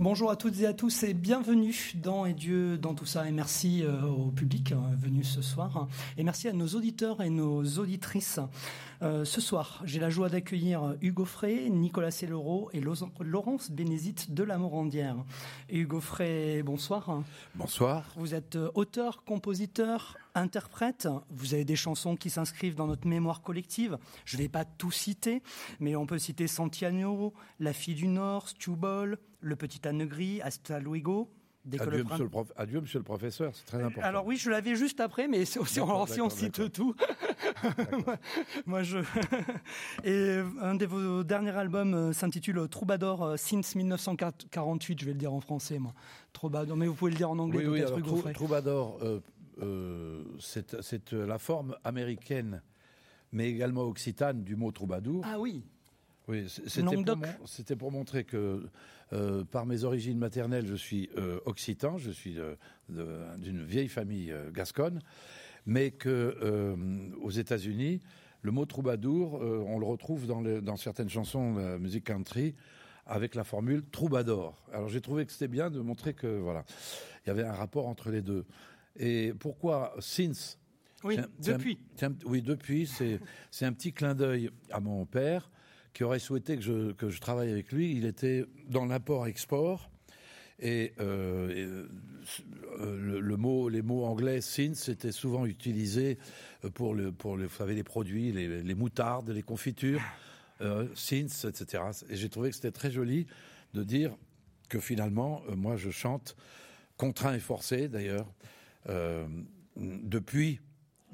Bonjour à toutes et à tous et bienvenue dans Et Dieu dans tout ça et merci euh, au public euh, venu ce soir et merci à nos auditeurs et nos auditrices. Euh, ce soir, j'ai la joie d'accueillir Hugo Frey, Nicolas Cellero et Laurence Bénézite de la Morandière. Hugo Frey, bonsoir. Bonsoir. Vous êtes auteur, compositeur, interprète. Vous avez des chansons qui s'inscrivent dans notre mémoire collective. Je ne vais pas tout citer, mais on peut citer Santiano, La fille du Nord, Stu Ball, Le petit âne gris, Hasta luego. Adieu, monsieur le prof... Adieu, monsieur le professeur, c'est très important. Alors oui, je l'avais juste après, mais si, si on cite tout. moi, je. Et un de vos derniers albums euh, s'intitule Troubadour euh, Since 1948, je vais le dire en français, moi. Troubadour, mais vous pouvez le dire en anglais oui. Oui, Troubadour, euh, c'est la forme américaine, mais également occitane du mot troubadour. Ah oui. Oui, c'était pour, montrer que euh, par mes origines maternelles, je suis euh, occitan, je suis d'une vieille famille gasconne, mais que aux États-Unis, le mot troubadour, on le retrouve dans, dans certaines chansons de la musique country avec la formule troubadour. Alors j'ai trouvé que c'était bien de montrer que voilà, il y avait un rapport entre les deux. Et pourquoi since? Oui, depuis. oui, depuis. C'est un petit clin d'œil à mon père qui aurait souhaité que je, que je travaille avec lui. Il était dans l'import-export. Et, euh, euh, le, mot, les mots anglais since étaient souvent utilisés pour, le, pour vous savez, les produits, les, moutardes, les confitures, euh, since, etc. Et j'ai trouvé que c'était très joli de dire que finalement, moi, je chante contraint et forcé, d'ailleurs, euh, depuis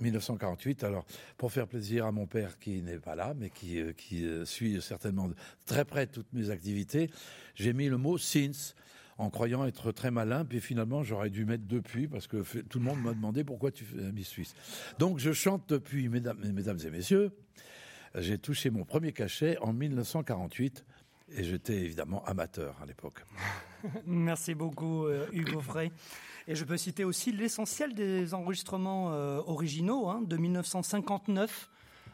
1948. Alors, pour faire plaisir à mon père qui n'est pas là, mais qui, euh, euh, suit certainement très près toutes mes activités, j'ai mis le mot since en croyant être très malin, puis finalement j'aurais dû mettre depuis parce que tout le monde m'a demandé pourquoi tu fais Miss Suisse. Donc je chante depuis, mesdames et messieurs. J'ai touché mon premier cachet en 1948 et j'étais évidemment amateur à l'époque. Merci beaucoup Hugo Frey. Et je peux citer aussi l'essentiel des enregistrements euh, originaux hein, de 1959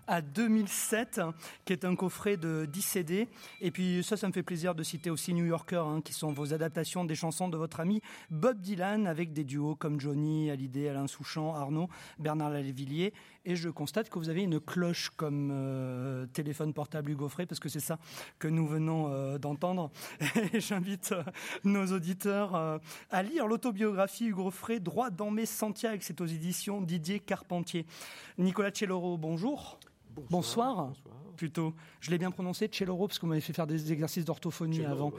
à 2007, qui est un coffret de 10 CD. Et puis ça, ça me fait plaisir de citer aussi New Yorker, hein, qui sont vos adaptations des chansons de votre ami Bob Dylan, avec des duos comme Johnny, Hallyday, Alain Souchon, Arnaud, Bernard Lavillier. Et je constate que vous avez une cloche comme euh, téléphone portable Hugo Frey, parce que c'est ça que nous venons euh, d'entendre. Et j'invite euh, nos auditeurs à lire l'autobiographie Hugo Frey, Droit dans mes sentiers, avec cette aux éditions Didier Carpentier. Nicolas Celloro, bonjour. Bonsoir. Plutôt. Je l'ai bien prononcé, Celloro, parce vous m'avez fait faire des exercices d'orthophonie avant.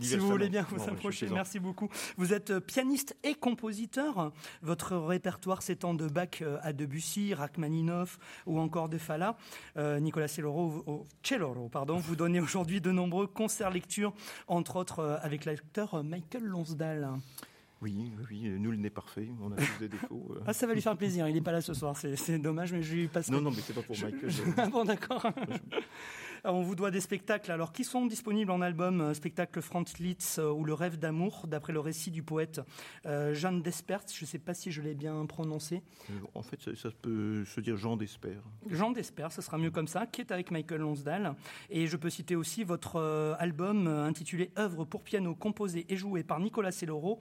si vous voulez bien vous approcher, merci beaucoup. Vous êtes euh, pianiste et compositeur. Votre répertoire s'étend de Bach euh, à Debussy, Rachmaninoff ou encore de Falla. Euh, Nicolas Celloro, Celloro pardon, vous donnez aujourd'hui de nombreux concerts lectures, entre autres avec l'acteur Michael Lonsdale. Oui, oui, nul n'est parfait, on a tous des défauts. Euh. Ah, ça va lui faire plaisir, il n'est pas là ce soir, c'est dommage, mais je lui passe. Non, non, mais c'est pas pour Michael. ah bon, d'accord. on vous doit des spectacles, alors qui sont disponibles en album euh, Spectacle Franz Liszt euh, ou Le rêve d'amour, d'après le récit du poète Jeanne Despert, je ne sais pas si je l'ai bien prononcé. En fait, ça, peut se dire Jean Despert. Jean Despert, ce sera mieux comme ça, qui est avec Michael Lonsdale. Et je peux citer aussi votre album intitulé Œuvre pour piano composé et joué par Nicolas Celloro.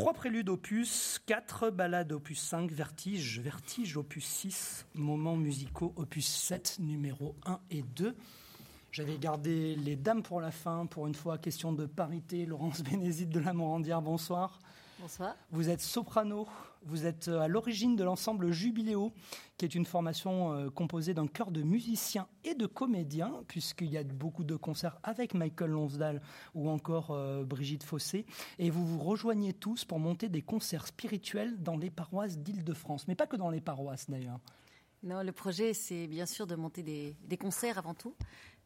Trois préludes opus, quatre ballades opus 5, Vertige, Vertige opus 6, Moments musicaux opus 7, numéro 1 et 2. J'avais gardé les dames pour la fin, pour une fois, question de parité. Laurence Bénézite de la Morandière, bonsoir. Bonsoir. Vous êtes soprano, vous êtes euh, à l'origine de l'ensemble Jubiléo, qui est une formation euh, composée d'un chœur de musiciens et de comédiens, puisqu'il y a beaucoup de concerts avec Michael Lonsdale ou encore euh, Brigitte Fossé. Et vous vous rejoignez tous pour monter des concerts spirituels dans les paroisses d'Île-de-France, mais pas que dans les paroisses d'ailleurs. Non, le projet, c'est bien sûr de monter des, concerts avant tout,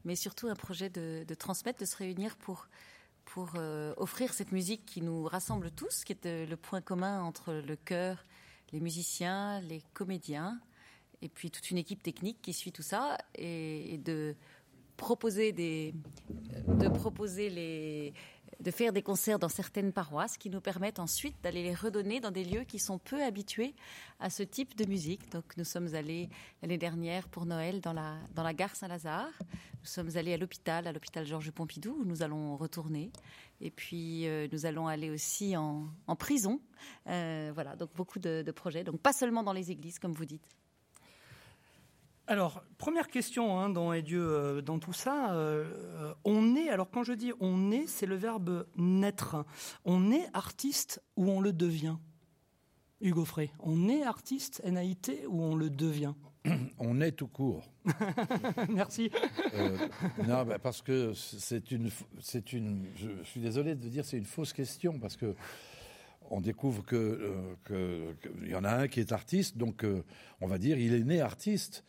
mais surtout un projet de transmettre, de se réunir pour pour euh, offrir cette musique qui nous rassemble tous, qui est euh, le point commun entre le chœur, les musiciens, les comédiens, et puis toute une équipe technique qui suit tout ça, et, de proposer de proposer les, de faire des concerts dans certaines paroisses qui nous permettent ensuite d'aller les redonner dans des lieux qui sont peu habitués à ce type de musique. Donc nous sommes allés l'année dernière pour Noël dans la, dans la gare Saint-Lazare. Nous sommes allés à l'hôpital, à l'hôpital Georges Pompidou, où nous allons retourner. Et puis euh, nous allons aller aussi en, prison. Euh, voilà, donc beaucoup de projets. Donc pas seulement dans les églises, comme vous dites. Alors, première question hein, dans Dieu, euh, dans tout ça, euh, on est, alors quand je dis on est, c'est le verbe naître. On est artiste ou on le devient? Hugo Frey, on est artiste, NAIT, ou on le devient? On est tout court. Merci. Euh, non, bah, parce que c'est une, c'est une. Je suis désolé de dire c'est une fausse question parce que on découvre que qu'il y en a un qui est artiste, donc on va dire il est né artiste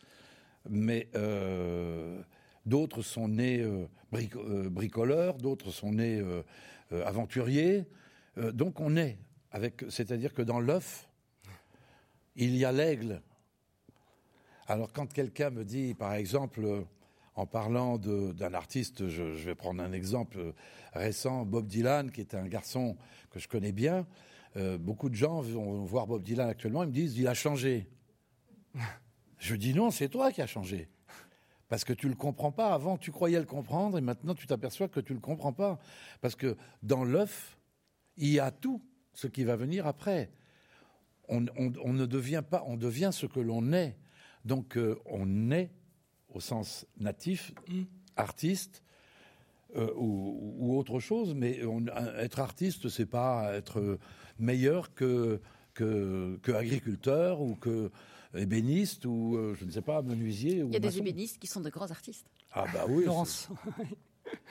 mais euh, d'autres sont nés euh, euh, bricoleurs, d'autres sont nés aventuriers. donc on est avec, c'est-à-dire que dans l'œuf, il y a l'aigle. Alors quand quelqu'un me dit, par exemple, en parlant d'un artiste, je, vais prendre un exemple récent, Bob Dylan, qui est un garçon que je connais bien. beaucoup de gens vont voir Bob Dylan actuellement, ils me disent, il a changé. Je dis non, c'est toi qui as changé. Parce que tu ne le comprends pas. Avant, tu croyais le comprendre et maintenant, tu t'aperçois que tu ne le comprends pas. Parce que dans l'œuf, il y a tout ce qui va venir après. On, ne devient pas, on devient ce que l'on est. Donc, euh, on est, au sens natif, mm. artiste euh, ou, autre chose. Mais être artiste, c'est pas être meilleur que, que, que agriculteur ou que ébéniste ou, euh, je ne sais pas, menuisier. Il y a des ébénistes qui sont de grands artistes. Ah bah oui. Laurence.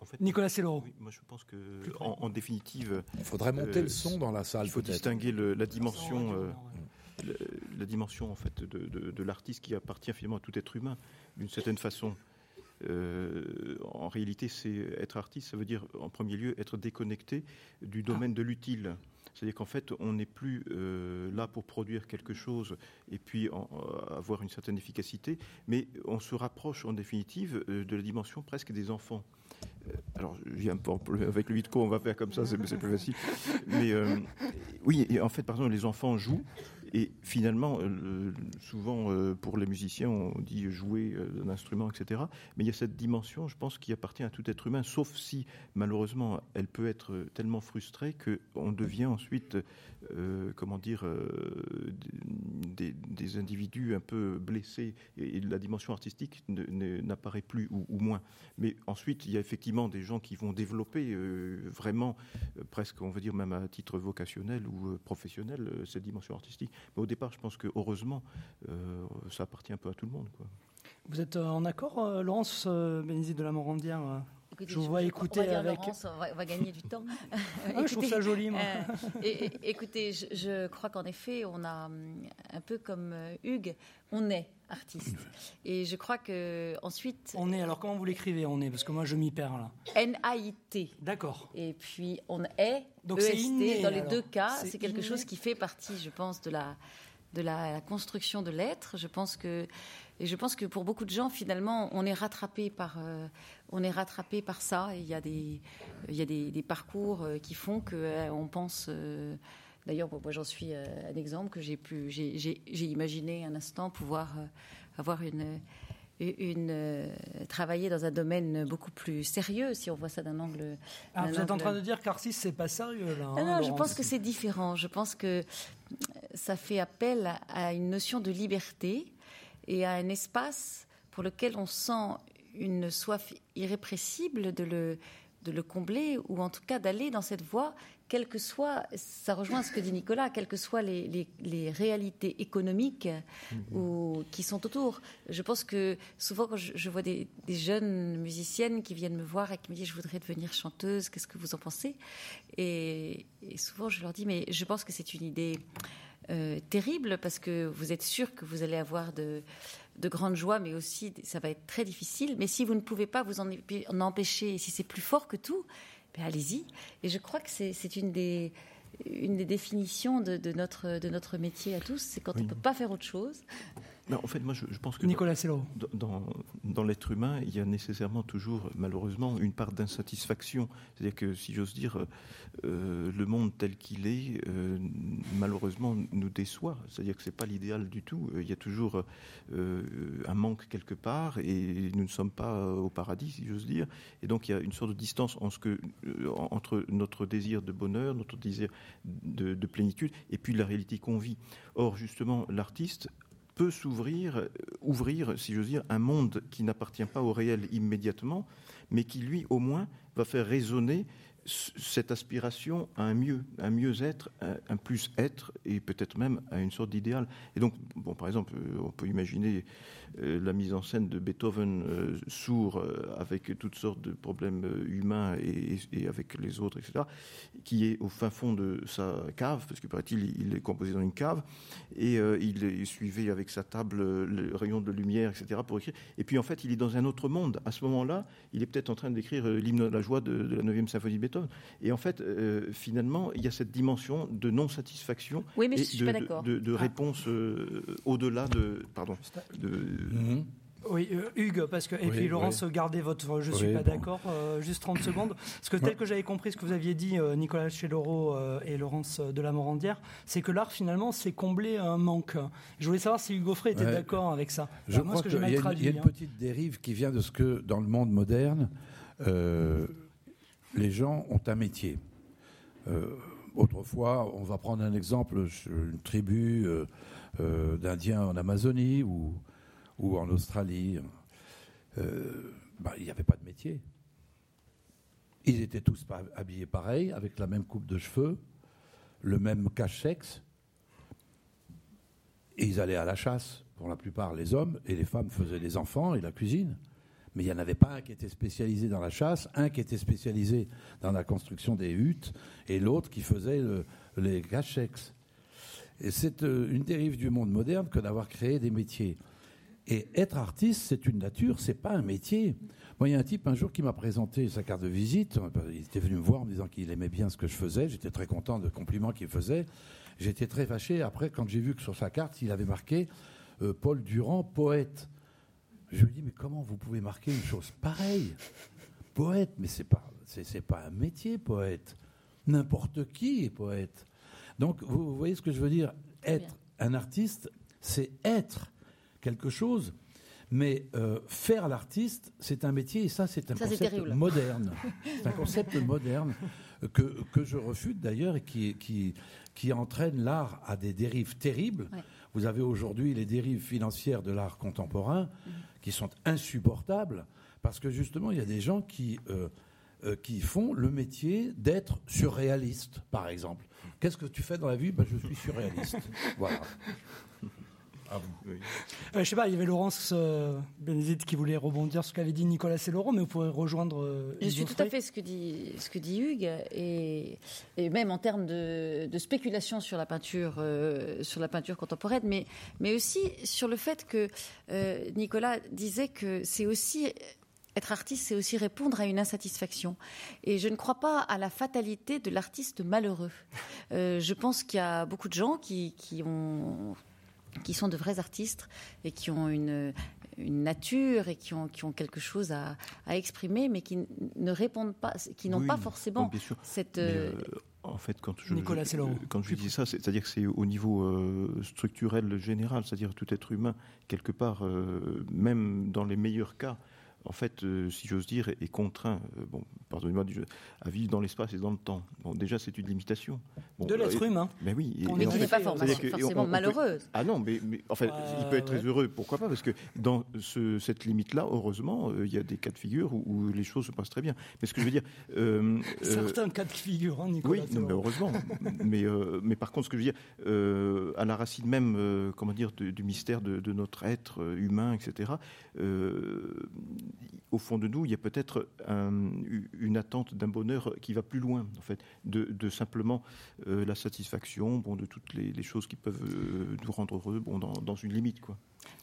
en fait, Nicolas Sellero. moi, je pense que, en, définitive, il faudrait monter le euh, son dans la salle. Il faut distinguer la dimension, euh, la, dimension en fait de, de l'artiste qui appartient finalement à tout être humain, d'une certaine façon. en réalité, c'est être artiste, ça veut dire en premier lieu être déconnecté du domaine de l'utile. C'est-à-dire qu'en fait, on n'est plus euh, là pour produire quelque chose et puis euh, avoir une certaine efficacité, mais on se rapproche en définitive euh, de la dimension presque des enfants. alors, je viens avec le Vitco, on va faire comme ça, c'est plus facile. Mais oui, et en fait, par exemple, les enfants jouent et finalement, euh, souvent euh, pour les musiciens, on dit jouer euh, un instrument, etc. Mais il y a cette dimension, je pense, qui appartient à tout être humain, sauf si malheureusement elle peut être tellement frustrée qu'on devient ensuite, comment dire, des, individus un peu blessés et, la dimension artistique n'apparaît plus ou, ou, moins. Mais ensuite, il y a effectivement des gens qui vont développer vraiment, presque, on va dire même à titre vocationnel ou professionnel, cette dimension artistique. Au départ, je pense que heureusement, euh, ça appartient un peu à tout le monde. Vous êtes euh, en accord, euh, Laurence Bénédicte de la Morandière je vous vois écouter on avec. Laurence, on, va, gagner du temps. Ah, je trouve ça joli, moi. et, écoutez, je, crois qu'en effet, on a hum, un peu comme Hugues, on est artiste. Et je crois que ensuite. On est. Alors comment vous l'écrivez On est? Parce que moi je m'y perds là. N-A-I-T. D'accord. Et puis on est. Donc c'est inné. Dans les deux cas, c'est quelque chose qui fait partie, je pense, de la de la, construction de l'être. Je pense que et je pense que pour beaucoup de gens, finalement, on est rattrapé par, euh, on est rattrapé par ça. il y a des, il y a des, parcours euh, qui font que euh, on pense. D'ailleurs, moi, j'en suis un exemple que j'ai pu, j'ai imaginé un instant pouvoir avoir une, une travailler dans un domaine beaucoup plus sérieux, si on voit ça d'un angle. Ah, vous êtes en train de dire qu'Arcis c'est pas sérieux là. Hein, non, je pense que c'est différent. Je pense que ça fait appel à une notion de liberté et à un espace pour lequel on sent une soif irrépressible de le, de le combler, ou en tout cas d'aller dans cette voie, quel que soit, ça rejoint ce que dit Nicolas, quelles que soient les, les, réalités économiques mm-hmm. ou, qui sont autour. Je pense que souvent, quand je, vois des, jeunes musiciennes qui viennent me voir et qui me disent Je voudrais devenir chanteuse, qu'est-ce que vous en pensez? Et, et, souvent, je leur dis Mais je pense que c'est une idée euh, terrible parce que vous êtes sûr que vous allez avoir de, de grandes joies, mais aussi ça va être très difficile. Mais si vous ne pouvez pas vous en, empêcher, si c'est plus fort que tout, ben allez-y. Et je crois que c'est une des, une des définitions de, notre, de notre métier à tous, c'est quand on ne peut pas faire autre chose. En fait, moi, je, pense que Nicolas dans, dans, l'être humain, il y a nécessairement toujours, malheureusement, une part d'insatisfaction. C'est-à-dire que, si j'ose dire, euh, le monde tel qu'il est, euh, malheureusement, nous déçoit. C'est-à-dire que c'est pas l'idéal du tout. Il y a toujours euh, un manque quelque part, et nous ne sommes pas au paradis, si j'ose dire. Et donc, il y a une sorte de distance en ce que, entre notre désir de bonheur, notre désir de, de plénitude, et puis la réalité qu'on vit. Or, justement, l'artiste peut s'ouvrir, euh, ouvrir, si j'ose dire, un monde qui n'appartient pas au réel immédiatement, mais qui, lui, au moins, va faire résonner cette aspiration à un mieux, un mieux-être, un plus-être, et peut-être même à une sorte d'idéal. Et donc, bon, par exemple, euh, on peut imaginer la mise en scène de Beethoven euh, sourd avec toutes sortes de problèmes humains et, avec les autres, etc., qui est au fin fond de sa cave, parce que paraît-il, il est composé dans une cave, et il suivait avec sa table le rayon de lumière, etc., pour écrire. Et puis, en fait, il est dans un autre monde. À ce moment-là, il est peut-être en train d'écrire l'hymne de la joie de, de la 9e symphonie de Beethoven et en fait, euh, finalement, il y a cette dimension de non-satisfaction et de, ah. réponse euh, au-delà de. Pardon. De, mhm. Oui, euh, Hugues, parce que, et puis Laurence, gardez votre. Je ne suis pas d'accord, juste 30 secondes. Parce que tel que j'avais compris ce que vous aviez dit, Nicolas Cheloro et Laurence de la Morandière, c'est que l'art, finalement, c'est combler un manque. Je voulais savoir si Hugo Frey était d'accord avec ça. Je crois qu'il y, a une, hein. petite dérive qui vient de ce que, dans le monde moderne, les gens ont un métier. Euh, autrefois, on va prendre un exemple, une tribu euh, euh, d'Indiens en Amazonie ou, en Australie. Bah, il n'y avait pas de métier. Ils étaient tous habillés pareil, avec la même coupe de cheveux, le même cache-sexe. Ils allaient à la chasse, pour la plupart les hommes, et les femmes faisaient les enfants et la cuisine mais il n'y en avait pas un qui était spécialisé dans la chasse, un qui était spécialisé dans la construction des huttes, et l'autre qui faisait les cachex. Et c'est euh, une dérive du monde moderne que d'avoir créé des métiers. Et être artiste, c'est une nature, c'est pas un métier. Moi, il y a un type un jour qui m'a présenté sa carte de visite. Il était venu me voir en me disant qu'il aimait bien ce que je faisais. J'étais très content de compliments qu'il faisait. J'étais très fâché après quand j'ai vu que sur sa carte, il avait marqué euh, Paul Durand, poète. Je lui dis, mais comment vous pouvez marquer une chose pareille? Poète, mais c'est pas, c'est, pas un métier, poète. N'importe qui est poète. Donc, vous, voyez ce que je veux dire? Être un artiste, c'est être quelque chose. Mais euh, faire l'artiste, c'est un métier, et ça, c'est un concept moderne. c'est un concept moderne que, que je refute d'ailleurs et qui, qui, qui entraîne l'art à des dérives terribles. Vous avez aujourd'hui les dérives financières de l'art contemporain mm. qui sont insupportables parce que justement, il y a des gens qui, euh, euh, qui font le métier d'être surréaliste, par exemple. Qu'est-ce que tu fais dans la vie? Ben, Je suis surréaliste. voilà. Ah oui. Euh, je sais pas, il y avait Laurence euh, qui voulait rebondir sur ce qu'avait dit Nicolas Laurent, mais vous pourrez rejoindre. Euh, je suis tout à fait ce que dit, ce que dit Hugues, et, et même en termes de, spéculation sur la peinture, euh, sur la peinture contemporaine, mais, mais aussi sur le fait que Nicolas disait que c'est aussi être artiste, c'est aussi répondre à une insatisfaction. Et je ne crois pas à la fatalité de l'artiste malheureux. je pense qu'il y a beaucoup de gens qui, qui ont qui sont de vrais artistes et qui ont une, une nature et qui ont, qui ont quelque chose à, à exprimer, mais qui ne répondent pas, qui n'ont pas forcément cette. Euh, euh, en fait, quand je, quand je dis ça, c'est-à-dire que c'est au niveau euh, structurel général, c'est-à-dire tout être humain, quelque part, même dans les meilleurs cas, en fait, euh, si j'ose dire, est contraint, euh, bon, pardonnez-moi, à vivre dans l'espace et dans le temps. Bon, déjà, c'est une limitation. de l'être humain. Mais oui. mais qui n'est pas forcément malheureuse. Ah non, mais, en fait, il peut être très heureux, pourquoi pas Parce que dans cette limite-là, heureusement, euh, il y a des cas de figure où, les choses se passent très bien. Mais ce que je veux dire. Certains cas de figure, hein, Nicolas. Oui, mais heureusement. mais, mais par contre, ce que je veux dire, à la racine même, comment dire, du mystère de, de, notre être humain, etc., au fond de nous, il y a peut-être une attente d'un bonheur qui va plus loin, en fait, de, simplement euh, la satisfaction, bon, de toutes les, choses qui peuvent euh, nous rendre heureux, bon, dans, une limite, quoi.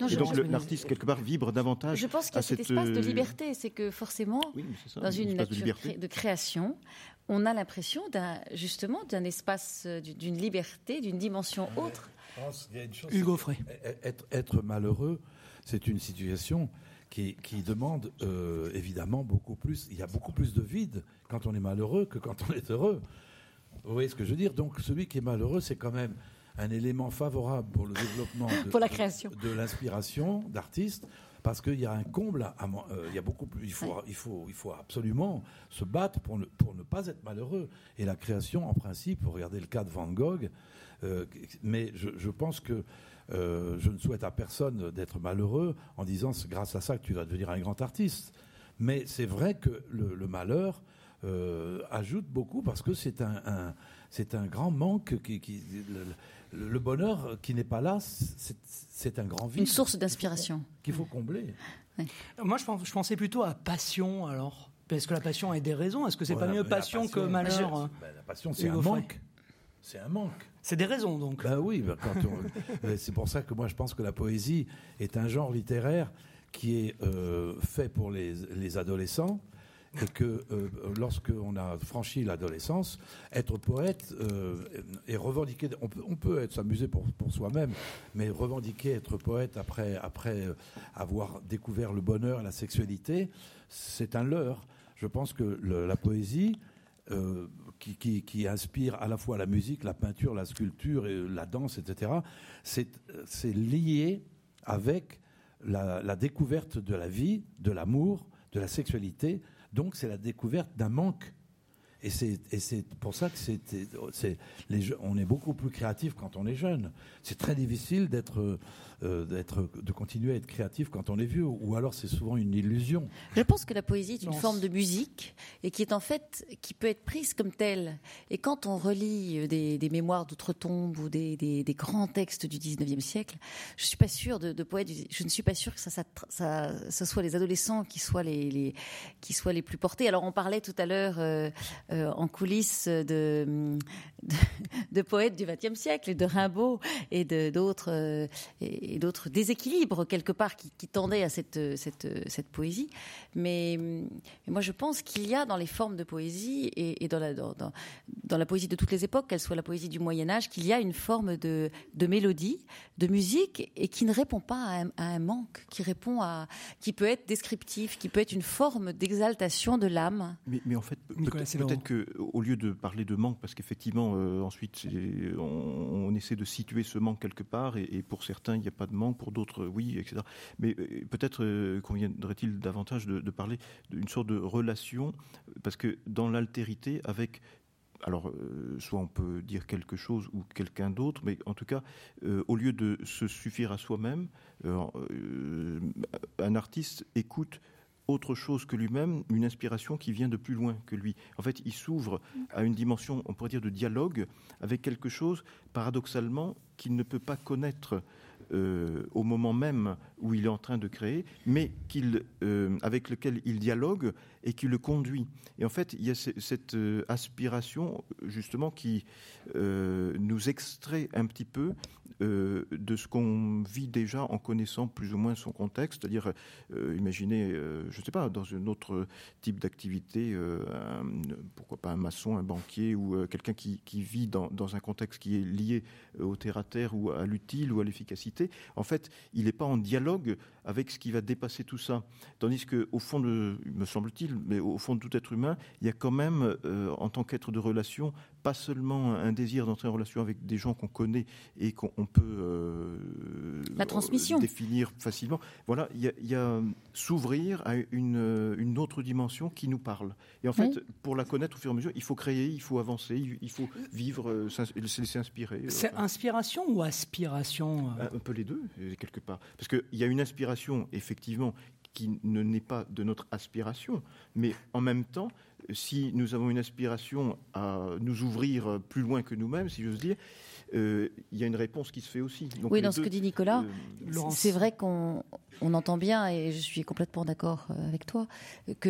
Et donc l'artiste quelque part vibre davantage. Je pense qu'il y a cet espace de euh, liberté, c'est que forcément, dans une, nature de, création, on a l'impression d'un justement d'un espace d'une liberté, d'une dimension autre Hugo Frey. Être, être malheureux, c'est une situation qui, qui demande euh, évidemment beaucoup plus. Il y a beaucoup plus de vide quand on est malheureux que quand on est heureux. Vous voyez ce que je veux dire? Donc celui qui est malheureux, c'est quand même un élément favorable pour le développement de, pour la création. de, l'inspiration d'artistes. Parce qu'il y a un comble, à, euh, il y a beaucoup plus. Il faut, il faut, il faut absolument se battre pour ne, pour ne pas être malheureux. Et la création, en principe, regardez le cas de Van Gogh, euh, mais je, je, pense que euh, je ne souhaite à personne d'être malheureux en disant c'est grâce à ça que tu vas devenir un grand artiste. Mais c'est vrai que le, le malheur euh, ajoute beaucoup parce que c'est un, un c'est un grand manque qui, qui le, le, bonheur qui n'est pas là, c'est un grand vide. Une source d'inspiration qu'il faut combler. Oui. Moi, je, pense, je pensais plutôt à passion alors. Parce que la passion a des raisons. Est-ce que c'est voilà, pas mieux passion, passion, que malheur ben, La passion, c'est un manque. C'est un manque. C'est des raisons, donc. Ben oui, ben c'est pour ça que moi je pense que la poésie est un genre littéraire qui est euh, fait pour les, les adolescents et que euh, lorsqu'on a franchi l'adolescence, être poète euh, et revendiquer, on peut, on peut être s'amuser pour, pour soi-même, mais revendiquer être poète après, après avoir découvert le bonheur et la sexualité, c'est un leurre. Je pense que le, la poésie, euh, qui, inspire à la fois la musique, la peinture, la sculpture, et la danse, etc., c'est lié avec la, découverte de la vie, de l'amour, de la sexualité. Donc c'est la découverte d'un manque. Et c'est pour ça que c'est on est beaucoup plus créatif quand on est jeune. C'est très difficile d'être euh, d'être, de continuer à être créatif quand on est vieux, ou alors c'est souvent une illusion. Je pense que la poésie est une non. forme de musique et qui est en fait qui peut être prise comme telle. Et quand on relit des, des mémoires d'outre-tombe ou des, des, des, grands textes du 19e siècle, je suis pas sûre de, de poètes. Je ne suis pas sûre que ça, ça, ça, ça soit les adolescents qui soient les, les, qui soient les plus portés. Alors on parlait tout à l'heure euh, euh, en coulisses de, de, de, poètes du XXe siècle, de Rimbaud et d'autres. Euh, et d'autres déséquilibres quelque part qui, qui tendaient à cette, cette, cette poésie. Mais, mais, moi, je pense qu'il y a dans les formes de poésie et, et dans, la, dans, dans, dans, la poésie de toutes les époques, qu'elle soit la poésie du Moyen Âge, qu'il y a une forme de, de mélodie, de musique et qui ne répond pas à un, à un, manque, qui répond à, qui peut être descriptif, qui peut être une forme d'exaltation de l'âme. Mais, mais, en fait, peut-être peut que au lieu de parler de manque, parce qu'effectivement, euh, ensuite, on, on, essaie de situer ce manque quelque part, et, et pour certains, il n'y a pas de manque, pour d'autres, oui, etc. Mais euh, peut-être euh, conviendrait-il davantage de, parler d'une sorte de relation, parce que dans l'altérité, avec alors, euh, soit on peut dire quelque chose ou quelqu'un d'autre, mais en tout cas, euh, au lieu de se suffire à soi-même, euh, un artiste écoute autre chose que lui-même, une inspiration qui vient de plus loin que lui. En fait, il s'ouvre à une dimension, on pourrait dire, de dialogue avec quelque chose, paradoxalement, qu'il ne peut pas connaître euh, au moment même où il est en train de créer, mais qu'il, euh, avec lequel il dialogue et qui le conduit. Et en fait, il y a cette euh, aspiration, justement, qui nous extrait un petit peu euh, de ce qu'on vit déjà en connaissant plus ou moins son contexte, c'est-à-dire, euh, imaginez, je ne sais pas, dans un autre type d'activité, pourquoi pas un maçon, un banquier ou quelqu'un qui, vit dans, dans, un contexte qui est lié au terre-à-terre ou à l'utile ou à l'efficacité, en fait, il n'est pas en dialogue avec ce qui va dépasser tout ça. Tandis qu'au fond, de, me semble-t-il, mais au fond de tout être humain, il y a quand même, euh, en tant qu'être de relation, pas seulement un désir d'entrer en relation avec des gens qu'on connaît et qu'on peut euh, la transmission définir facilement. Voilà, il y a, il y a s'ouvrir à une, une, autre dimension qui nous parle. Et en fait, oui. pour la connaître au fur et à mesure, il faut créer, il faut avancer, il faut vivre, euh, se laisser inspirer. C'est enfin. inspiration ou aspiration Un peu les deux, quelque part. Parce qu'il y a une inspiration, effectivement, qui ne n'est pas de notre aspiration, mais en même temps, si nous avons une aspiration à nous ouvrir plus loin que nous-mêmes, si j'ose dire, euh, il y a une réponse qui se fait aussi. Donc oui, dans deux, ce que dit Nicolas, euh, c'est vrai qu'on on entend bien, et je suis complètement d'accord euh, avec toi, que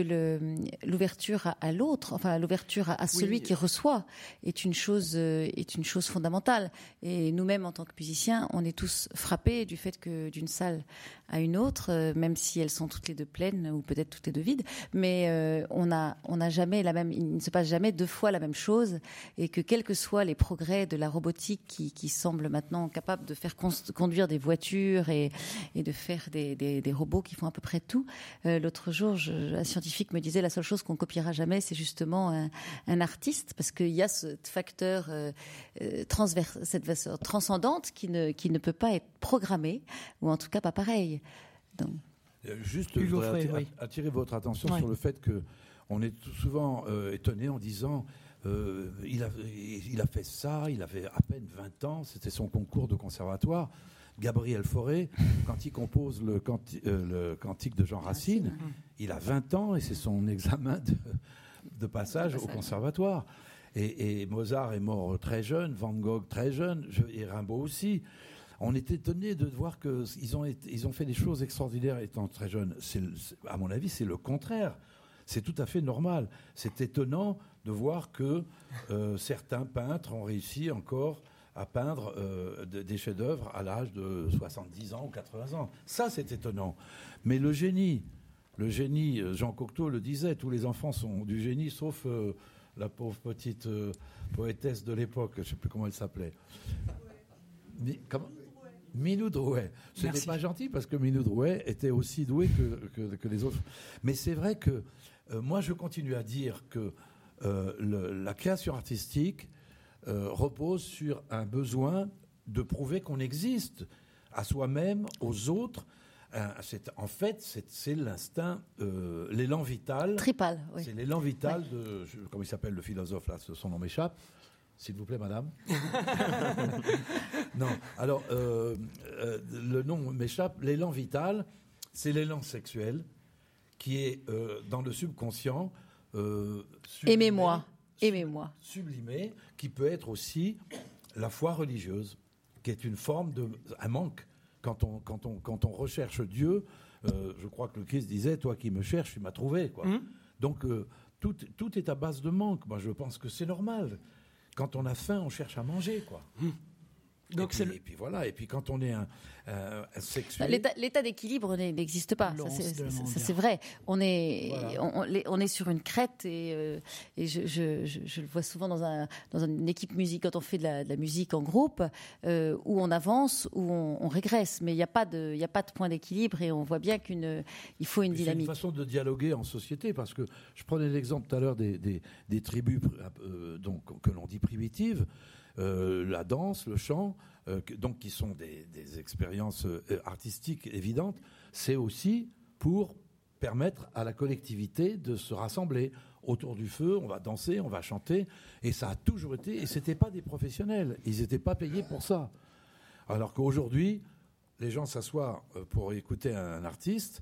l'ouverture à, à l'autre, enfin l'ouverture à, à, celui oui. qui reçoit, est une chose est une chose fondamentale. Et nous-mêmes, en tant que musiciens, on est tous frappés du fait que d'une salle à une autre, même si elles sont toutes les deux pleines ou peut-être toutes les deux vides, mais euh, on a on n'a jamais jamais la même, il ne se passe jamais deux fois la même chose, et que quels que soient les progrès de la robotique qui, qui semblent maintenant capables de faire conduire des voitures et, et de faire des, des, des, robots qui font à peu près tout. Euh, l'autre jour, je, un scientifique me disait la seule chose qu'on copiera jamais, c'est justement un, un, artiste, parce qu'il y a ce facteur euh, euh transverse, cette transcendante qui ne, qui ne peut pas être programmée, ou en tout cas pas pareil. Donc. Euh, juste, je voudrais attirer, votre attention sur le fait que on est souvent euh, étonné en disant euh, il, a, il, a, fait ça, il avait à peine 20 ans, c'était son concours de conservatoire. Gabriel Fauré, quand il compose le, le cantique de Jean Racine, il a 20 ans et c'est son examen de, passage au conservatoire. Et, Mozart est mort très jeune, Van Gogh très jeune, et Rimbaud aussi on est étonné de voir qu'ils ont, ils ont fait des choses extraordinaires étant très jeunes. à mon avis, c'est le contraire. C'est tout à fait normal. C'est étonnant de voir que euh, certains peintres ont réussi encore à peindre euh, des chefs-d'œuvre à l'âge de 70 ans ou 80 ans. Ça, c'est étonnant. Mais le génie, le génie, euh, Jean Cocteau le disait, tous les enfants sont du génie, sauf la pauvre petite poétesse de l'époque, je ne sais plus comment elle s'appelait. comment? Minou Drouet. Ce n'est pas gentil parce que Minou Drouet était aussi doué que, les autres. Mais c'est vrai que moi, je continue à dire que euh, la création artistique euh, repose sur un besoin de prouver qu'on existe à soi-même, aux autres. en fait, c'est l'instinct, l'élan vital. Tripal, oui. C'est l'élan vital de, comment il s'appelle le philosophe là, son nom m'échappe. S'il vous plaît, madame. non, alors, euh, euh, le nom m'échappe. L'élan vital, c'est l'élan sexuel qui est euh, dans le subconscient. Aimez-moi. Aimez-moi. Sublimé, qui peut être aussi la foi religieuse, qui est une forme de. un manque. Quand on, quand on, quand on recherche Dieu, je crois que le Christ disait Toi qui me cherches, tu m'as trouvé. Quoi. Mmh. Donc, tout, tout est à base de manque. Moi, je pense que c'est normal quand on a faim, on cherche à manger, quoi. Hum. Donc et, puis, voilà, et puis quand on est un, sexuel... L'état d'équilibre n'existe pas, ça c'est vrai. On est, on, est sur une crête et, euh, et je, je, le vois souvent dans, un, dans une équipe musique, quand on fait de la, musique en groupe, euh, où on avance, où on, régresse, mais il n'y a, pas de, a pas de point d'équilibre et on voit bien qu'il faut une dynamique. C'est une façon de dialoguer en société, parce que je prenais l'exemple tout à l'heure des, des, tribus euh, donc, que l'on dit primitives. Euh, la danse, le chant, euh, donc qui sont des, expériences euh, artistiques évidentes, c'est aussi pour permettre à la collectivité de se rassembler autour du feu, on va danser, on va chanter, et ça a toujours été, et c'était pas des professionnels, ils n'étaient pas payés pour ça. Alors qu'aujourd'hui, les gens s'assoient pour écouter un artiste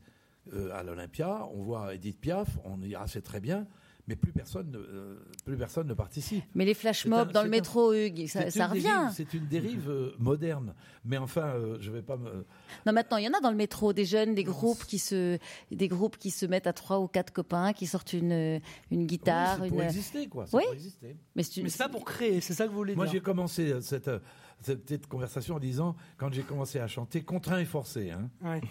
à l'Olympia, on voit Edith Piaf, on dit ah c'est très bien, mais plus personne, ne, euh, plus personne ne participe. Mais les flash mobs dans le métro, Hugues, ça, ça revient. C'est une dérive euh, moderne. Mais enfin, euh, je ne vais pas me. Non, maintenant, il y en a dans le métro des jeunes, des groupes qui se, des groupes qui se mettent à trois ou quatre copains, qui sortent une, une guitare. Oui, c'est pour exister, quoi. Oui. Pour exister. Mais c'est pas pour créer, c'est ça que vous voulez Moi, dire. Moi, j'ai commencé cette, cette petite conversation en disant, quand j'ai commencé à chanter, contraint et forcé. Hein. Ouais.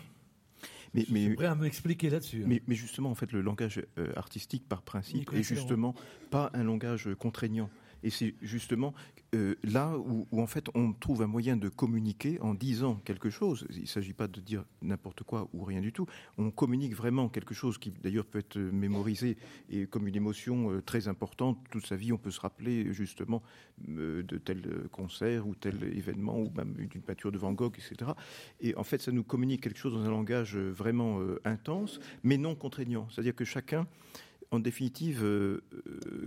Mais, mais, prêt à m'expliquer là-dessus. Hein. Mais, justement, en fait, le langage euh, artistique, par principe, est justement pas un langage contraignant. Et c'est justement euh, là où, en fait on trouve un moyen de communiquer en disant quelque chose. Il ne s'agit pas de dire n'importe quoi ou rien du tout. On communique vraiment quelque chose qui d'ailleurs peut être mémorisé et comme une émotion euh, très importante. Toute sa vie, on peut se rappeler justement euh, de tel concert ou tel événement ou même d'une peinture de Van Gogh, etc. Et en fait, ça nous communique quelque chose dans un langage vraiment intense, mais non contraignant. C'est-à-dire que chacun en définitive,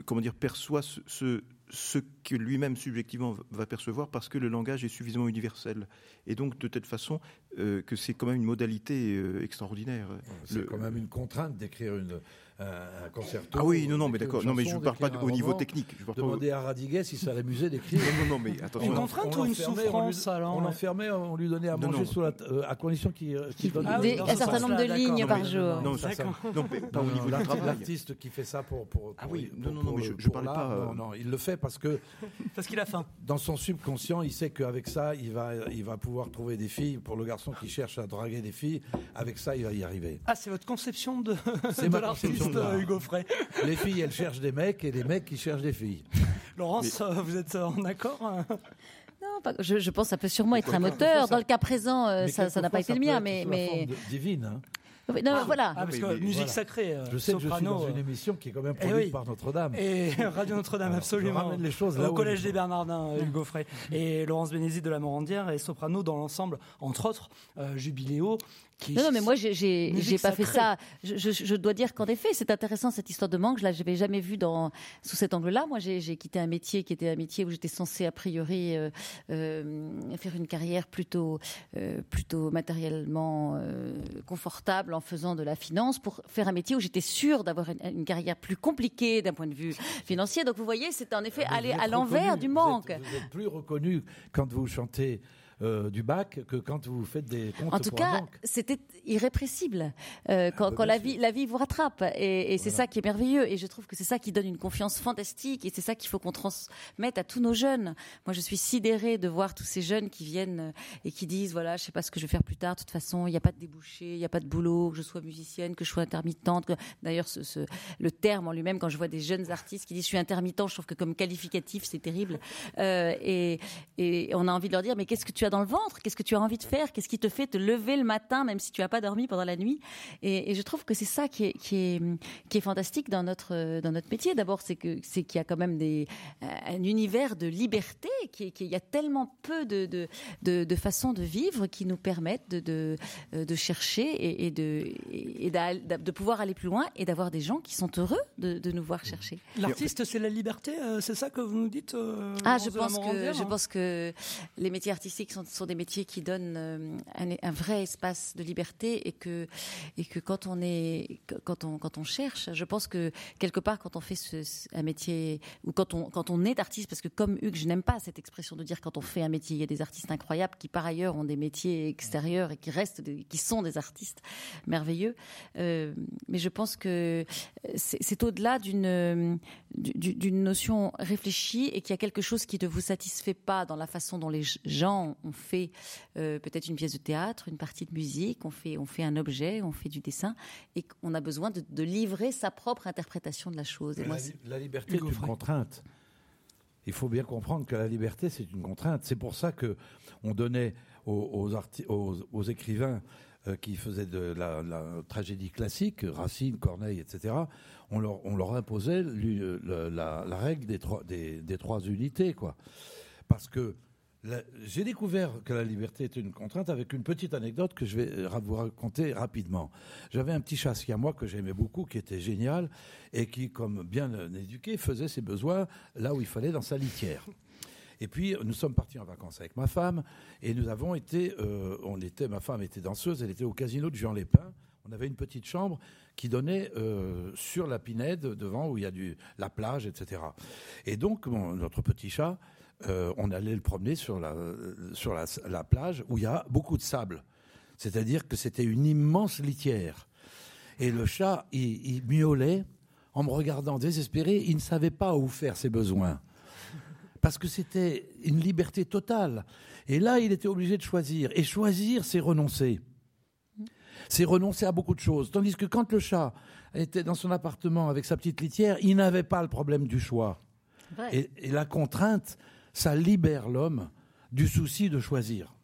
comment dire, perçoit ce, ce que lui-même subjectivement va percevoir parce que le langage est suffisamment universel. Et donc, de telle façon euh, que c'est quand même une modalité euh, extraordinaire. C'est quand même une contrainte d'écrire une, un concerto. Ah oui, non, non, mais d'accord. Non, mais je ne parle pas au niveau technique. Je Demander à Radiguet si ça l'amusait d'écrire. non, non, mais attention. Une contrainte ou une souffrance On l'enfermait, on lui donnait à manger sous la, euh, à condition qu'il donne ah un certain nombre de lignes par jour. Non, non, pas au niveau de L'artiste qui fait ça pour. Ah oui, non, non, non, mais je ne parlais pas. Non, non, il le fait parce que. Parce qu'il a faim. Dans son subconscient, il sait qu'avec ça, il va, il va pouvoir trouver des filles. Pour le garçon qui cherche à draguer des filles, avec ça, il va y arriver. Ah, c'est votre conception de. C'est ma conception Hugo Frey. Les filles, elles cherchent des mecs et les mecs, ils cherchent des filles. Laurence, vous êtes en accord hein? Non, je, pense que ça peut sûrement être un moteur. Dans le cas présent, euh, ça n'a pas été le mien, mais, mais... divine. Hein? Non, ah, voilà. Ah, parce que musique sacrée. Euh, je sais que je suis dans une émission qui est quand même eh produite par Notre-Dame. Et Radio Notre-Dame, absolument. ramène les choses là Au Collège des Bernardins, euh, Hugo Frey. Et Laurence Bénézit de la Morandière et soprano dans l'ensemble, entre autres, Jubiléo, non, non, mais moi, j'ai pas fait ça. Je, dois dire qu'en effet, c'est intéressant cette histoire de manque. Je l'avais jamais vu dans, sous cet angle-là. Moi, j'ai quitté un métier qui était un métier où j'étais censée, a priori, euh, euh, faire une carrière plutôt, euh, plutôt matériellement confortable en faisant de la finance pour faire un métier où j'étais sûre d'avoir une, carrière plus compliquée d'un point de vue financier. Donc, vous voyez, c'est en effet ah, aller à l'envers du manque. vous êtes plus reconnu quand vous chantez euh, du bac que quand vous faites des comptes En tout cas, c'était irrépressible euh, quand, ah, bah, la vie la vie vous rattrape et, c'est ça qui est merveilleux et je trouve que c'est ça qui donne une confiance fantastique et c'est ça qu'il faut qu'on transmette à tous nos jeunes. Moi, je suis sidérée de voir tous ces jeunes qui viennent et qui disent voilà, je sais pas ce que je vais faire plus tard. De toute façon, il n'y a pas de débouché, il n'y a pas de boulot, que je sois musicienne, que je sois intermittente. D'ailleurs, ce, le terme en lui-même, quand je vois des jeunes artistes qui disent je suis intermittent, je trouve que comme qualificatif, c'est terrible. Euh, et, et on a envie de leur dire mais qu'est-ce que tu dans le ventre Qu'est-ce que tu as envie de faire Qu'est-ce qui te fait te lever le matin, même si tu n'as pas dormi pendant la nuit et, je trouve que c'est ça qui est, qui, est, qui est fantastique dans notre, dans notre métier. D'abord, c'est qu'il y a quand même des, un univers de liberté, qu'il y a tellement peu de, de, de, façons de vivre qui nous permettent de, de, chercher et, de, et de pouvoir aller plus loin et d'avoir des gens qui sont heureux de, nous voir chercher. L'artiste, c'est la liberté, euh, c'est ça que vous nous dites euh, Ah, je pense, que, je pense que les métiers artistiques sont, des métiers qui donnent euh, un, vrai espace de liberté et que, et que quand, on est, quand, on, quand on cherche, je pense que quelque part, quand on fait un métier, ou quand on, quand on est artiste, parce que comme Hugues, je n'aime pas cette expression de dire quand on fait un métier, il y a des artistes incroyables qui par ailleurs ont des métiers extérieurs et qui restent, qui sont des artistes merveilleux. Euh, mais je pense que c'est au-delà d'une d'une notion réfléchie et qu'il y a quelque chose qui ne vous satisfait pas dans la façon dont les gens ont fait euh, peut-être une pièce de théâtre, une partie de musique, on fait, on fait un objet, on fait du dessin, et qu'on a besoin de, livrer sa propre interprétation de la chose. Et la, liberté est une contrainte. Il faut bien comprendre que la liberté, c'est une contrainte. C'est pour ça que on donnait aux, aux, écrivains euh, qui faisaient de la, tragédie classique, Racine, Corneille, etc., on leur, on leur imposait la, règle des trois, des, des trois unités, quoi. Parce que j'ai découvert que la liberté était une contrainte avec une petite anecdote que je vais euh, vous raconter rapidement. J'avais un petit chat moi que j'aimais beaucoup, qui était génial et qui, comme bien éduqué, faisait ses besoins là où il fallait dans sa litière. Et puis nous sommes partis en vacances avec ma femme et nous avons été, euh, on était, ma femme était danseuse, elle était au casino de Jean Lépin. On avait une petite chambre qui donnait euh, sur la Pinède devant où il y a du, la plage, etc. Et donc notre petit chat euh, on allait le promener sur la, sur la, plage où il y a beaucoup de sable. C'est-à-dire que c'était une immense litière. Et le chat, il, miaulait en me regardant désespéré. Il ne savait pas où faire ses besoins. Parce que c'était une liberté totale. Et là, il était obligé de choisir. Et choisir, c'est renoncer. C'est renoncer à beaucoup de choses. Tandis que quand le chat était dans son appartement avec sa petite litière, il n'avait pas le problème du choix. et, la contrainte, ça libère l'homme du souci de choisir.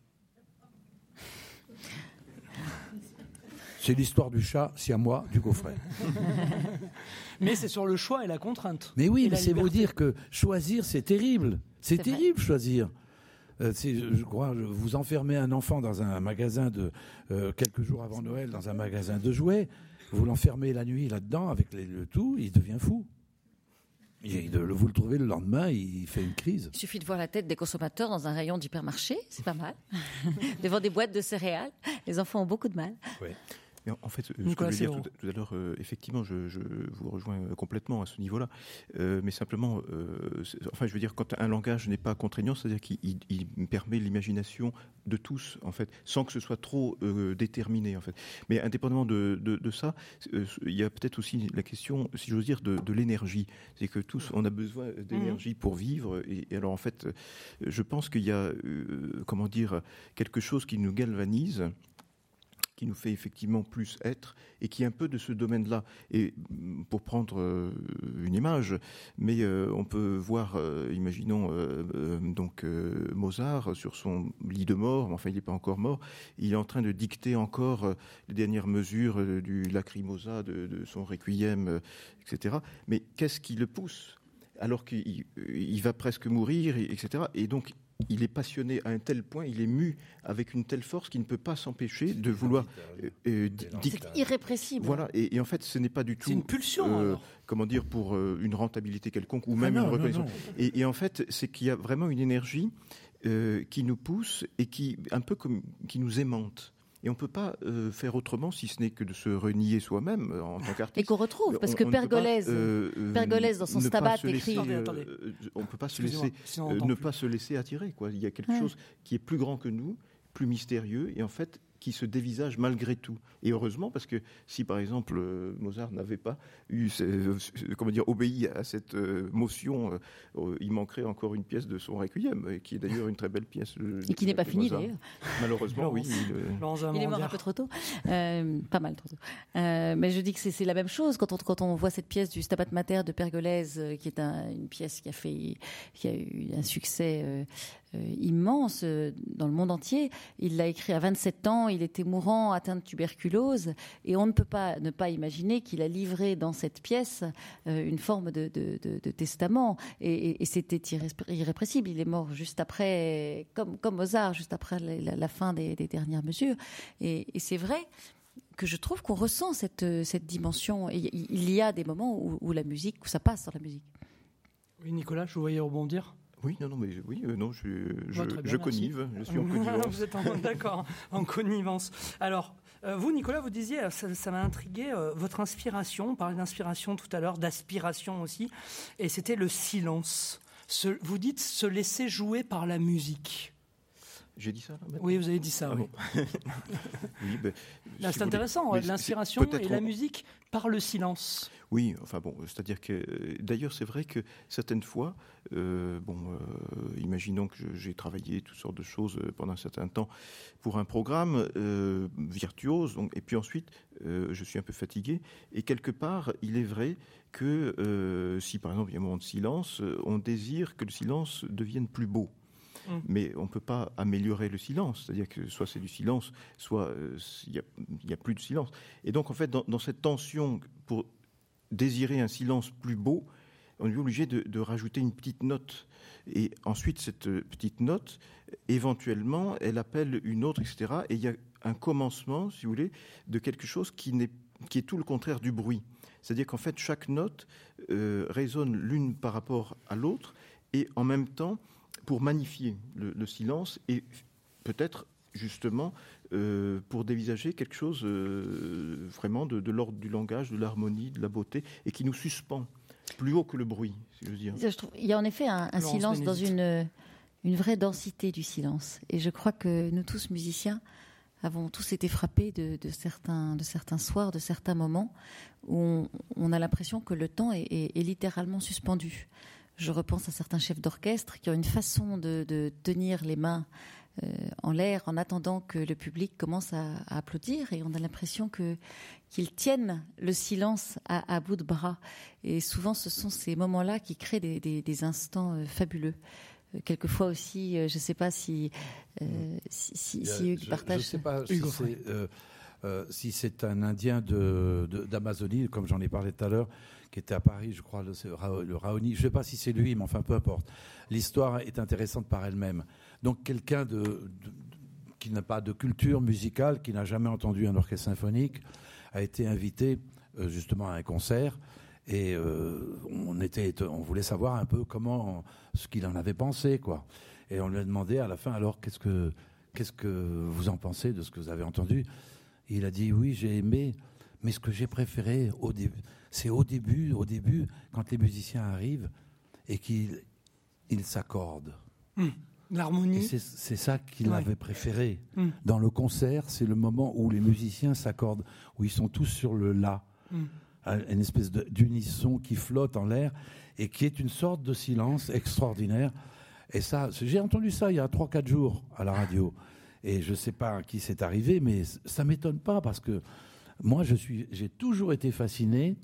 C'est l'histoire du chat, si à moi, du coffret. mais c'est sur le choix et la contrainte. Mais oui, mais c'est vous dire que choisir, c'est terrible. C'est terrible, choisir. Euh, je crois, vous enfermez un enfant dans un magasin de euh, quelques jours avant Noël, dans un magasin de jouets, vous l'enfermez la nuit là-dedans avec le tout, il devient fou vous le trouvez le lendemain, il fait une crise. Il suffit de voir la tête des consommateurs dans un rayon d'hypermarché, c'est pas mal. Devant des boîtes de céréales, les enfants ont beaucoup de mal. En fait, ce que je voulais dire tout, à l'heure, euh, effectivement, je, vous rejoins complètement à ce niveau-là. Euh, mais simplement, euh, enfin, je veux dire, quand un langage n'est pas contraignant, c'est-à-dire qu'il permet l'imagination de tous, en fait, sans que ce soit trop déterminé, en fait. Mais indépendamment de, de, ça, il y a peut-être aussi la question, si j'ose dire, de, l'énergie. C'est que tous, on a besoin d'énergie pour vivre. Et, et, alors, en fait, je pense qu'il y a, comment dire, quelque chose qui nous galvanise qui nous fait effectivement plus être et qui est un peu de ce domaine-là. Et pour prendre euh, une image, mais euh, on peut voir, euh, imaginons donc Mozart sur son lit de mort, enfin il n'est pas encore mort, il est en train de dicter encore les dernières mesures du lacrymosa, de, de son requiem, etc. Mais qu'est-ce qui le pousse? Alors qu'il va presque mourir, etc. Et donc il est passionné à un tel point, il est mu avec une telle force qu'il ne peut pas s'empêcher de vouloir. Euh, euh c'est irrépressible. Voilà, et, en fait, ce n'est pas du tout. C'est une pulsion. Euh, comment dire pour euh, une rentabilité quelconque ou même ah une reconnaissance. Et, en fait, c'est qu'il y a vraiment une énergie qui nous pousse et qui un peu comme qui nous aimante. Et on ne peut pas euh, faire autrement si ce n'est que de se renier soi-même euh, en tant qu'artiste. Et qu'on retrouve, parce que Pergolèse, euh, dans son stabat écrit. on ne peut pas se laisser, ne pas se laisser attirer. Quoi. Il y a quelque chose qui est plus grand que nous, plus mystérieux, et en fait qui se dévisage malgré tout. Et heureusement, parce que si par exemple euh, Mozart n'avait pas eu, euh, comment dire, obéi à cette euh, motion, il manquerait encore une pièce de son requiem, qui est d'ailleurs une très belle pièce. Et qui n'est pas finie d'ailleurs. Malheureusement, oui. Il, est mort un peu trop tôt, pas mal trop tôt. mais je dis que c'est la même chose quand on, quand on voit cette pièce du Stabat Mater de Pergolèse, qui est une pièce qui a fait, qui a eu un succès euh, immense euh, dans le monde entier. Il l'a écrit à 27 ans, il était mourant, atteint de tuberculose, et on ne peut pas ne pas imaginer qu'il a livré dans cette pièce euh, une forme de, testament. Et, c'était irrépressible. Il est mort juste après, comme, comme Mozart, juste après la, fin des, dernières mesures. Et, c'est vrai que je trouve qu'on ressent cette, cette dimension. il y a des moments où, où la musique, où ça passe dans la musique. Oui, Nicolas, je vous voyais rebondir. Oui, non, non, mais oui, euh, non, je, je, je connive, je suis en connivence. vous êtes d'accord, en connivence. Alors, euh, vous, Nicolas, vous disiez, ça m'a intrigué, euh, votre inspiration, on parlait d'inspiration tout à l'heure, d'aspiration aussi, et c'était le silence. vous dites se laisser jouer par la musique. J'ai dit ça Oui, vous avez dit ça. Ah oui. Ben, c'est intéressant, l'inspiration et la musique par le silence. Oui, enfin bon, c'est-à-dire que d'ailleurs c'est vrai que certaines fois, euh, bon, euh, imaginons que j'ai travaillé toutes sortes de choses euh, pendant un certain temps pour un programme virtuose, donc, et puis ensuite je suis un peu fatigué, et quelque part il est vrai que si par exemple il y a un moment de silence, on désire que le silence devienne plus beau. Mm. Mais on ne peut pas améliorer le silence. C'est-à-dire que soit c'est du silence, soit il n'y a, plus de silence. Et donc, en fait, dans, dans cette tension pour désirer un silence plus beau, on est obligé de, rajouter une petite note. Et ensuite, cette petite note, éventuellement, elle appelle une autre, etc. Et il y a un commencement, si vous voulez, de quelque chose qui, est, qui est tout le contraire du bruit. C'est-à-dire qu'en fait, chaque note euh, résonne l'une par rapport à l'autre, et en même temps, pour magnifier le, silence et peut-être justement euh, pour dévisager quelque chose euh, vraiment de, l'ordre du langage, de l'harmonie, de la beauté, et qui nous suspend plus haut que le bruit, si je veux dire. il y a en effet un, silence dans une, une vraie densité du silence. Et je crois que nous tous, musiciens, avons tous été frappés de, certains, de certains soirs, de certains moments où on, a l'impression que le temps est, littéralement suspendu. Je repense à certains chefs d'orchestre qui ont une façon de, de tenir les mains euh, en l'air en attendant que le public commence à, applaudir et on a l'impression que qu'ils tiennent le silence à, bout de bras. Et souvent, ce sont ces moments-là qui créent des, instants euh, fabuleux euh, quelquefois aussi, je ne sais pas si, si, si, si Hugues partage. Je ne sais pas si c'est un Indien d'Amazonie, de, comme j'en ai parlé tout à l'heure, qui était à Paris, je crois, le, le Raoni. Je ne sais pas si c'est lui, mais enfin, peu importe. L'histoire est intéressante par elle-même. Donc quelqu'un qui n'a pas de culture musicale, qui n'a jamais entendu un orchestre symphonique, a été invité euh, justement à un concert. Et euh, on, voulait savoir un peu comment, ce qu'il en avait pensé, quoi. Et on lui a demandé à la fin, alors qu'est-ce que, que vous en pensez de ce que vous avez entendu? Il a dit, oui, j'ai aimé, mais ce que j'ai préféré c'est au début, au début, quand les musiciens arrivent et qu'ils ils s'accordent. Hmm. L'harmonie. C'est ça qu'il avait préféré. Hmm. Dans le concert, c'est le moment où les musiciens s'accordent, où ils sont tous sur le la. Hmm. Une espèce d'unisson qui flotte en l'air et qui est une sorte de silence extraordinaire. Et ça, j'ai entendu ça il y a 3-4 jours à la radio. Et je ne sais pas à qui c'est arrivé, mais ça m'étonne pas parce que moi, j'ai toujours été fasciné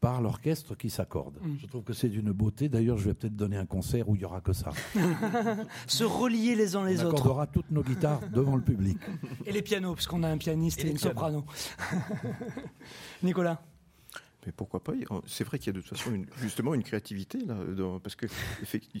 par l'orchestre qui s'accorde. Mm. Je trouve que c'est d'une beauté. D'ailleurs, je vais peut-être donner un concert où il y aura que ça. Se relier les uns les On autres. accordera toutes nos guitares devant le public. Et les pianos, parce qu'on a un pianiste Et une soprano. Nicolas Mais pourquoi pas C'est vrai qu'il y a de toute façon une- justement une créativité là, dans- parce que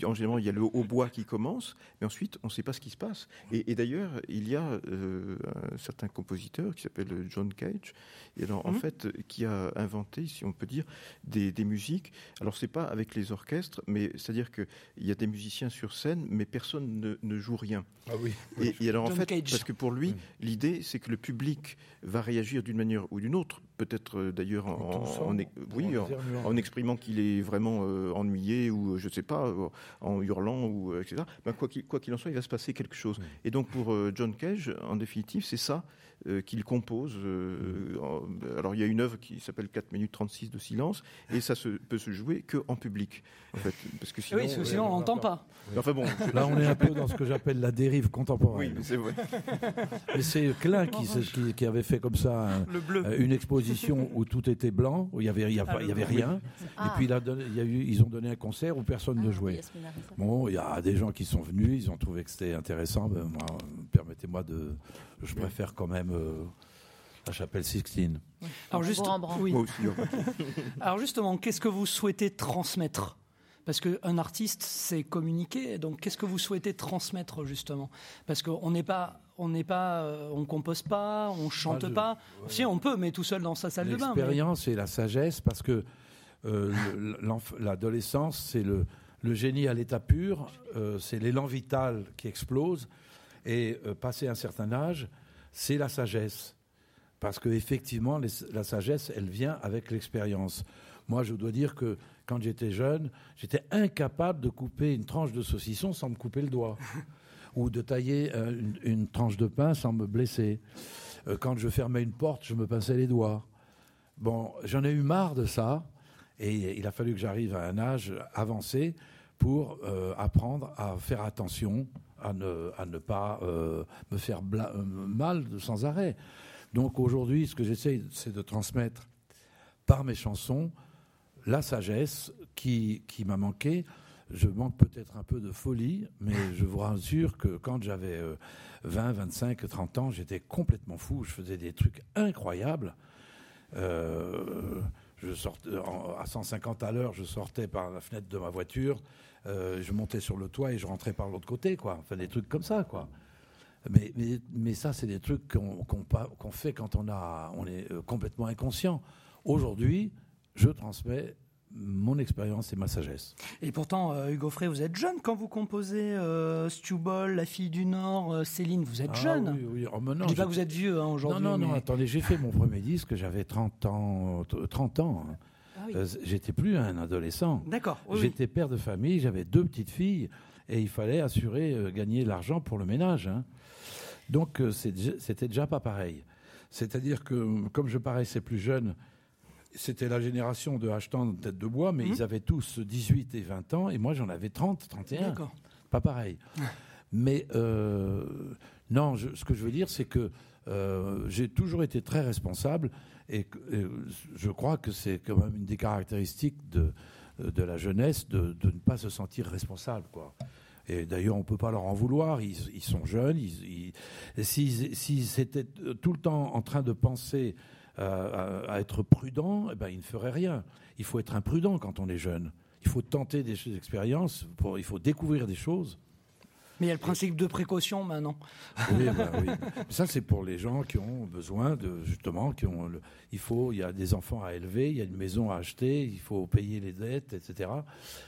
en général il y a le hautbois qui commence, mais ensuite on ne sait pas ce qui se passe. Et, et d'ailleurs il y a euh, un certain compositeur qui s'appelle John Cage, et alors, en Mhm. fait qui a inventé, si on peut dire, des, des musiques. Alors c'est pas avec les orchestres, mais c'est-à-dire qu'il y a des musiciens sur scène, mais personne ne, ne joue rien. Ah oui. Et, et alors en John fait, Cage. parce que pour lui, Oui. l'idée c'est que le public va réagir d'une manière ou d'une autre, peut-être euh, d'ailleurs en, en- oui, en, en exprimant qu'il est vraiment euh, ennuyé ou euh, je sais pas, en hurlant ou etc. Ben, quoi qu'il en soit, il va se passer quelque chose. Oui. Et donc pour euh, John Cage, en définitive, c'est ça euh, qu'il compose. euh, en- alors il y a une œuvre qui s'appelle 4 minutes 36 de silence et ça se, peut se jouer que en public en fait, parce que sinon. Oui, parce que euh, sinon on n'entend pas. Enfin bon. Là, on est un peu dans ce que j'appelle la dérive Oui, contemporaine. mais c'est vrai. Mais c'est Klein qui, se- qui, qui avait fait comme ça un- Le bleu. euh, une exposition où tout était blanc, où il y avait, y Ah, y avait rien. Ah. Et puis il a donné- il y a eu, ils ont donné un concert où personne Ah, ne oui, jouait. Bon, il y a des gens qui sont venus, ils ont trouvé que c'était intéressant. Ben, moi, permettez-moi de. Je préfère quand même euh, la chapelle Sixtine. Alors, juste, Rembrandt. oui. Moi aussi. Alors justement, qu'est-ce que vous souhaitez transmettre? Parce qu'un artiste, c'est communiquer. Donc, qu'est-ce que vous souhaitez transmettre justement? Parce qu'on n'est pas, on n'est pas, euh, on compose pas, on chante Ah, je- pas. Si, on peut, mais tout seul dans sa salle de bain. mais- L'expérience et la sagesse, parce que euh, l'adolescence, c'est le, le génie à l'état pur, euh, c'est l'élan vital qui explose, et euh, passé un certain âge, c'est la sagesse. Parce que effectivement, les- la sagesse, elle vient avec l'expérience. Moi, je dois dire que quand j'étais jeune, j'étais incapable de couper une tranche de saucisson sans me couper le doigt, ou de tailler euh, une, une tranche de pain sans me blesser. Euh, quand je fermais une porte, je me pinçais les doigts. Bon, j'en ai eu marre de ça, et il a fallu que j'arrive à un âge avancé pour euh, apprendre à faire attention, à ne, à ne pas euh, me faire euh, mal sans arrêt. Donc aujourd'hui, ce que j'essaie, c'est de transmettre par mes chansons la sagesse qui, qui m'a manqué. Je manque peut-être un peu de folie, mais je vous rassure que quand j'avais euh, 20, 25, 30 ans, j'étais complètement fou. Je faisais des trucs incroyables. Euh, je sortais à 150 à l'heure, je sortais par la fenêtre de ma voiture, euh, je montais sur le toit et je rentrais par l'autre côté, quoi. Enfin, des trucs comme ça, quoi. Mais, mais, mais ça, c'est des trucs qu'on pa- qu'on fait quand on, a, on est euh, complètement inconscient. Aujourd'hui, je transmets mon expérience et ma sagesse. Et pourtant, euh, Hugo Frey, vous êtes jeune quand vous composez euh, Stu Ball, La fille du Nord, euh, Céline, vous êtes Ah jeune. oui, oui. Oh, non, Je dis pas que vous êtes vieux hein, Non, aujourd'hui. non, non, mais- attendez, j'ai fait mon premier disque, j'avais 30 ans. euh, 30 ans hein. Ah oui. Euh, J'étais plus un adolescent. D'accord. oui. J'étais père de famille, j'avais deux petites filles et il fallait assurer euh, gagner l'argent pour le ménage. hein. Donc euh, c'était déjà pas pareil. C'est-à-dire que comme je paraissais plus jeune, c'était la génération de de tête de bois, mais Mhm. ils avaient tous 18 et 20 ans et moi j'en avais 30, 31. D'accord. Pas pareil. Mais euh, non, ce que je veux dire, c'est que euh, j'ai toujours été très responsable et, je crois que c'est quand même une des caractéristiques de, de la jeunesse de, de ne pas se sentir responsable. Quoi. Et d'ailleurs, on ne peut pas leur en vouloir. Ils, ils sont jeunes. Ils, s'ils, étaient tout le temps en train de penser euh, à, être prudents, eh ben, ils ne feraient rien. Il faut être imprudent quand on est jeune. Il faut tenter des expériences, il faut découvrir des choses. Mais il y a le principe de précaution maintenant. Oui, bah oui. Ça, c'est pour les gens qui ont besoin de, justement, qui ont le- il faut, il y a des enfants à élever, il y a une maison à acheter, il faut payer les dettes, etc.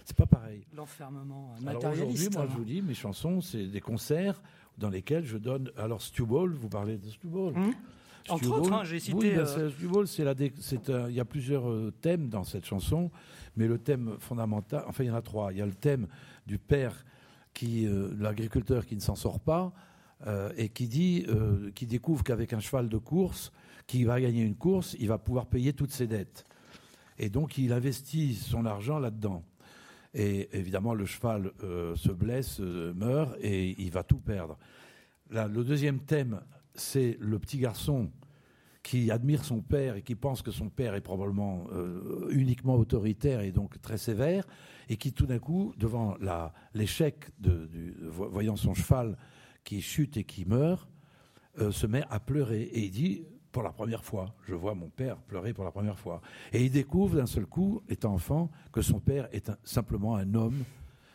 C'est pas pareil. L'enfermement euh, Alors aujourd'hui, matérialiste. moi, je vous dis, mes chansons, c'est des concerts dans lesquels je donne. Alors, Stu Ball, vous parlez de Stu Ball. Stu Entre autres, hein, j'ai cité, Oui, ben, euh, c'est- Stu Ball, c'est la dé- c'est un- il y a plusieurs euh, thèmes dans cette chanson, mais le thème fondamental, enfin, il y en a trois. Il y a le thème du père qui, euh, l'agriculteur qui ne s'en sort pas, euh, et qui dit, euh, qui découvre qu'avec un cheval de course, qui va gagner une course, il va pouvoir payer toutes ses dettes. Et donc, il investit son argent là-dedans. Et évidemment, le cheval se blesse, meurt, et il va tout perdre. le deuxième thème, c'est le petit garçon qui admire son père et qui pense que son père est probablement euh, uniquement autoritaire et donc très sévère, et qui tout d'un coup, devant l'échec, de, voyant son cheval qui chute et qui meurt, euh, se met à pleurer. Et il dit, pour la première fois, je vois mon père pleurer pour la première fois. Et il découvre d'un seul coup, étant enfant, que son père est simplement un homme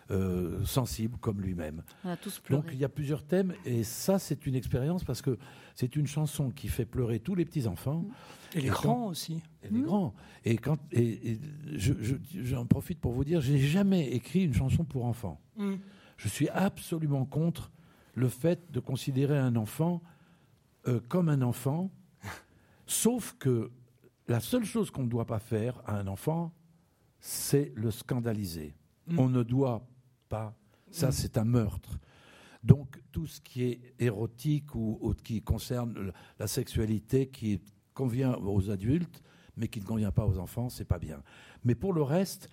euh, sensible comme lui-même. Donc il y a plusieurs thèmes et ça c'est une expérience parce que c'est une chanson qui fait pleurer tous les petits enfants. Et les grands aussi. Et les grands. Et quand et, j'en profite pour vous dire, je n'ai jamais écrit une chanson pour enfants. Mm. Je suis absolument contre le fait de considérer un enfant euh, comme un enfant, sauf que la seule chose qu'on ne doit pas faire à un enfant, c'est le scandaliser. Mm. On ne doit pas. Ça, c'est un meurtre. Donc, tout ce qui est érotique ou, qui concerne la sexualité qui convient aux adultes, mais qui ne convient pas aux enfants, c'est pas bien. Mais pour le reste,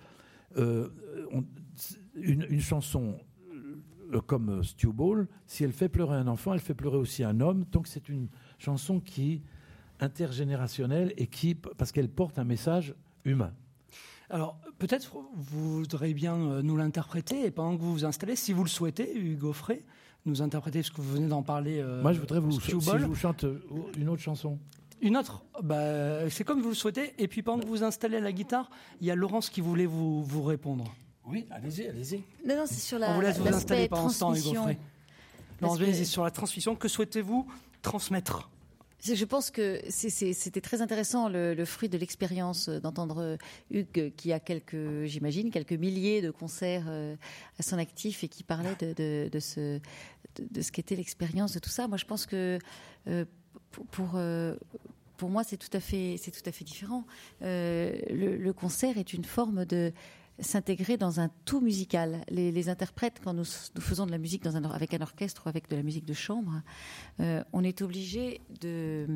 euh, une, chanson euh, comme Stew Ball, si elle fait pleurer un enfant, elle fait pleurer aussi un homme. Donc, c'est une chanson qui intergénérationnelle et qui, parce qu'elle porte un message humain. Alors, peut-être vous voudrez bien euh, nous l'interpréter, et pendant que vous vous installez, si vous le souhaitez, Hugo Frey, nous interpréter, ce que vous venez d'en parler. Euh, Moi, je voudrais vous, si je vous chante euh, une autre chanson. Une autre? Bah, C'est comme vous le souhaitez. Et puis, pendant que vous installez la guitare, il y a Laurence qui voulait vous, vous répondre. Oui, allez-y, allez-y. Non, non, c'est sur la. On vous laisse vous installer pendant ce temps, Hugo Frey. Laurence, sur la transmission. Que souhaitez-vous transmettre? Je pense que c'était très intéressant le, fruit de l'expérience euh, d'entendre euh, Hugues qui a quelques, j'imagine, quelques milliers de concerts euh, à son actif et qui parlait de, ce, qu'était l'expérience de tout ça. Moi, je pense que pour, moi, c'est tout à fait différent. le, concert est une forme de s'intégrer dans un tout musical. Les, interprètes, quand nous, faisons de la musique avec un orchestre ou avec de la musique de chambre, euh, on est obligé de,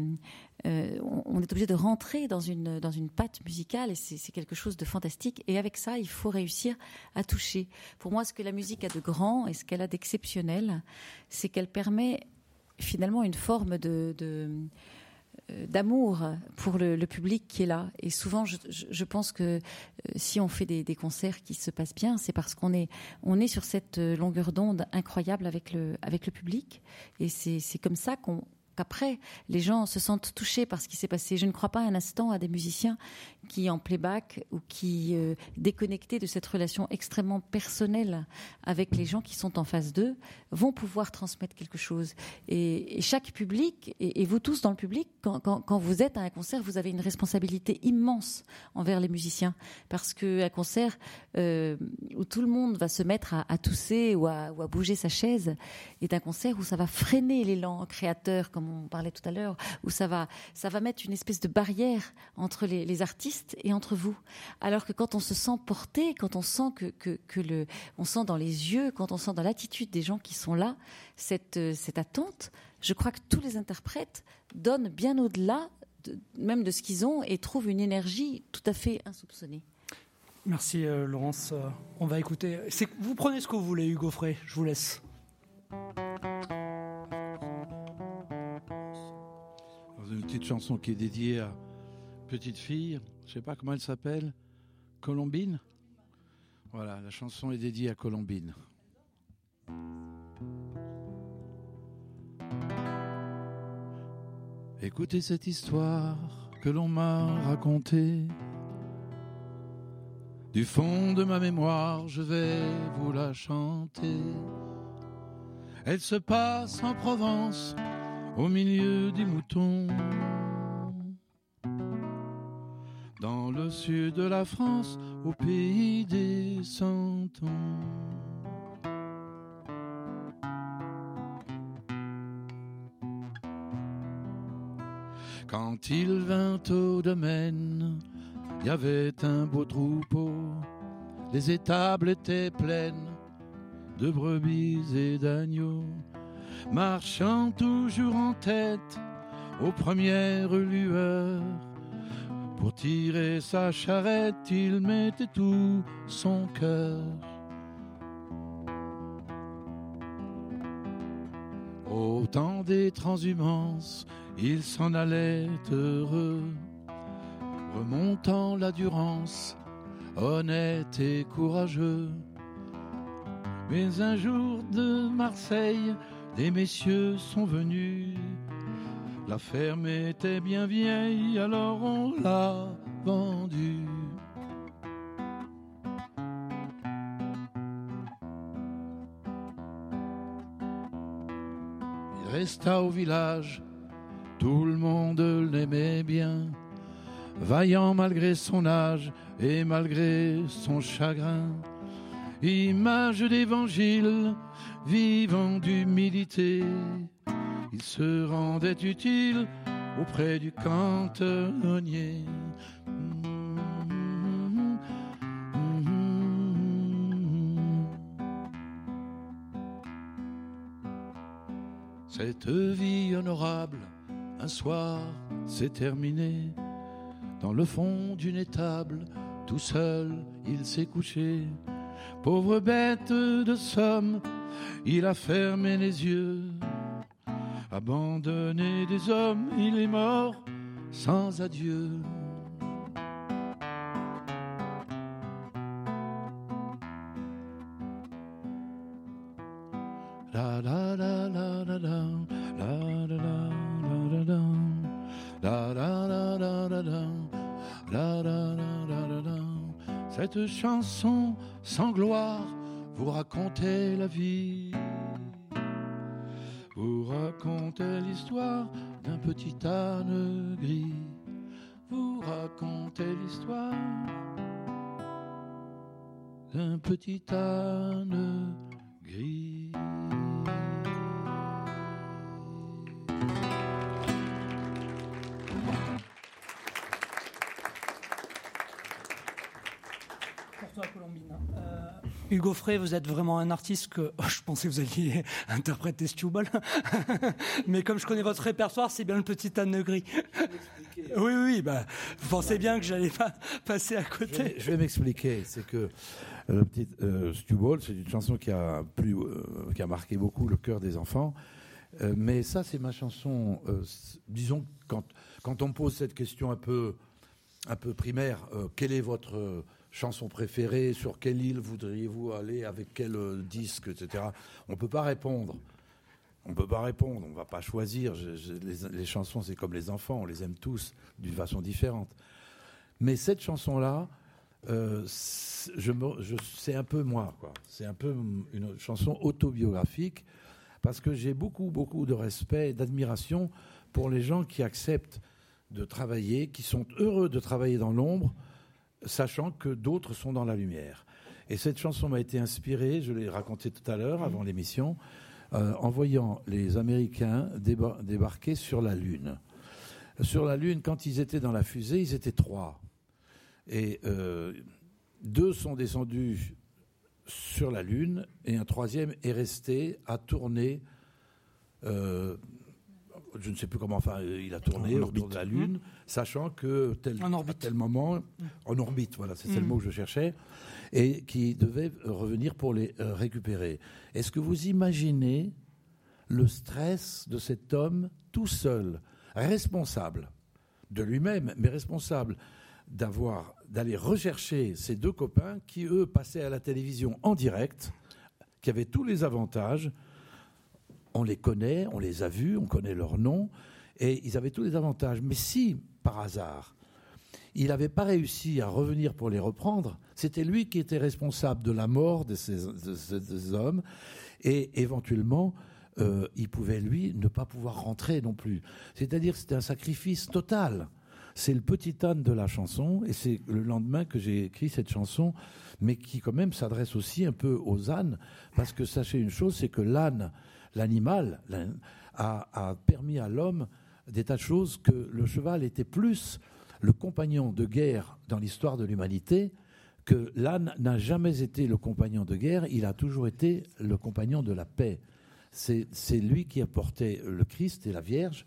euh, on est obligé de rentrer dans une dans une patte musicale et c'est quelque chose de fantastique. Et avec ça, il faut réussir à toucher. Pour moi, ce que la musique a de grand et ce qu'elle a d'exceptionnel, c'est qu'elle permet finalement une forme de d'amour pour le, public qui est là. Et souvent, je, pense que euh, si on fait des, concerts qui se passent bien, c'est parce qu'on est, on est sur cette euh, longueur d'onde incroyable avec le, avec le public. Et c'est comme ça qu'on après, les gens se sentent touchés par ce qui s'est passé. Je ne crois pas un instant à des musiciens qui, en playback ou qui, euh, déconnectés de cette relation extrêmement personnelle avec les gens qui sont en face d'eux, vont pouvoir transmettre quelque chose. Et, chaque public, et, vous tous dans le public, quand, vous êtes à un concert, vous avez une responsabilité immense envers les musiciens. Parce qu'un concert euh, où tout le monde va se mettre à, tousser ou à, ou à bouger sa chaise est un concert où ça va freiner l'élan créateur, comme on parlait tout à l'heure, où ça va, ça va mettre une espèce de barrière entre les, artistes et entre vous. Alors que quand on se sent porté, quand on sent que, le, on sent dans les yeux, quand on sent dans l'attitude des gens qui sont là, cette, cette attente, je crois que tous les interprètes donnent bien au-delà même de ce qu'ils ont et trouvent une énergie tout à fait insoupçonnée. Merci euh, Laurence. Euh, on va écouter. Vous prenez ce que vous voulez, Hugo Frey. Je vous laisse. Une petite chanson qui est dédiée à petite fille, je sais pas comment elle s'appelle, Colombine? Voilà, la chanson est dédiée à Colombine. Écoutez cette histoire que l'on m'a racontée. Du fond de ma mémoire, je vais vous la chanter. Elle se passe en Provence, au milieu des moutons. Dans le sud de la France, au pays des centons. Quand il vint au domaine, il y avait un beau troupeau. Les étables étaient pleines de brebis et d'agneaux marchant toujours en tête aux premières lueurs. Pour tirer sa charrette, il mettait tout son cœur. Au temps des transhumances, il s'en allait heureux, remontant la durance, honnête et courageux. Mais un jour de Marseille, des messieurs sont venus. La ferme était bien vieille, alors on l'a vendue. Il resta au village, tout le monde l'aimait bien, vaillant malgré son âge et malgré son chagrin. Image d'évangile, vivant d'humilité, il se rendait utile auprès du cantonnier. Cette vie honorable, un soir, s'est terminée. Dans le fond d'une étable, tout seul, il s'est couché. Pauvre bête de somme, il a fermé les yeux. Abandonné des hommes, il est mort sans adieu. La la la la la la la la Cette chanson sans gloire vous racontait la vie. Vous racontez l'histoire d'un petit âne gris. Vous racontez l'histoire d'un petit âne gris. Hugo Frey, vous êtes vraiment un artiste que oh, je pensais que vous alliez interpréter Stewball. Mais comme je connais votre répertoire, c'est bien le petit âne gris. Oui, oui, bah, vous pensez bien que j'allais pas passer à côté. je vais m'expliquer. C'est que euh, le petit euh, c'est une chanson qui a, plus, euh, qui a marqué beaucoup le cœur des enfants. Euh, mais ça, c'est ma chanson. disons, quand, quand on pose cette question un peu, un peu primaire, quelle est votre chanson préférée Sur quelle île voudriez-vous aller Avec quel euh, disque, etc. On ne peut pas répondre. On ne peut pas répondre, on ne va pas choisir. Les, chansons, c'est comme les enfants, on les aime tous d'une façon différente. Mais cette chanson-là, euh, c'est- je un peu moi. C'est un peu une chanson autobiographique parce que j'ai beaucoup, beaucoup de respect et d'admiration pour les gens qui acceptent de travailler, qui sont heureux de travailler dans l'ombre, sachant que d'autres sont dans la lumière. Et cette chanson m'a été inspirée, je l'ai raconté tout à l'heure avant l'émission, euh, en voyant les Américains débar- débarquer sur la Lune. Sur la Lune, quand ils étaient dans la fusée, ils étaient trois. Et euh, deux sont descendus sur la Lune et un troisième est resté à tourner. euh, je ne sais plus comment, enfin, il a tourné En autour de la Lune, sachant que tel, En à tel moment, en orbite, voilà, c'est le Mm. mot que je cherchais, et qui devait euh, revenir pour les euh, récupérer. Est-ce que vous imaginez le stress de cet homme tout seul, responsable de lui-même, mais responsable d'avoir d'aller rechercher ces deux copains qui eux passaient à la télévision en direct, qui avaient tous les avantages. On les connaît, on les a vus, on connaît leurs noms, et ils avaient tous les avantages. Mais si, par hasard, il n'avait pas réussi à revenir pour les reprendre, c'était lui qui était responsable de la mort de ces, hommes, et éventuellement, euh, il pouvait, lui, ne pas pouvoir rentrer non plus. C'est-à-dire c'était un sacrifice total. C'est le petit âne de la chanson, et c'est le lendemain que j'ai écrit cette chanson, mais qui quand même s'adresse aussi un peu aux ânes, parce que sachez une chose, c'est que l'âne, l'animal, a, a permis à l'homme des tas de choses que le cheval était plus le compagnon de guerre dans l'histoire de l'humanité que l'âne n'a jamais été le compagnon de guerre, il a toujours été le compagnon de la paix. C'est lui qui a porté le Christ et la Vierge.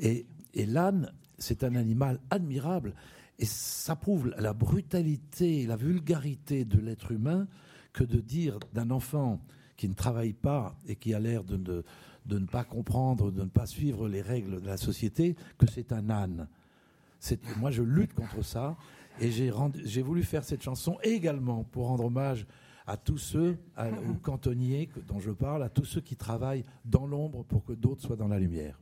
Et, et l'âne, c'est un animal admirable. Et ça prouve la brutalité, la vulgarité de l'être humain que de dire d'un enfant qui ne travaille pas et qui a l'air de ne, de ne pas comprendre, de ne pas suivre les règles de la société, que c'est un âne. Moi, je lutte contre ça. Et j'ai voulu faire cette chanson également pour rendre hommage à tous ceux, aux cantonniers dont je parle, à tous ceux qui travaillent dans l'ombre pour que d'autres soient dans la lumière.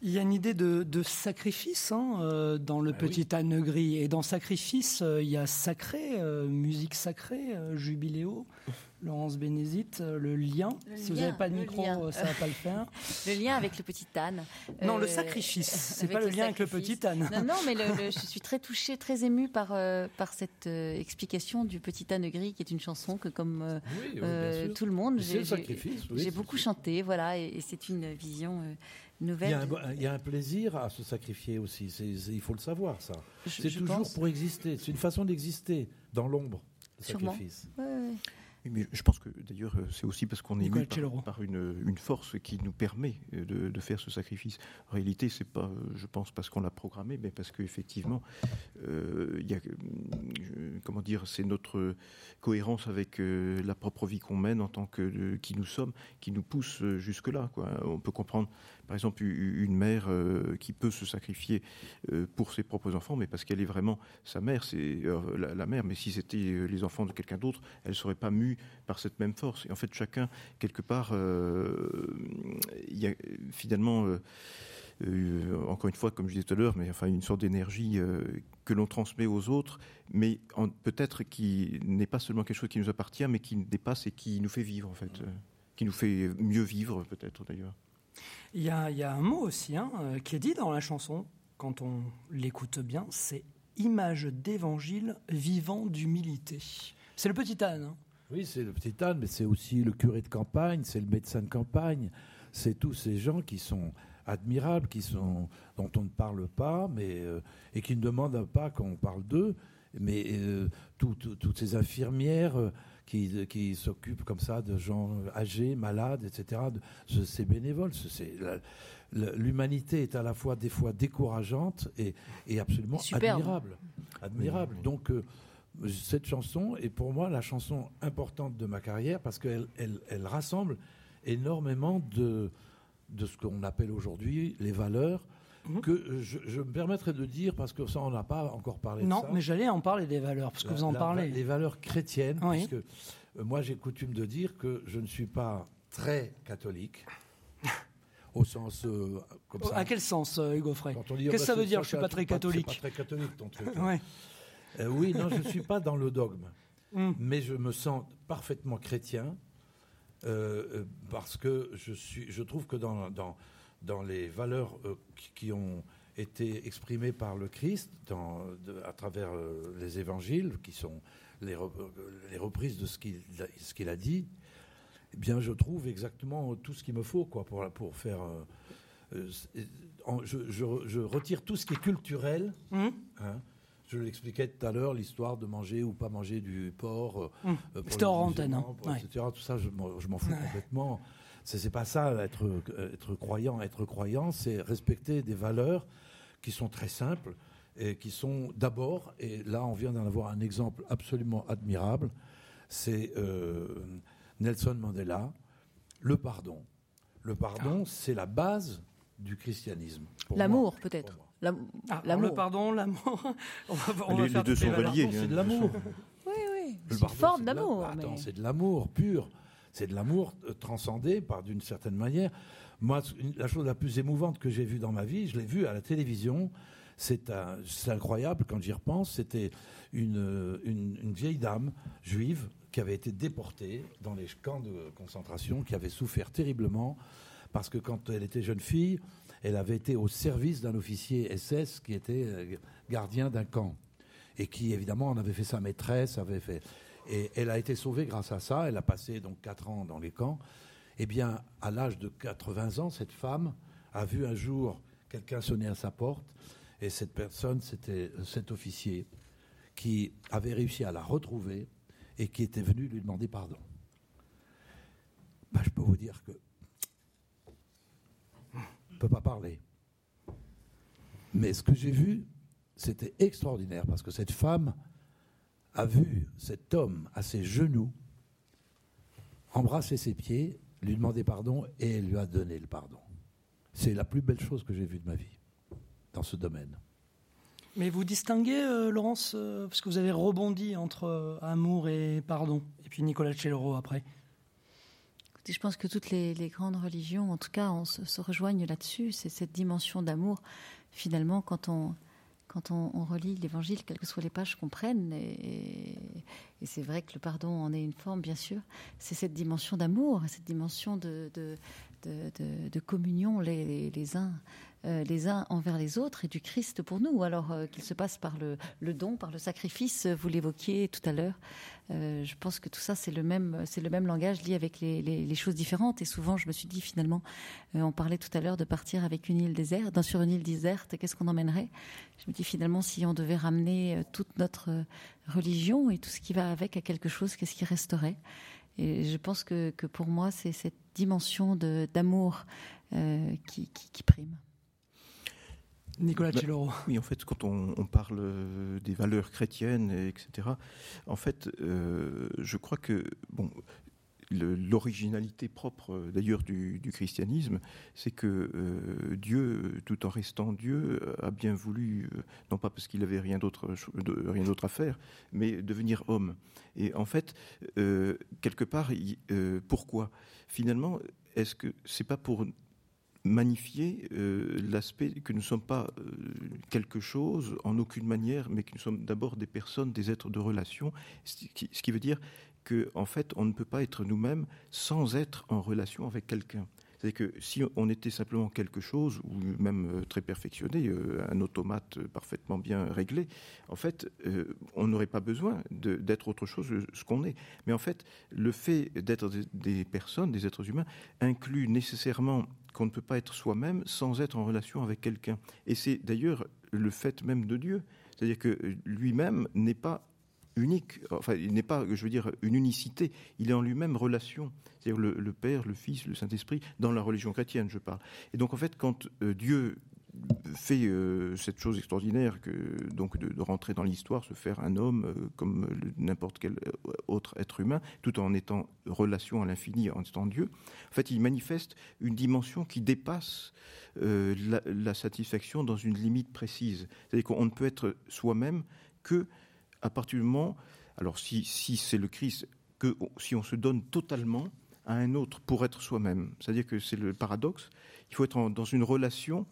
Il y a une idée de, sacrifice hein, euh, dans le ah petit âne gris. Et dans sacrifice, euh, il y a sacré, euh, musique sacrée, jubiléo. Laurence Bénézite, le lien. si vous n'avez pas de micro, ça ne va pas le faire. le lien avec le petit âne. Non, le sacrifice. C'est pas le, lien avec le petit âne. Non, non mais je suis très touchée, très émue par, par cette explication du petit âne gris, qui est une chanson que, comme tout le monde, j'ai beaucoup chanté. Voilà, et, et c'est une vision il y, a un, plaisir à se sacrifier aussi. il faut le savoir, ça. C'est toujours pour exister. C'est une façon d'exister dans l'ombre, le sacrifice je pense que d'ailleurs, euh, c'est aussi parce qu'on est mis par, une, force qui nous permet euh, de, faire ce sacrifice. En réalité, c'est pas, euh, je pense, parce qu'on l'a programmé, mais parce qu'effectivement, il y a, comment dire, c'est notre cohérence avec la propre vie qu'on mène en tant que qui nous sommes, qui nous pousse jusque là. On peut comprendre, par exemple, une mère qui peut se sacrifier pour ses propres enfants, mais parce qu'elle est vraiment sa mère, c'est la, la, mère. Mais si c'était les enfants de quelqu'un d'autre, elle serait pas mue par cette même force. Et en fait, chacun, quelque part, euh, il y a finalement, euh, euh, encore une fois, comme je disais tout à l'heure, mais enfin une sorte d'énergie que l'on transmet aux autres, mais peut-être qui n'est pas seulement quelque chose qui nous appartient, mais qui dépasse et qui nous fait vivre, en fait, qui nous fait mieux vivre, peut-être d'ailleurs. Il y, a, un mot aussi hein, qui est dit dans la chanson, quand on l'écoute bien, c'est image d'évangile vivant d'humilité. C'est le petit âne. Hein. Oui, c'est le petit âne, mais c'est aussi le curé de campagne, c'est le médecin de campagne, c'est tous ces gens qui sont admirables, qui sont, dont on ne parle pas, mais, euh, et qui ne demandent pas qu'on parle d'eux, mais euh, toutes ces infirmières euh, qui, qui s'occupent comme ça de gens âgés, malades, etc., c'est bénévole. L'humanité est à la fois des fois décourageante et, et absolument admirable. Admirable. Donc, cette chanson est pour moi la chanson importante de ma carrière parce qu'elle elle, rassemble énormément de, de ce qu'on appelle aujourd'hui les valeurs. Mhm. Que je, me permettrai de dire, parce que ça, on n'a pas encore parlé non, de ça. Non, mais j'allais en parler des valeurs, parce que vous en parlez. Les valeurs chrétiennes, parce que euh, moi, j'ai coutume de dire que je ne suis pas très catholique. au sens euh, comme ça. À quel sens, euh, Hugo Frey Qu'est-ce que ça veut dire Je suis pas très catholique. Pas très catholique ton truc. ouais. Euh, oui, non, je ne suis pas dans le dogme, hmm. mais je me sens parfaitement chrétien euh, euh, parce que je, suis, je trouve que dans, dans, dans les valeurs qui ont été exprimées par le Christ dans, à travers les évangiles, qui sont les, les reprises de ce qu'il a dit, eh bien, je trouve exactement tout ce qu'il me faut quoi, pour, pour faire. je, je, retire tout ce qui est culturel. Hmm. Hein, je l'expliquais tout à l'heure, l'histoire de manger ou pas manger du porc. Euh, euh, C'était hors antenne. Hein. Etc. Tout ça, je, m'en fous complètement. C'est pas ça, être, être croyant. Être croyant, c'est respecter des valeurs qui sont très simples et qui sont d'abord, et là on vient d'en avoir un exemple absolument admirable, c'est euh, Nelson Mandela, le pardon. Le pardon, ah. c'est la base du christianisme. L'amour, peut-être. Ah, le pardon, l'amour. les, deux sont reliés. C'est de l'amour. oui, oui. C'est une forme d'amour. Attends, c'est de l'amour pur. C'est de l'amour euh, transcendé par d'une certaine manière. Moi, la chose la plus émouvante que j'ai vue dans ma vie, je l'ai vue à la télévision. C'est incroyable quand j'y repense. C'était une, une, vieille dame juive qui avait été déportée dans les camps de concentration, qui avait souffert terriblement parce que quand elle était jeune fille, elle avait été au service d'un officier SS qui était euh, gardien d'un camp et qui évidemment en avait fait sa maîtresse, avait fait et elle a été sauvée grâce à ça. Elle a passé donc quatre ans dans les camps. Eh bien, à l'âge de 80 ans, cette femme a vu un jour quelqu'un sonner à sa porte et cette personne, c'était cet officier qui avait réussi à la retrouver et qui était venu lui demander pardon. Ben, je peux vous dire que ne peut pas parler. Mais ce que j'ai vu, c'était extraordinaire parce que cette femme a vu cet homme à ses genoux embrasser ses pieds lui demander pardon et elle lui a donné le pardon. C'est la plus belle chose que j'ai vue de ma vie dans ce domaine. Mais vous distinguez, euh, Laurence, euh, parce que vous avez rebondi entre euh, amour et pardon, et puis Nicolas Cellero après. Écoutez, je pense que toutes les, grandes religions, en tout cas, on se, rejoignent là-dessus. C'est cette dimension d'amour. Finalement, quand on, quand on, relit l'Évangile, quelles que soient les pages qu'on prenne, et, c'est vrai que le pardon en est une forme, bien sûr, c'est cette dimension d'amour, cette dimension de, communion les uns euh, les uns envers les autres et du Christ pour nous. Alors euh, qu'il se passe par le, don, par le sacrifice, vous l'évoquiez tout à l'heure. Euh, je pense que tout ça, c'est le même, le même langage lié avec les, choses différentes. Et souvent, je me suis dit finalement, on parlait tout à l'heure de partir avec une île déserte, dans, sur une île déserte, qu'est-ce qu'on emmènerait? Je me dis finalement, si on devait ramener toute notre religion et tout ce qui va avec à quelque chose, qu'est-ce qui resterait? Et je pense que, pour moi, c'est cette dimension d'amour qui, prime. Nicolas bah, Oui, en fait, quand on, parle euh, des valeurs chrétiennes, etc., en fait, euh, je crois que, bon, l'originalité propre euh, d'ailleurs du, christianisme, c'est que Dieu, tout en restant Dieu, a bien voulu, non pas parce qu'il avait rien d'autre, rien d'autre à faire, mais devenir homme. Et en fait, quelque part, pourquoi? Finalement, est-ce que c'est pas pour magnifier euh, l'aspect que nous ne sommes pas euh, quelque chose en aucune manière, mais que nous sommes d'abord des personnes, des êtres de relation, ce qui, veut dire qu'en en fait, on ne peut pas être nous-mêmes sans être en relation avec quelqu'un. C'est-à-dire que si on était simplement quelque chose, ou même euh, très perfectionné, un automate parfaitement bien réglé, en fait, on n'aurait pas besoin d'être autre chose que ce qu'on est. Mais en fait, le fait d'être des personnes, des êtres humains, inclut nécessairement qu'on ne peut pas être soi-même sans être en relation avec quelqu'un. Et c'est d'ailleurs le fait même de Dieu. C'est-à-dire que lui-même n'est pas unique, enfin, il n'est pas, je veux dire, une unicité, il est en lui-même relation. C'est-à-dire le, Père, le Fils, le Saint-Esprit, dans la religion chrétienne, je parle. Et donc, en fait, quand euh, Dieu fait euh, cette chose extraordinaire que donc de, rentrer dans l'histoire, se faire un homme euh, comme n'importe quel autre être humain, tout en étant relation à l'infini, en étant Dieu. En fait, il manifeste une dimension qui dépasse la, satisfaction dans une limite précise. C'est-à-dire qu'on ne peut être soi-même que à partir du moment, alors si, si c'est le Christ, que si on se donne totalement à un autre pour être soi-même. C'est-à-dire que c'est le paradoxe. Il faut être dans une relation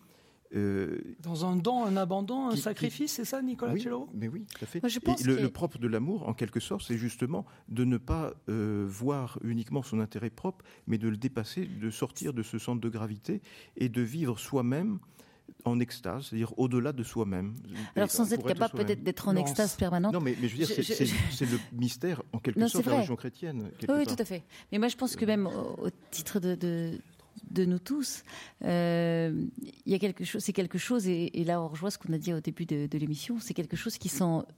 euh, Dans un don, un abandon, un sacrifice, c'est ça, Nicolas oui, Mais oui, tout à fait. le, propre de l'amour, en quelque sorte, c'est justement de ne pas euh, voir uniquement son intérêt propre, mais de le dépasser, de sortir de ce centre de gravité et de vivre soi-même en extase, c'est-à-dire au-delà de soi-même. Alors sans être capable peut-être d'être en extase permanente. Non, mais, je veux dire, c'est le mystère en quelque sorte de la religion chrétienne. Oui, tout à fait. Mais moi, je pense que même au, titre de, de nous tous. Euh, il y a quelque chose, c'est quelque chose, et, là on rejoint ce qu'on a dit au début de, l'émission, c'est quelque chose qui,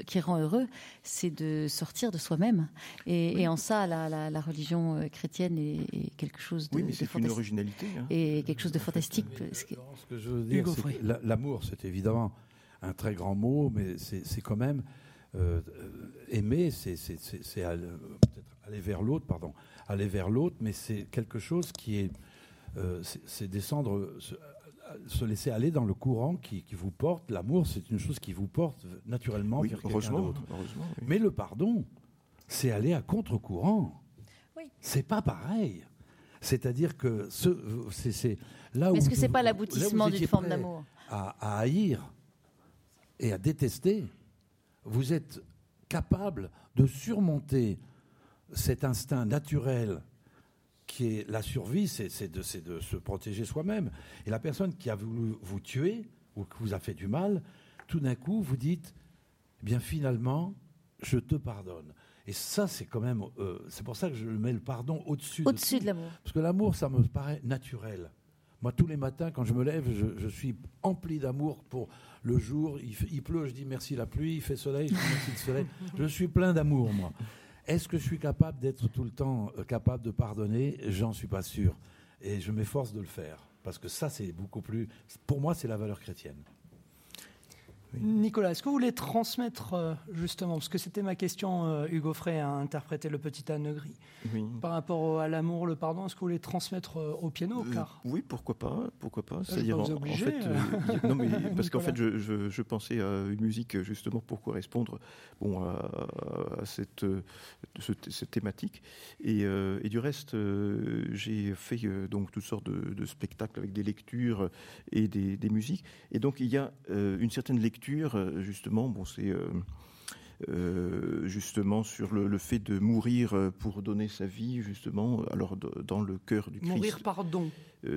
qui rend heureux, c'est de sortir de soi-même. Et, en ça, la, religion euh, chrétienne est, quelque chose de, oui, mais c'est une originalité, hein. et quelque chose de fantastique. Ce que je veux dire, c'est l'amour, c'est évidemment un très grand mot, mais c'est quand même euh, aimer, c'est peut-être aller vers l'autre, pardon, aller vers l'autre, mais c'est quelque chose qui est euh, c'est descendre, se, laisser aller dans le courant qui, vous porte. L'amour, c'est une chose qui vous porte naturellement vers quelqu'un d'autre. Mais le pardon, c'est aller à contre-courant. Oui. C'est pas pareil. C'est-à-dire que c'est là où. Est-ce que c'est pas l'aboutissement d'une forme d'amour à, à haïr et à détester, vous êtes capable de surmonter cet instinct naturel qui est la survie, c'est de, de, se protéger soi-même. Et la personne qui a voulu vous tuer ou qui vous a fait du mal, tout d'un coup, vous dites, eh bien finalement, je te pardonne. Et ça, c'est quand même, euh, c'est pour ça que je mets le pardon au-dessus. Au-dessus de, l'amour. Parce que l'amour, ça me paraît naturel. Moi, tous les matins, quand je me lève, je, suis empli d'amour pour le jour. Il, il, pleut, je dis merci la pluie. Il fait soleil, je dis merci le soleil. Je suis plein d'amour, moi. Est-ce que je suis capable d'être tout le temps euh, capable de pardonner? J'en suis pas sûr. Et je m'efforce de le faire. Parce que ça, c'est beaucoup plus. Pour moi, c'est la valeur chrétienne. Nicolas, est-ce que vous voulez transmettre euh, justement, parce que c'était ma question, euh, Hugo Frey a interprété le petit Anne Gris, par rapport à l'amour, le pardon, est-ce que vous voulez transmettre euh, au piano car... Oui, pourquoi pas, pourquoi pas. C'est-à-dire en, fait, non mais parce qu'en fait, je, pensais à une musique justement pour correspondre, bon, à, cette, cette, thématique, et, du reste, j'ai fait donc toutes sortes de, spectacles avec des lectures et des, des musiques, et donc il y a une certaine lecture euh, justement, bon, c'est euh, euh, justement sur le, fait de mourir pour donner sa vie, justement, alors dans le cœur du Christ. Mourir pardon.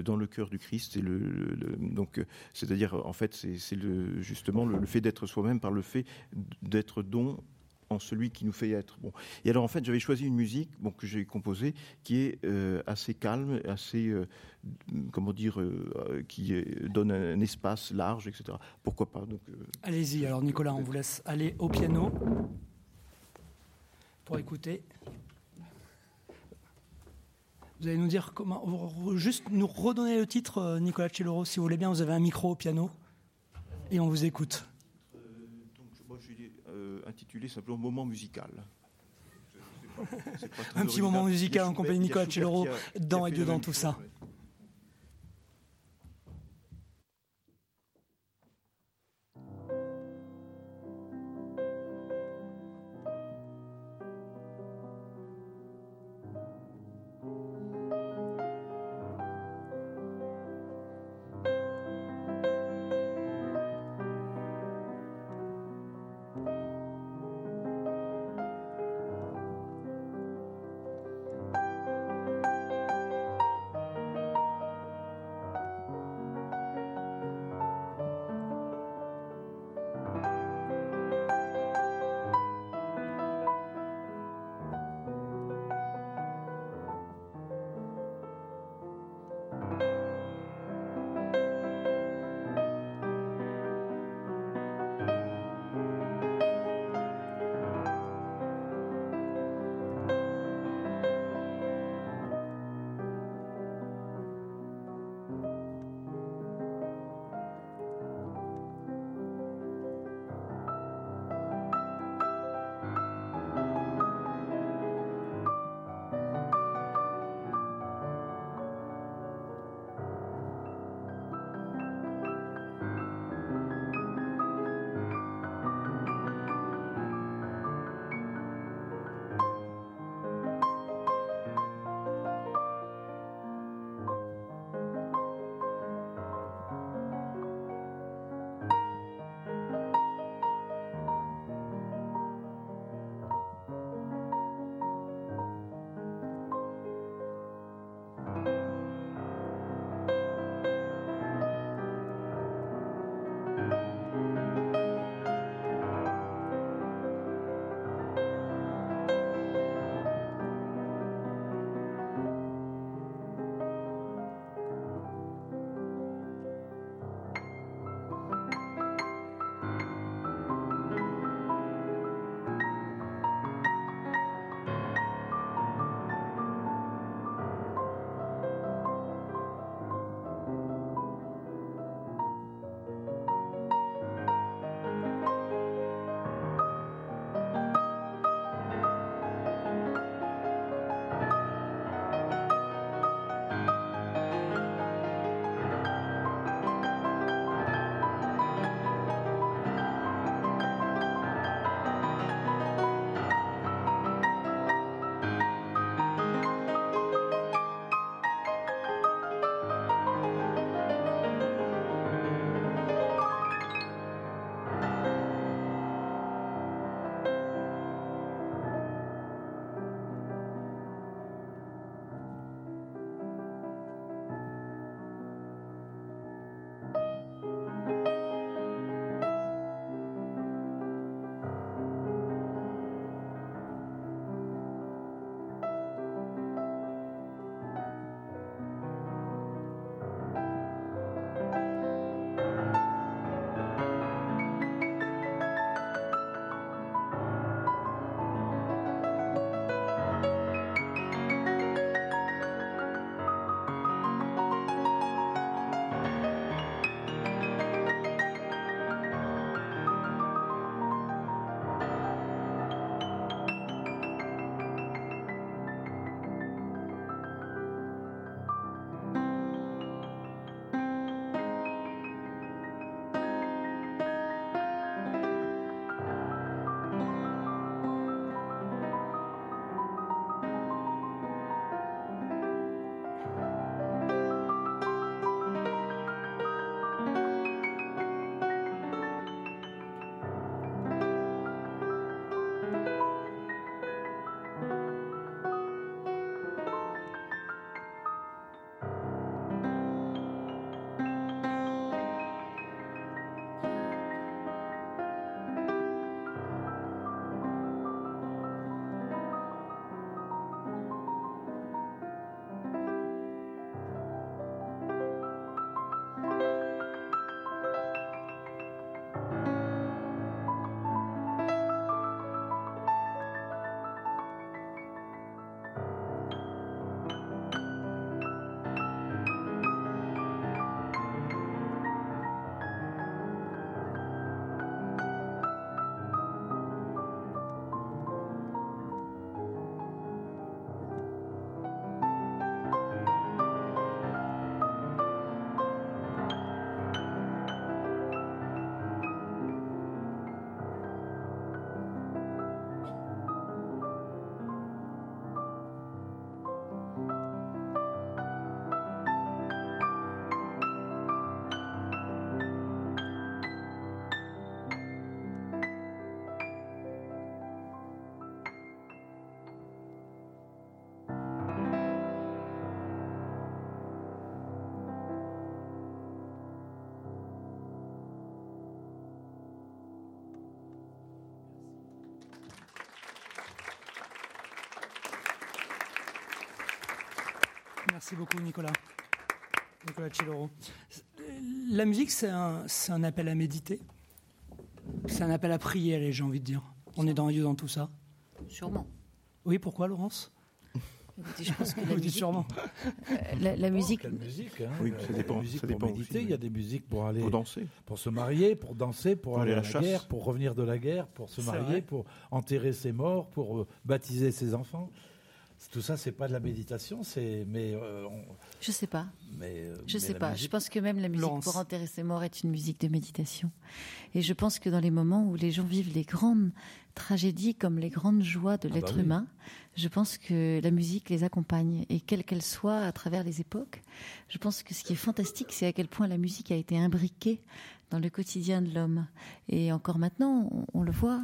dans le cœur du Christ, et le, donc c'est-à-dire en fait c'est le, justement le fait d'être soi-même par le fait d'être don en celui qui nous fait être. Bon. Et alors en fait, j'avais choisi une musique bon, que j'ai composée qui est euh, assez calme, assez, euh, comment dire, euh, qui donne un, espace large, etc. Pourquoi pas donc, Allez-y, alors Nicolas, on vous laisse aller au piano pour écouter. Vous allez nous dire comment, juste nous redonner le titre, Nicolas Celloro, si vous voulez bien, vous avez un micro au piano et on vous écoute intitulé simplement Moment musical. un petit moment musical en compagnie de Nicolas Celloro, dans et dedans tout ça. Merci beaucoup, Nicolas. Nicolas Celloro. La musique, c'est un, un, appel à méditer. C'est un appel à prier, j'ai envie de dire. On est dans, dans tout ça. Sûrement. Oui, pourquoi, Laurence? Je pense que la musique, sûrement. Euh, la, la, musique. musique hein. Oui, ça dépend. musique ça pour méditer, aussi, il y a des musiques pour aller. Pour danser. Pour se marier, pour danser, pour, Pour aller aller à la, la chasse. guerre, pour revenir de la guerre, pour se marier, pour enterrer ses morts, pour euh, baptiser ses enfants. Tout ça, c'est pas de la méditation, c'est mais euh, on- Je sais pas. mais euh, Je mais sais pas. musique- Je pense que même la musique Laurence. pour enterrer ses morts est une musique de méditation. Et je pense que dans les moments où les gens vivent les grandes tragédies comme les grandes joies de bah l'être oui. humain, je pense que la musique les accompagne. Et quelle qu'elle soit à travers les époques, je pense que ce qui est fantastique, c'est à quel point la musique a été imbriquée dans le quotidien de l'homme. Et encore maintenant, on, on le voit.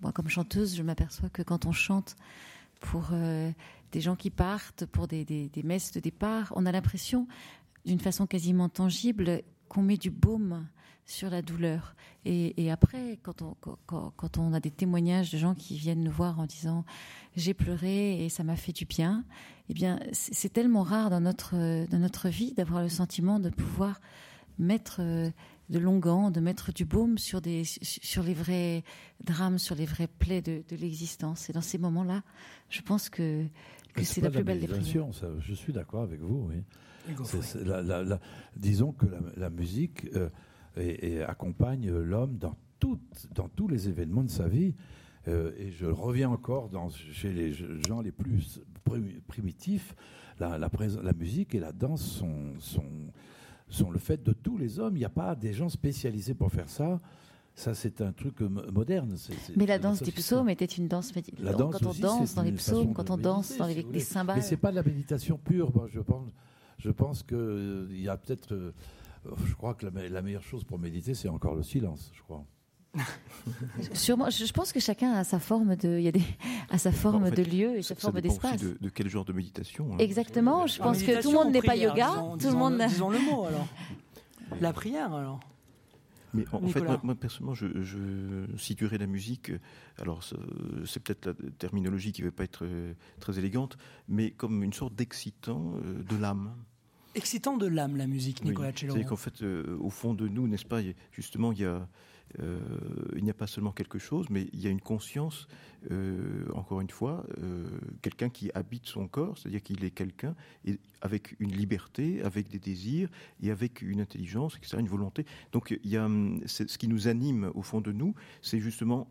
Moi, comme chanteuse, je m'aperçois que quand on chante pour euh, des gens qui partent, pour des, des- messes de départ, on a l'impression, d'une façon quasiment tangible, qu'on met du baume sur la douleur. Et, après, quand on, quand- on a des témoignages de gens qui viennent nous voir en disant j'ai pleuré et ça m'a fait du bien, eh bien, c'est tellement rare dans notre, dans notre vie d'avoir le sentiment de pouvoir mettre de l'onguent, de mettre du baume sur, des, sur les vrais drames, sur les vraies plaies de l'existence. Et dans ces moments-là, je pense que, que c'est la plus belle des prières. méditation, ça, je suis d'accord avec vous. Oui. La- la- la- disons que la, la musique euh, et- et accompagne l'homme dans, tous les événements de sa vie. Euh, et je reviens encore dans, chez les gens les plus primi- primitifs. La, la, prés- la musique et la danse sont, sont, sont le fait de tous les hommes. Il n'y a pas des gens spécialisés pour faire ça. Ça, c'est un truc euh, mo- moderne. C'est- c'est- Mais la danse des psaumes était une danse médi- La danse Quand on danse c'est dans les psaumes, quand on danse dans les, cymbales. Mais c'est pas de la méditation pure. Moi, je pense, je pense que euh, il y a peut-être. euh, je crois que la, me- la meilleure chose pour méditer, c'est encore le silence. Je crois. Sûrement, je pense que chacun a sa forme de, il y a des, a sa forme en fait, de lieu et Ça, sa ça forme d'espace. de, de quel genre de méditation. hein. Exactement. Je En pense que tout le monde n'est pas yoga. disons- tout disons le monde. Disons le mot alors. La prière alors. Mais en, en fait, moi, moi, personnellement, je, je situerais la musique. euh, Alors, c'est peut-être la terminologie qui ne va pas être euh, très élégante, mais comme une sorte d'excitant euh, de l'âme. Excitant de l'âme la musique, Nicolas Oui. Celloro. C'est-à-dire qu'en fait, euh, au fond de nous, n'est-ce pas, justement, il y a, euh, il n'y a pas seulement quelque chose, mais il y a une conscience, euh, encore une fois, euh, quelqu'un qui habite son corps, c'est-à-dire qu'il est quelqu'un avec une liberté, avec des désirs et avec une intelligence, etc., une volonté. Donc, il y a hum, ce qui nous anime au fond de nous, c'est justement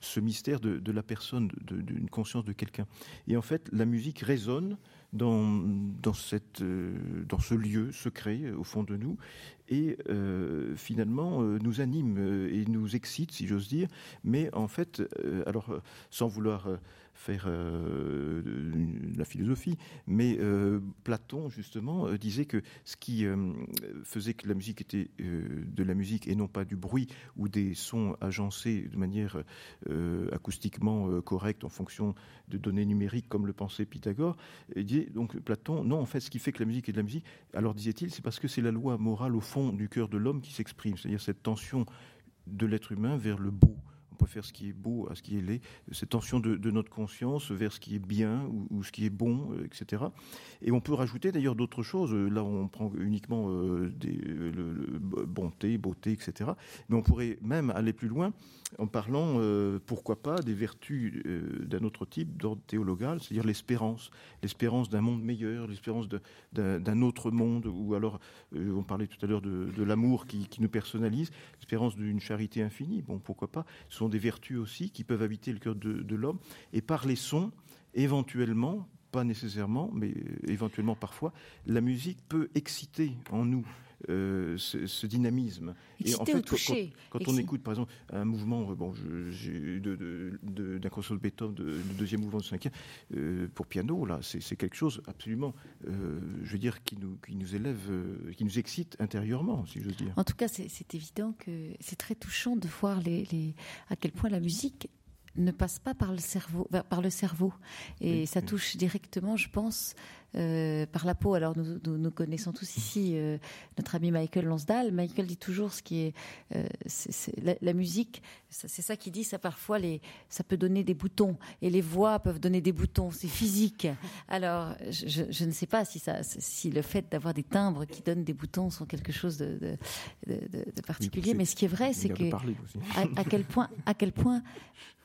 ce mystère de, la personne, d'une conscience de quelqu'un. Et en fait, la musique résonne dans, ce lieu secret au fond de nous et euh, finalement euh, nous anime euh, et nous excite, si j'ose dire. Mais en fait, alors sans vouloir faire de la philosophie, mais Platon justement disait que ce qui faisait que la musique était de la musique et non pas du bruit ou des sons agencés de manière acoustiquement correcte en fonction de données numériques comme le pensait Pythagore, il dit donc Platon, non, en fait, ce qui fait que la musique est de la musique, alors disait-il, c'est parce que c'est la loi morale au fond du cœur de l'homme qui s'exprime, c'est-à-dire cette tension de l'être humain vers le beau. Préfère ce qui est beau à ce qui est laid, cette tension de, notre conscience vers ce qui est bien ou, ce qui est bon, euh, etc. Et on peut rajouter d'ailleurs d'autres choses. Euh, Là, on prend uniquement euh, des, euh, le- bonté, beauté, etc. Mais on pourrait même aller plus loin en parlant, pourquoi pas, des vertus d'un autre type d'ordre théologal, c'est-à-dire l'espérance, l'espérance d'un monde meilleur, l'espérance d'un autre monde, ou alors, on parlait tout à l'heure de, l'amour qui, nous personnalise, l'espérance d'une charité infinie, bon, pourquoi pas, des vertus aussi qui peuvent habiter le cœur de, de l'homme, et par les sons, éventuellement, pas nécessairement, mais euh, éventuellement parfois, la musique peut exciter en nous euh, ce, ce dynamisme. Ou quand- touché. quand, quand on écoute, par exemple, un mouvement, euh, bon, j'ai de, de, de- d'un concerto de Beethoven, du deuxième mouvement du cinquième, euh, pour piano, là, c'est, quelque chose absolument, euh, je veux dire, qui nous, qui nous élève, qui nous excite intérieurement, si j'ose dire. En tout cas, c'est c'est évident que c'est très touchant de voir les, les- à quel point la musique ne passe pas par le cerveau, par le cerveau. Et ça touche directement, je pense, euh, par la peau. Alors nous, nous, connaissons tous ici euh, notre ami Michael Lonsdal. Michael dit toujours ce qui est, euh, la, musique, c'est ça qu'il dit. Ça parfois les, ça peut donner des boutons et les voix peuvent donner des boutons. C'est physique. Alors je, je, ne sais pas si ça, si le fait d'avoir des timbres qui donnent des boutons sont quelque chose de, de, de, particulier. Mais ce qui est vrai, c'est que à, à, quel point, à quel point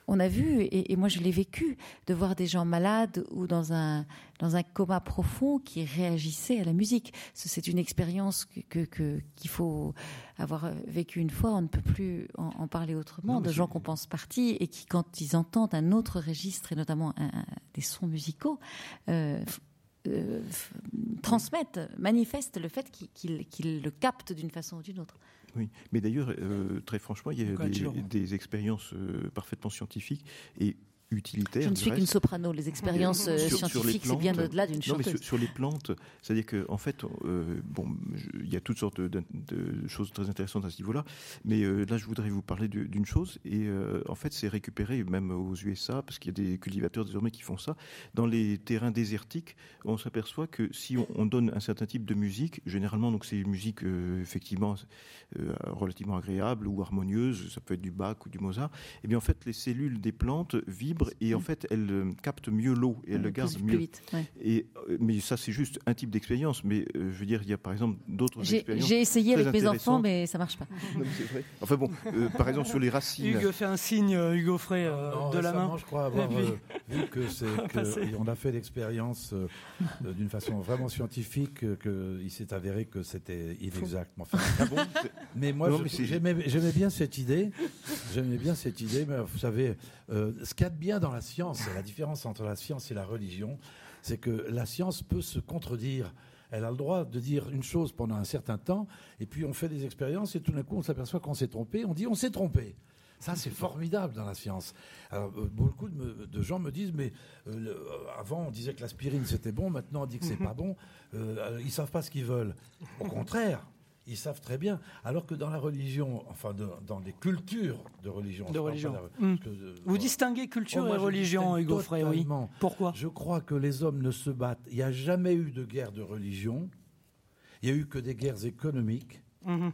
on a vu, et, moi je l'ai vécu, de voir des gens malades ou dans un, dans un coma profond qui réagissaient à la musique. C'est une expérience qu'il que, qu'il faut avoir vécu une fois, on ne peut plus en, parler autrement, de gens qu'on pense partis et qui, quand ils entendent un autre registre, et notamment des sons musicaux, euh, euh, transmettent, manifestent le fait qu'ils le captent d'une façon ou d'une autre. Oui, mais d'ailleurs, euh, très franchement, il y a des, des, expériences euh, parfaitement scientifiques et utilitaire. Je ne suis qu'une soprano. Les expériences euh, scientifiques, c'est bien au-delà d'une chanteuse. Non, mais sur, les plantes, c'est-à-dire qu'en en fait, euh, bon, il y a toutes sortes de, choses très intéressantes à ce niveau-là. Mais euh, là, je voudrais vous parler d'une chose. Et en fait, c'est récupéré même aux USA, parce qu'il y a des cultivateurs désormais qui font ça. Dans les terrains désertiques, on s'aperçoit que si on, donne un certain type de musique, généralement, donc c'est une musique effectivement relativement agréable ou harmonieuse, ça peut être du Bach ou du Mozart. Et eh bien en fait, les cellules des plantes vibrent et en fait elle euh, capte mieux l'eau et elle le garde mieux. Vite, et, euh, mais ça c'est juste un type d'expérience, mais euh, je veux dire il y a par exemple d'autres expériences. J'ai essayé avec mes enfants mais ça marche pas. Enfin bon, par exemple sur les racines. Hugo fait un signe, Hugo Frey de la main. Je crois avoir vu que c'est on a fait l'expérience d'une façon vraiment scientifique qu'il s'est avéré que c'était inexact. Enfin, ah bon mais moi j'aimais bien cette idée. J'aimais bien cette idée, mais vous savez, ce qu'il y a de bien dans la science, la différence entre la science et la religion, c'est que la science peut se contredire. Elle a le droit de dire une chose pendant un certain temps, et puis on fait des expériences, et tout d'un coup on s'aperçoit qu'on s'est trompé, on dit on s'est trompé. Ça, c'est formidable dans la science. Alors, euh, beaucoup de, gens me disent, mais euh, avant, on disait que l'aspirine, c'était bon, maintenant, on dit que c'est pas bon. Euh, ils savent pas ce qu'ils veulent. Au contraire, ils savent très bien. Alors que dans la religion, enfin dans les cultures de religion, de religion. Hmm. vous distinguez culture oh, et religion, Hugo Frey, oui. Pourquoi? Je crois que les hommes ne se battent. Il n'y a jamais eu de guerre de religion. Il n'y a eu que des guerres économiques mhm.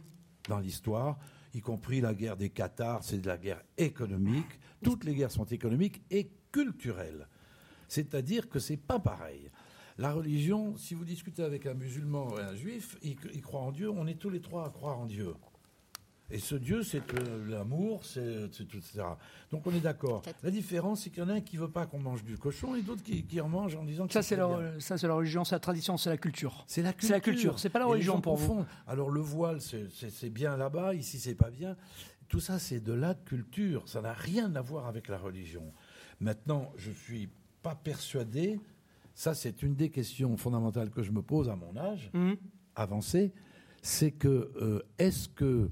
dans l'histoire, y compris la guerre des Qatars, c'est de la guerre économique. Toutes les guerres sont économiques et culturelles. C'est-à-dire que c'est pas pareil. La religion, si vous discutez avec un musulman et un juif, il, croit en Dieu, on est tous les trois à croire en Dieu. Et ce Dieu, c'est l'amour, c'est tout, etc. Donc on est d'accord. La différence, c'est qu'il y en a un qui veut pas qu'on mange du cochon et d'autres qui, en mangent en disant que ça c'est la, ça c'est la religion, c'est la tradition, c'est la culture. C'est la culture. C'est la culture. C'est pas la religion pour vous. Alors le voile, c'est bien là-bas, ici c'est pas bien. Tout ça, c'est de la culture. Ça n'a rien à voir avec la religion. Maintenant, je suis pas persuadé ça, c'est une des questions fondamentales que je me pose à mon âge mmh. avancé. C'est que euh, est-ce que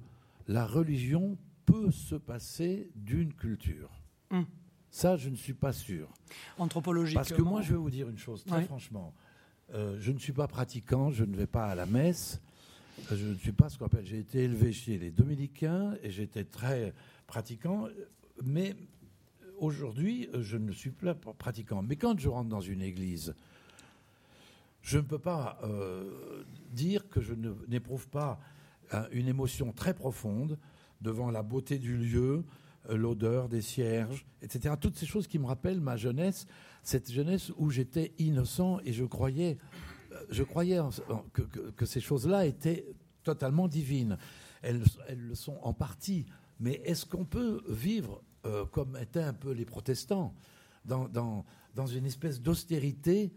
la religion peut se passer d'une culture? Mmh. Ça, je ne suis pas sûr. Anthropologiquement. Parce que moi, je vais vous dire une chose, très franchement. Euh, je ne suis pas pratiquant, je ne vais pas à la messe. Euh, je ne suis pas ce qu'on appelle. J'ai été élevé chez les dominicains et j'étais très pratiquant. Mais aujourd'hui, euh, je ne suis pas pratiquant. Mais quand je rentre dans une église, je ne peux pas euh, dire que je n'éprouve pas hein, une émotion très profonde devant la beauté du lieu, euh, l'odeur des cierges, etc. Toutes ces choses qui me rappellent ma jeunesse, cette jeunesse où j'étais innocent et je croyais, je croyais que, ces choses-là étaient totalement divines. elles, le sont en partie. Mais est-ce qu'on peut vivre euh, comme étaient un peu les protestants, dans, dans, dans une espèce d'austérité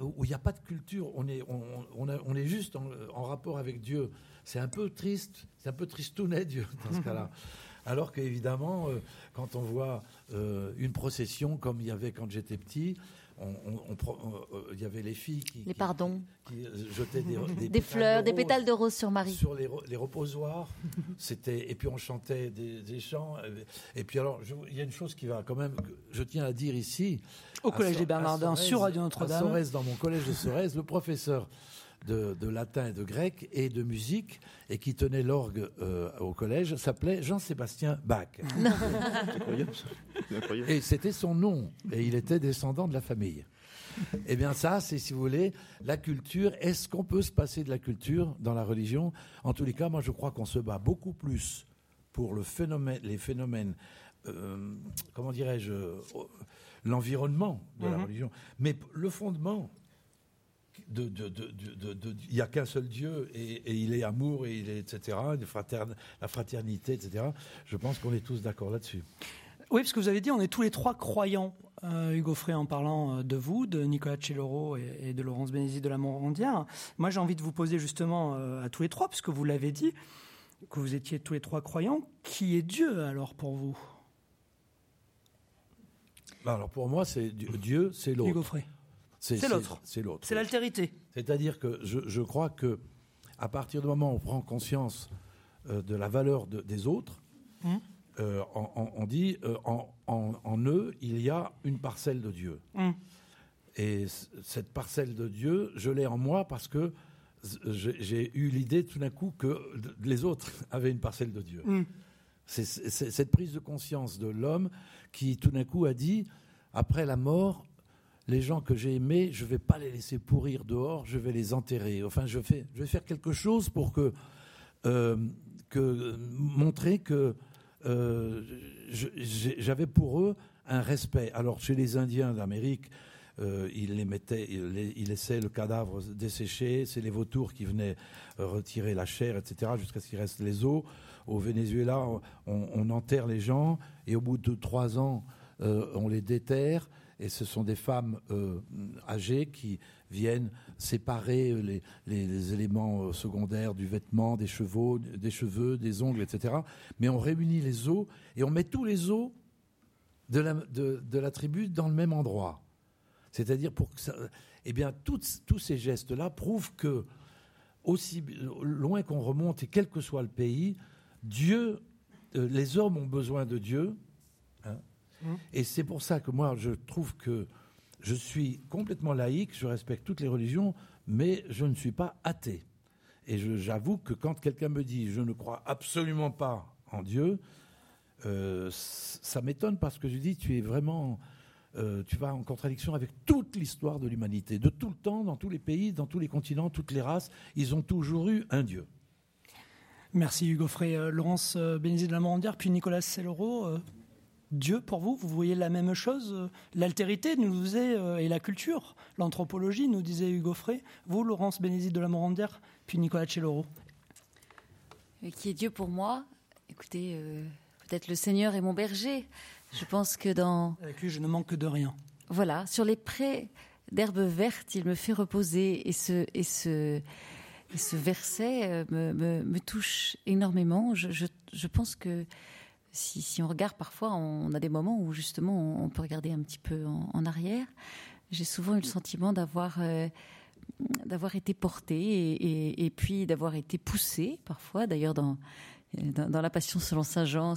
où il n'y a pas de culture, on est, on, on, est juste en, rapport avec Dieu. C'est un peu triste, c'est un peu tristounet Dieu dans ce cas-là. Alors qu'évidemment, euh, quand on voit euh, une procession comme il y avait quand j'étais petit, il y avait les filles qui, les pardons. qui, jetaient des, des, fleurs, des pétales de rose sur Marie. Sur les, les reposoirs. C'était, et puis on chantait des, chants. Et puis alors, il y a une chose qui va quand même, je tiens à dire ici. Au collège des Bernardins, sur Radio Notre-Dame. dans mon collège de Sorèze, le professeur de, latin et de grec et de musique et qui tenait l'orgue euh, au collège s'appelait Jean-Sébastien Bach. incroyable, Et c'était son nom et il était descendant de la famille. Eh bien ça, c'est si vous voulez la culture. Est-ce qu'on peut se passer de la culture dans la religion? En tous les cas, moi je crois qu'on se bat beaucoup plus pour le phénomène, les phénomènes, euh, comment dirais-je, l'environnement de la mhm. religion. Mais le fondement, il n'y a qu'un seul Dieu et, il est amour et il est etc. la fraternité, etc. Je pense qu'on est tous d'accord là-dessus. Oui, parce que vous avez dit, on est tous les trois croyants. Euh, Hugo Frey en parlant euh, de vous, de Nicolas Celloro et, de Laurence Bénézit de la Morandière. Moi, j'ai envie de vous poser justement euh, à tous les trois, puisque vous l'avez dit, que vous étiez tous les trois croyants. Qui est Dieu alors pour vous? Bah, Alors pour moi, c'est Dieu, c'est l'autre. Hugo Frey. C'est l'autre. C'est l'autre. C'est l'altérité. C'est-à-dire que je, crois que à partir du moment où on prend conscience de la valeur des autres, hum. Euh, on, dit euh, en, eux, il y a une parcelle de Dieu. Mm. Et cette parcelle de Dieu, je l'ai en moi parce que j'ai eu l'idée tout d'un coup que les autres avaient une parcelle de Dieu. Mm. C'est cette prise de conscience de l'homme qui tout d'un coup a dit, après la mort, les gens que j'ai aimés, je ne vais pas les laisser pourrir dehors, je vais les enterrer. Enfin, je, vais faire quelque chose pour que, euh, que montrer que euh, j'avais pour eux un respect. Alors chez les Indiens d'Amérique, euh, ils les le cadavre dessécher, c'est les vautours qui venaient euh, retirer la chair, etc., jusqu'à ce qu'il reste les os. Au Venezuela, on, enterre les gens et au bout de trois ans, on les déterre et ce sont des femmes âgées qui viennent séparer les, éléments euh, secondaires du vêtement, des cheveux, des cheveux, des ongles, etc. Mais on réunit les os et on met tous les os de la, tribu dans le même endroit. C'est-à-dire pour que eh bien, tous ces gestes-là prouvent que, aussi loin qu'on remonte et quel que soit le pays, Dieu, euh, les hommes ont besoin de Dieu. Et c'est pour ça que moi, je trouve que je suis complètement laïque, je respecte toutes les religions, mais je ne suis pas athée. Et j'avoue que quand quelqu'un me dit je ne crois absolument pas en Dieu, euh, ça m'étonne parce que je dis tu es vraiment, euh, tu vas en contradiction avec toute l'histoire de l'humanité, de tout le temps, dans tous les pays, dans tous les continents, toutes les races, ils ont toujours eu un Dieu. Merci Hugo Frey, euh, Laurence Bénézé de la Morandière, puis Nicolas Sellero. Dieu pour vous Vous voyez la même chose L'altérité nous disait, euh, et la culture, l'anthropologie nous disait Hugo Frey. Vous, Laurence Bénédicte de la Morandière, puis Nicolas Celloro. Euh, qui est Dieu pour moi Écoutez, euh, peut-être le Seigneur est mon berger. Je pense que dans. Avec lui, je ne manque de rien. Voilà, sur les prés d'herbes vertes, il me fait reposer et ce, et ce, ce verset me, touche énormément. Je, je pense que si, on regarde parfois, on a des moments où justement on peut regarder un petit peu en, arrière. J'ai souvent eu le sentiment d'avoir euh, d'avoir été porté et, puis d'avoir été poussé parfois. D'ailleurs, dans, dans, La Passion selon Saint Jean,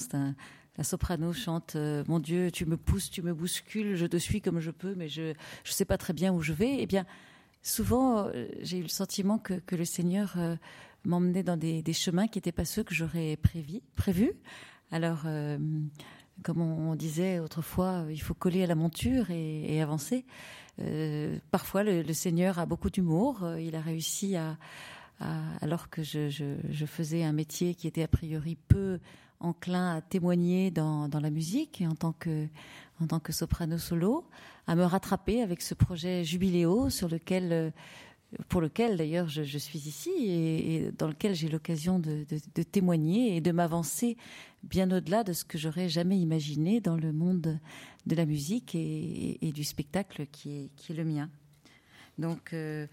la soprano chante euh, Mon Dieu, tu me pousses, tu me bouscules, je te suis comme je peux, mais je ne sais pas très bien où je vais. Eh bien, souvent, euh, j'ai eu le sentiment que, le Seigneur m'emmenait dans des, chemins qui n'étaient pas ceux que j'aurais prévus. Alors, euh, comme on, disait autrefois, il faut coller à la monture et, avancer. Euh, parfois, le, Seigneur a beaucoup d'humour. Euh, il a réussi à, alors que je, faisais un métier qui était a priori peu enclin à témoigner dans, la musique que en tant que soprano solo, à me rattraper avec ce projet Jubiléo sur lequel pour lequel d'ailleurs je, suis ici et, dans lequel j'ai l'occasion de, témoigner et de m'avancer bien au-delà de ce que j'aurais jamais imaginé dans le monde de la musique et, du spectacle qui est, le mien. Donc, euh,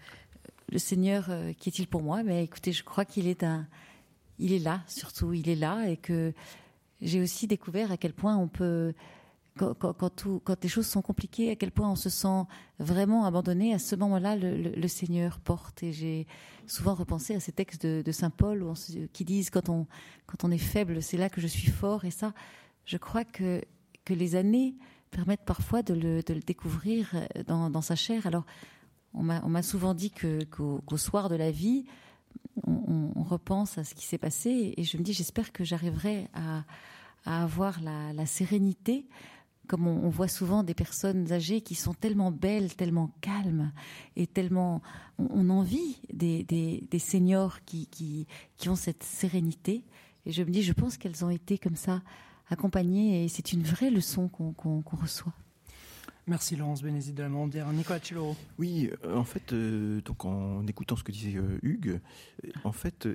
le Seigneur, euh, qui est-il pour moi? Mais écoutez, je crois qu'il est là, surtout, il est là, et que j'ai aussi découvert à quel point on peut quand, quand, les choses sont compliquées, à quel point on se sent vraiment abandonné, à ce moment-là, le, Seigneur porte. Et j'ai souvent repensé à ces textes de, Saint Paul qui disent quand on, quand on est faible, c'est là que je suis fort. Et ça, je crois que, que les années permettent parfois de le, de le découvrir dans, dans, sa chair. Alors, on m'a souvent dit qu'au soir de la vie, on, repense à ce qui s'est passé et je me dis j'espère que j'arriverai à, avoir la, sérénité comme on, voit souvent des personnes âgées qui sont tellement belles, tellement calmes et tellement on, envie des, des, seniors qui, qui, ont cette sérénité. Et je me dis, je pense qu'elles ont été comme ça accompagnées et c'est une vraie leçon qu'on reçoit. Merci Laurence Bénézit de la Mondière. Nicolas Chiloro. Oui, euh, en fait, euh, donc en écoutant ce que disait euh, Hugues, en fait,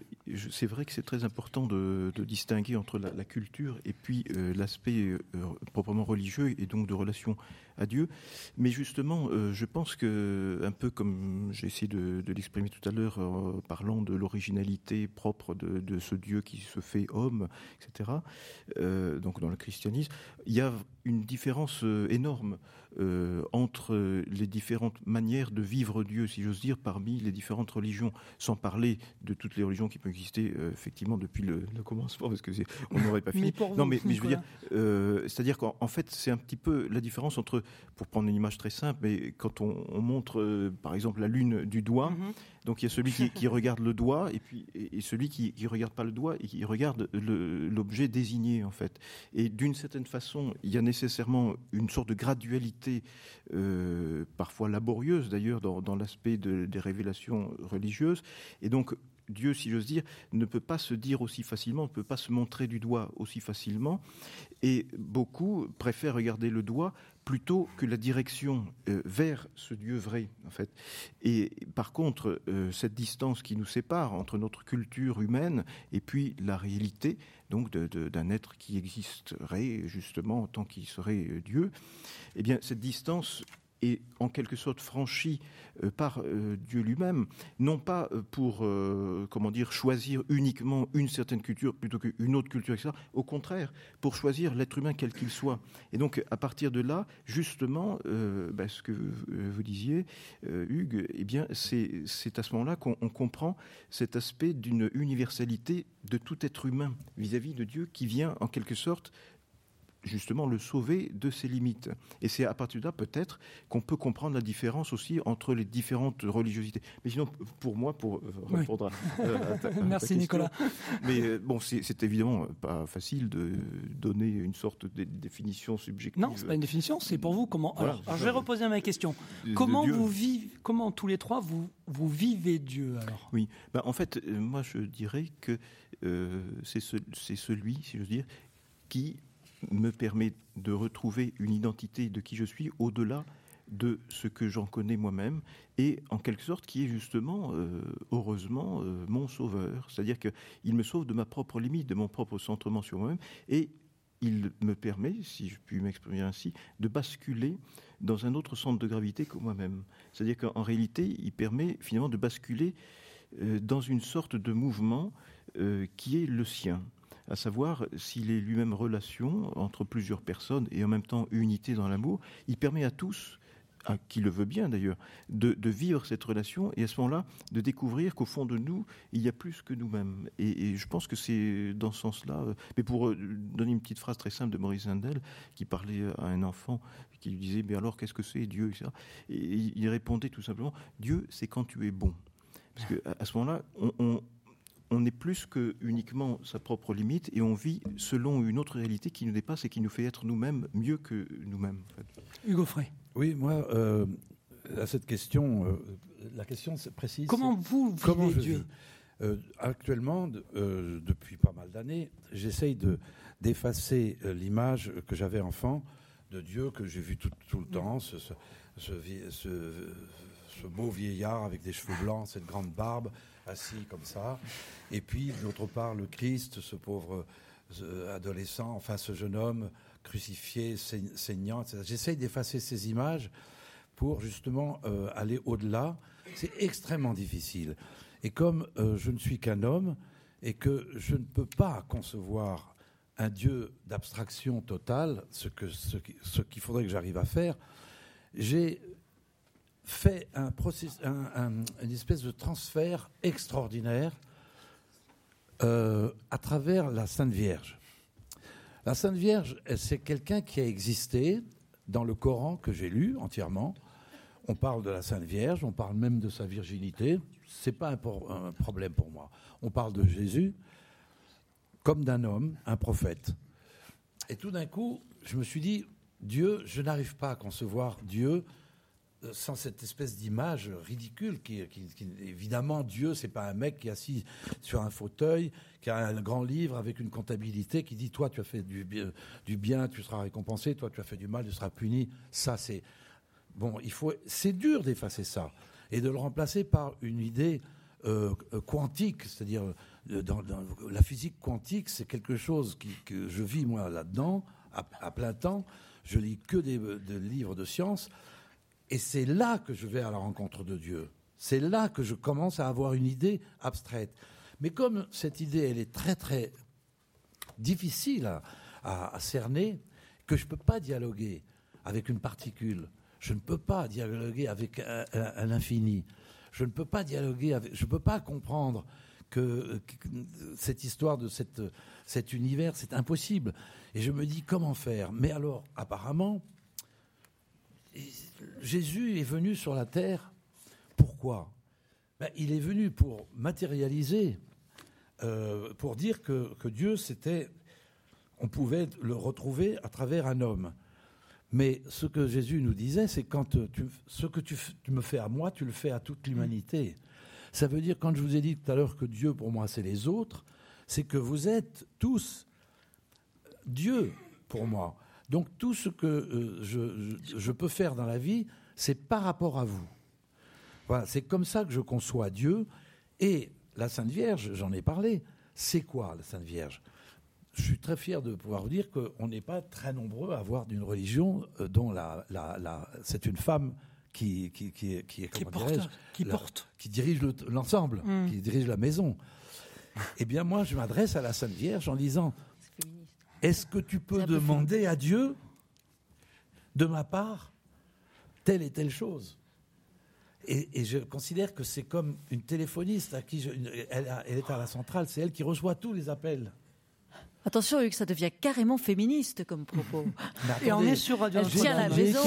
c'est vrai que c'est très important de, distinguer entre la, culture et puis l'aspect proprement religieux et donc de relation à Dieu. Mais justement, je pense que, un peu comme j'ai essayé de, l'exprimer tout à l'heure, parlant de l'originalité propre de, de, ce Dieu qui se fait homme, etc., donc dans le christianisme, il y a une différence énorme euh, entre les différentes manières de vivre Dieu, si j'ose dire, parmi les différentes religions, sans parler de toutes les religions qui peuvent exister euh, effectivement depuis le, commencement, parce que on n'aurait pas fini. non, mais, mais, je veux dire, euh, c'est-à-dire qu'en fait, c'est un petit peu la différence entre, pour prendre une image très simple, mais quand on, montre, par exemple, la lune du doigt. Mm-hmm. Donc il y a celui qui, regarde le doigt et puis et, celui qui ne regarde pas le doigt et qui regarde l'objet désigné en fait. Et d'une certaine façon, il y a nécessairement une sorte de gradualité, euh, parfois laborieuse d'ailleurs, dans, l'aspect des révélations religieuses. Et donc Dieu, si j'ose dire, ne peut pas se dire aussi facilement, ne peut pas se montrer du doigt aussi facilement. Et beaucoup préfèrent regarder le doigt plutôt que la direction euh, vers ce Dieu vrai, en fait. Et par contre, euh, cette distance qui nous sépare entre notre culture humaine et puis la réalité, donc d'un être qui existerait justement en tant qu'il serait euh, Dieu, eh bien, cette distance est en quelque sorte franchi euh, par euh, Dieu lui-même, non pas euh, pour, comment dire, choisir uniquement une certaine culture plutôt qu'une autre culture, etc. Au contraire, pour choisir l'être humain quel qu'il soit. Et donc, à partir de là, justement, bah, ce que vous disiez, Hugues, eh bien, c'est à ce moment-là qu'on comprend cet aspect d'une universalité de tout être humain vis à -vis de Dieu qui vient en quelque sorte justement le sauver de ses limites. Et c'est à partir de là peut-être qu'on peut comprendre la différence aussi entre les différentes religiosités. Mais sinon, pour moi, pour euh, répondre à, ta, Merci Nicolas. Mais euh, bon, c'est évidemment pas facile de donner une sorte de définition subjective. Non, c'est pas une définition, c'est pour vous comment. alors, je vais reposer ma question. comment vous vivez, comment tous les trois vous vous vivez Dieu alors? Oui, ben, en fait, euh, moi je dirais que c'est celui, si je veux dire, qui me permet de retrouver une identité de qui je suis au-delà de ce que j'en connais moi-même et en quelque sorte qui est justement, euh, heureusement, euh, mon sauveur. C'est-à-dire qu'il me sauve de ma propre limite, de mon propre centrement sur moi-même et il me permet, si je puis m'exprimer ainsi, de basculer dans un autre centre de gravité que moi-même. C'est-à-dire qu'en réalité, il permet finalement de basculer euh, dans une sorte de mouvement qui est le sien à savoir s'il est lui-même relation entre plusieurs personnes et en même temps unité dans l'amour, il permet à tous à qui le veut bien d'ailleurs, de, vivre cette relation et à ce moment-là de découvrir qu'au fond de nous, il y a plus que nous-mêmes. Et, je pense que c'est dans ce sens-là. Euh, mais pour euh, donner une petite phrase très simple de Maurice Zindel, qui parlait à un enfant, qui lui disait Mais alors, qu'est-ce que c'est Dieu Et il répondait tout simplement Dieu, c'est quand tu es bon. Parce qu'à ce moment-là, on n'est plus que uniquement sa propre limite et on vit selon une autre réalité qui nous dépasse et qui nous fait être nous-mêmes mieux que nous-mêmes. Hugo Frey. Oui, moi, euh, à cette question, euh, la question précise. Comment vous vivez comment je Dieu? euh, Actuellement, depuis pas mal d'années, j'essaye de d'effacer l'image que j'avais enfant de Dieu que j'ai vu tout, le temps, ce, ce, ce beau vieillard avec des cheveux blancs, cette grande barbe, assis comme ça. Et puis, d'autre part, le Christ, ce pauvre euh, adolescent, enfin ce jeune homme crucifié, saignant, etc. J'essaye d'effacer ces images pour justement euh, aller au-delà. C'est extrêmement difficile. Et comme euh, je ne suis qu'un homme et que je ne peux pas concevoir un Dieu d'abstraction totale, ce qu'il ce faudrait que j'arrive à faire, j'ai fait un process, une espèce de transfert extraordinaire euh, à travers la Sainte Vierge. La Sainte Vierge, c'est quelqu'un qui a existé dans le Coran que j'ai lu entièrement. On parle de la Sainte Vierge, on parle même de sa virginité. C'est pas un, un problème pour moi. On parle de Jésus comme d'un homme, un prophète. Et tout d'un coup, je me suis dit, Dieu, je n'arrive pas à concevoir Dieu sans cette espèce d'image ridicule qui, évidemment Dieu c'est pas un mec qui est assis sur un fauteuil qui a un grand livre avec une comptabilité qui dit toi tu as fait du, bien tu seras récompensé toi tu as fait du mal tu seras puni. Ça c'est bon il faut c'est dur d'effacer ça et de le remplacer par une idée euh, quantique. C'est-à-dire euh, dans, la physique quantique c'est quelque chose que je vis moi là-dedans à, plein temps. Je lis que des, des livres de science et c'est là que je vais à la rencontre de Dieu. C'est là que je commence à avoir une idée abstraite. Mais comme cette idée, elle est très très difficile à, cerner, que je ne peux pas dialoguer avec une particule, je ne peux pas dialoguer avec un, infini, je ne peux pas dialoguer avec, je ne peux pas comprendre que, cette histoire de cet univers, c'est impossible. Et je me dis comment faire? Mais alors, apparemment, Jésus est venu sur la terre. Pourquoi? Ben, Il est venu pour matérialiser, euh, pour dire que, Dieu, c'était. On pouvait le retrouver à travers un homme. Mais ce que Jésus nous disait, c'est quand tu, ce que tu, me fais à moi, tu le fais à toute l'humanité. Ça veut dire, quand je vous ai dit tout à l'heure que Dieu, pour moi, c'est les autres, c'est que vous êtes tous Dieu pour moi. Donc tout ce que euh, je, peux faire dans la vie, c'est par rapport à vous. Voilà, c'est comme ça que je conçois Dieu. Et la Sainte Vierge, j'en ai parlé, c'est quoi la Sainte Vierge? Je suis très fier de pouvoir vous dire qu'on n'est pas très nombreux à avoir d'une religion euh, dont la, c'est une femme qui, qui, qui, qui, qui porte, qui, porte. qui dirige l'ensemble, mm. qui dirige la maison. Eh bien, moi, je m'adresse à la Sainte Vierge en disant est-ce que tu peux demander à Dieu, de ma part, telle et telle chose? Et, je considère que c'est comme une téléphoniste à qui elle, est à la centrale, c'est elle qui reçoit tous les appels. Attention, Hugues, ça devient carrément féministe comme propos. et on est sur Radio Elle tient la maison,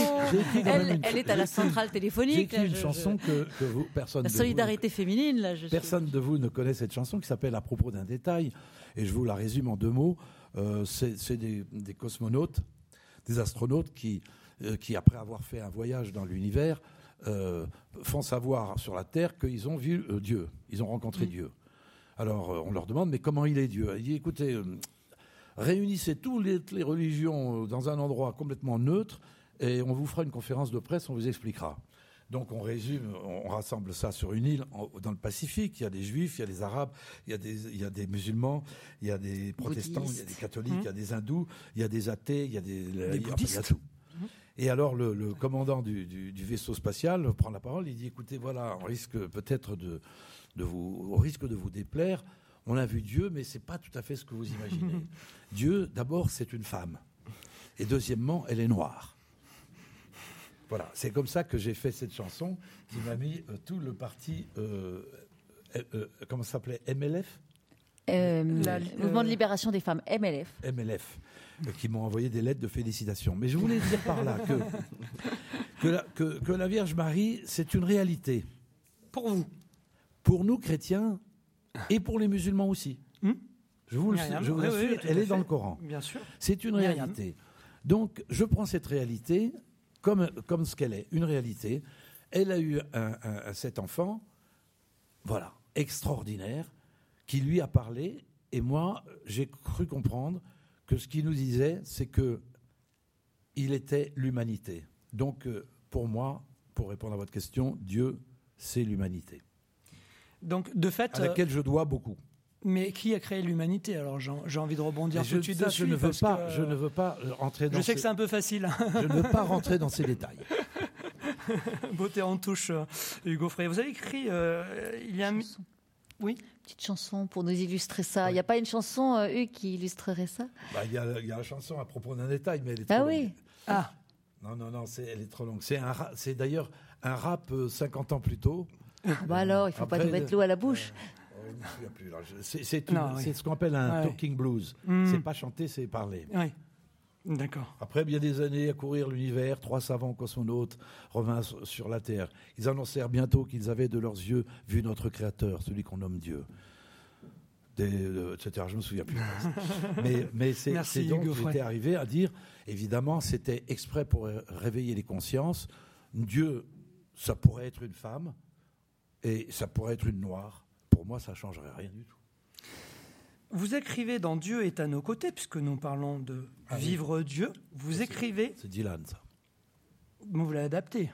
elle, est à la centrale téléphonique. J'ai une chanson que, vous, personne. La solidarité féminine, là. Je personne de vous ne connaît cette chanson qui s'appelle À propos d'un détail, et je vous la résume en deux mots. Euh, c'est des, cosmonautes, des astronautes qui, euh, qui, après avoir fait un voyage dans l'univers, euh, font savoir sur la Terre qu'ils ont vu Dieu, ils ont rencontré mm. Dieu. Alors on leur demande, mais comment il est Dieu? Il dit, écoutez, réunissez toutes les, religions dans un endroit complètement neutre et on vous fera une conférence de presse, on vous expliquera. Donc on résume, on rassemble ça sur une île dans le Pacifique. Il y a des juifs, il y a des arabes, il y a des, il y a des musulmans, il y a des protestants, il y a des catholiques, il y a des hindous, il y a des athées, il y a des, des bouddhistes. Mmh. Et alors le, commandant du, vaisseau spatial prend la parole, il dit écoutez voilà, on risque peut-être de, de vous, on risque de vous déplaire. On a vu Dieu, mais c'est pas tout à fait ce que vous imaginez. Dieu, d'abord, c'est une femme, et deuxièmement, elle est noire. Voilà, c'est comme ça que j'ai fait cette chanson qui m'a mis euh, tout le parti, euh, euh, comment ça s'appelait MLF Mouvement de libération des femmes, MLF. MLF, qui m'ont envoyé des lettres de félicitations. Mais je voulais dire par là que, que, la, Vierge Marie, c'est une réalité. Pour vous? Pour nous, chrétiens, et pour les musulmans aussi. Hmm? Je vous, le, je vous assure, elle est dans le Coran. Bien sûr. C'est une réalité. Donc, je prends cette réalité comme, comme ce qu'elle est, une réalité. Elle a eu un, cet enfant, voilà, extraordinaire, qui lui a parlé, et moi, j'ai cru comprendre que ce qu'il nous disait, c'est que il était l'humanité. Donc, euh, pour moi, pour répondre à votre question, Dieu, c'est l'humanité. Donc, de fait, à laquelle je dois beaucoup. Mais qui a créé l'humanité? Alors j'ai envie de rebondir tout de suite dessus. Je ne veux pas, je ne veux pas rentrer dans. Je sais que c'est un peu facile. je ne veux pas rentrer dans ces détails. Beauté en touche, euh, Hugo Frey. Vous avez écrit euh, il y a. Oui. Petite chanson pour nous illustrer ça. Il n'y a pas une chanson, euh, Hugues, qui illustrerait ça? Bah, Il y, a, y, a la chanson à propos d'un détail, mais elle est ah trop oui. longue. Ah. Non, non, non, elle est trop longue. C'est d'ailleurs un rap 50 ans plus tôt. Ah bah alors, il ne faut pas nous mettre l'eau à la bouche. C'est ce qu'on appelle un talking blues. Hmm. C'est pas chanter, c'est parler. Oui. D'accord. Après bien des années à courir l'univers, trois savants cosmonautes revinrent sur la Terre. Ils annoncèrent bientôt qu'ils avaient de leurs yeux vu notre Créateur, celui qu'on nomme Dieu. Des, euh, etc. Je me souviens plus. mais mais c'est donc j'étais arrivé à dire, évidemment, c'était exprès pour réveiller les consciences. Dieu, ça pourrait être une femme et ça pourrait être une noire. Pour moi, ça changerait rien du tout. Vous écrivez dans Dieu est à nos côtés, puisque nous parlons de ah vivre Dieu. Vous écrivez. C'est Dylan, ça. vous l'avez adapté.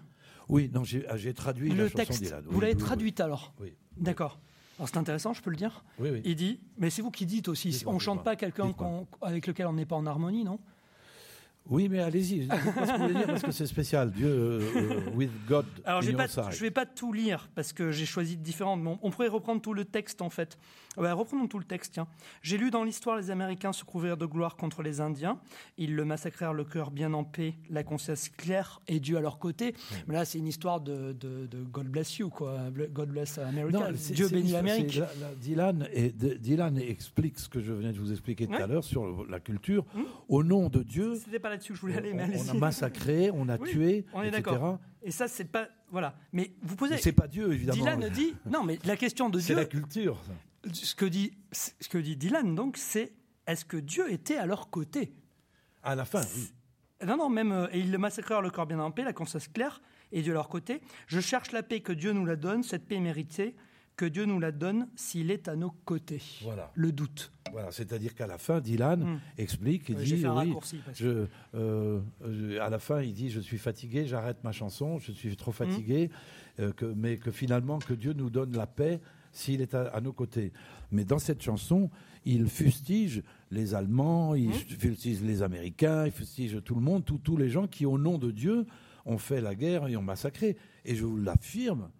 Oui, non, j'ai ah, traduit le la texte. Dylan. vous l'avez traduite alors Oui. D'accord. Alors c'est intéressant, je peux le dire. Oui, oui. Il dit, mais c'est vous qui dites aussi, on ne chante pas quelqu'un avec lequel on n'est pas en harmonie, non? Oui, mais allez-y, ce que vous dire parce que c'est spécial. Dieu, euh, with God. Alors, je ne vais, vais, pas tout lire parce que j'ai choisi différentes. On, on pourrait reprendre tout le texte en fait. reprenons tout le texte. Tiens. J'ai lu dans l'histoire les Américains se couvrir de gloire contre les Indiens. Ils le massacrèrent le cœur bien en paix, la conscience claire et Dieu à leur côté. Mais là, c'est une histoire de, de, God bless you, quoi. God bless America. Dieu bénit l'Amérique. Dylan, Dylan explique ce que je venais de vous expliquer tout à l'heure sur la culture. Hum. Au nom de Dieu. C'était pas là-dessus que je voulais aller. Mais on, a massacré, on a tué, on est d'accord. Et ça, c'est pas voilà. Mais vous posez. C'est pas Dieu, évidemment. Dylan dit non, mais la question de Dieu. C'est la culture. Ce que dit ce que dit Dylan donc, c'est est-ce que Dieu était à leur côté? À la fin, oui. Non, non, même euh, et ils le massacrèrent le corps bien en paix, la conscience claire, et Dieu à leur côté. Je cherche la paix que Dieu nous la donne, cette paix méritée que Dieu nous la donne s'il est à nos côtés. Voilà. Le doute. Voilà, c'est-à-dire qu'à la fin, Dylan hmm. explique, il dit, oui, je, euh, à la fin, il dit, je suis fatigué, j'arrête ma chanson, je suis trop fatigué, hmm. euh, que, mais que finalement, que Dieu nous donne la paix s'il est à, nos côtés. Mais dans cette chanson, il fustige les Allemands, il hmm. fustige les Américains, il fustige tout le monde, tous les gens qui, au nom de Dieu, ont fait la guerre et ont massacré. Et je vous l'affirme,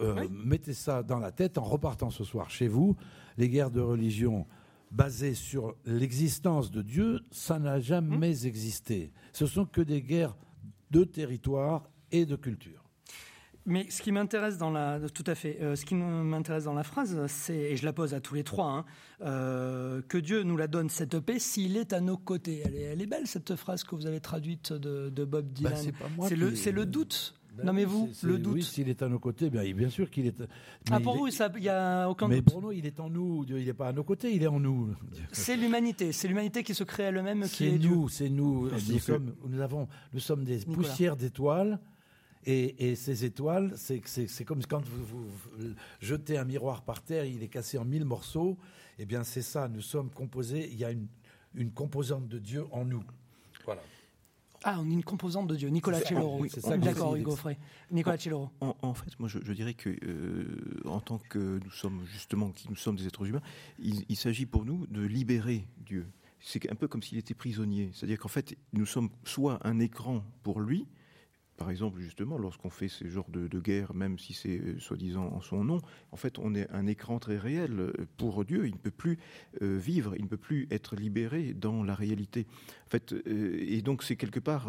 euh, mettez ça dans la tête en repartant ce soir chez vous. Les guerres de religion basées sur l'existence de Dieu, ça n'a jamais mmh. existé. Ce sont que des guerres de territoire et de culture. Mais ce qui m'intéresse dans la, tout à fait, euh, ce qui m'intéresse dans la phrase, c'est, et je la pose à tous les trois, hein, euh, que Dieu nous la donne cette paix s'il est à nos côtés. Elle est, belle cette phrase que vous avez traduite de, Bob bah, Dylan. c'est, le, c'est le doute. Ben non mais vous, le doute. Oui, s'il est à nos côtés, bien, bien sûr qu'il est. Ah pour vous, il n'y a aucun mais doute. Mais pour nous, il est en nous. Il n'est pas à nos côtés, il est en nous. C'est l'humanité. C'est l'humanité qui se crée elle-même. C'est nous, c'est nous. Nous sommes, nous avons, nous sommes des poussières d'étoiles. Et, et, ces étoiles, c'est comme quand vous, vous, jetez un miroir par terre, il est cassé en mille morceaux. Eh bien, c'est ça. Nous sommes composés. Il y a une, une composante de Dieu en nous. Voilà. Ah, on est une composante de Dieu. Nicolas Celloro. Oui. D'accord, Hugo Frey. Nicolas Celloro. En, fait, moi, je, dirais que, euh, en tant que nous sommes justement, qui nous sommes des êtres humains, il, il s'agit pour nous de libérer Dieu. C'est un peu comme s'il était prisonnier. C'est-à-dire qu'en fait, nous sommes soit un écran pour lui, par exemple, justement, lorsqu'on fait ce genre de, guerre, même si c'est euh, soi-disant en son nom, en fait, on est un écran très réel euh, pour Dieu. Il ne peut plus euh, vivre, il ne peut plus être libéré dans la réalité. En fait, et donc, c'est quelque part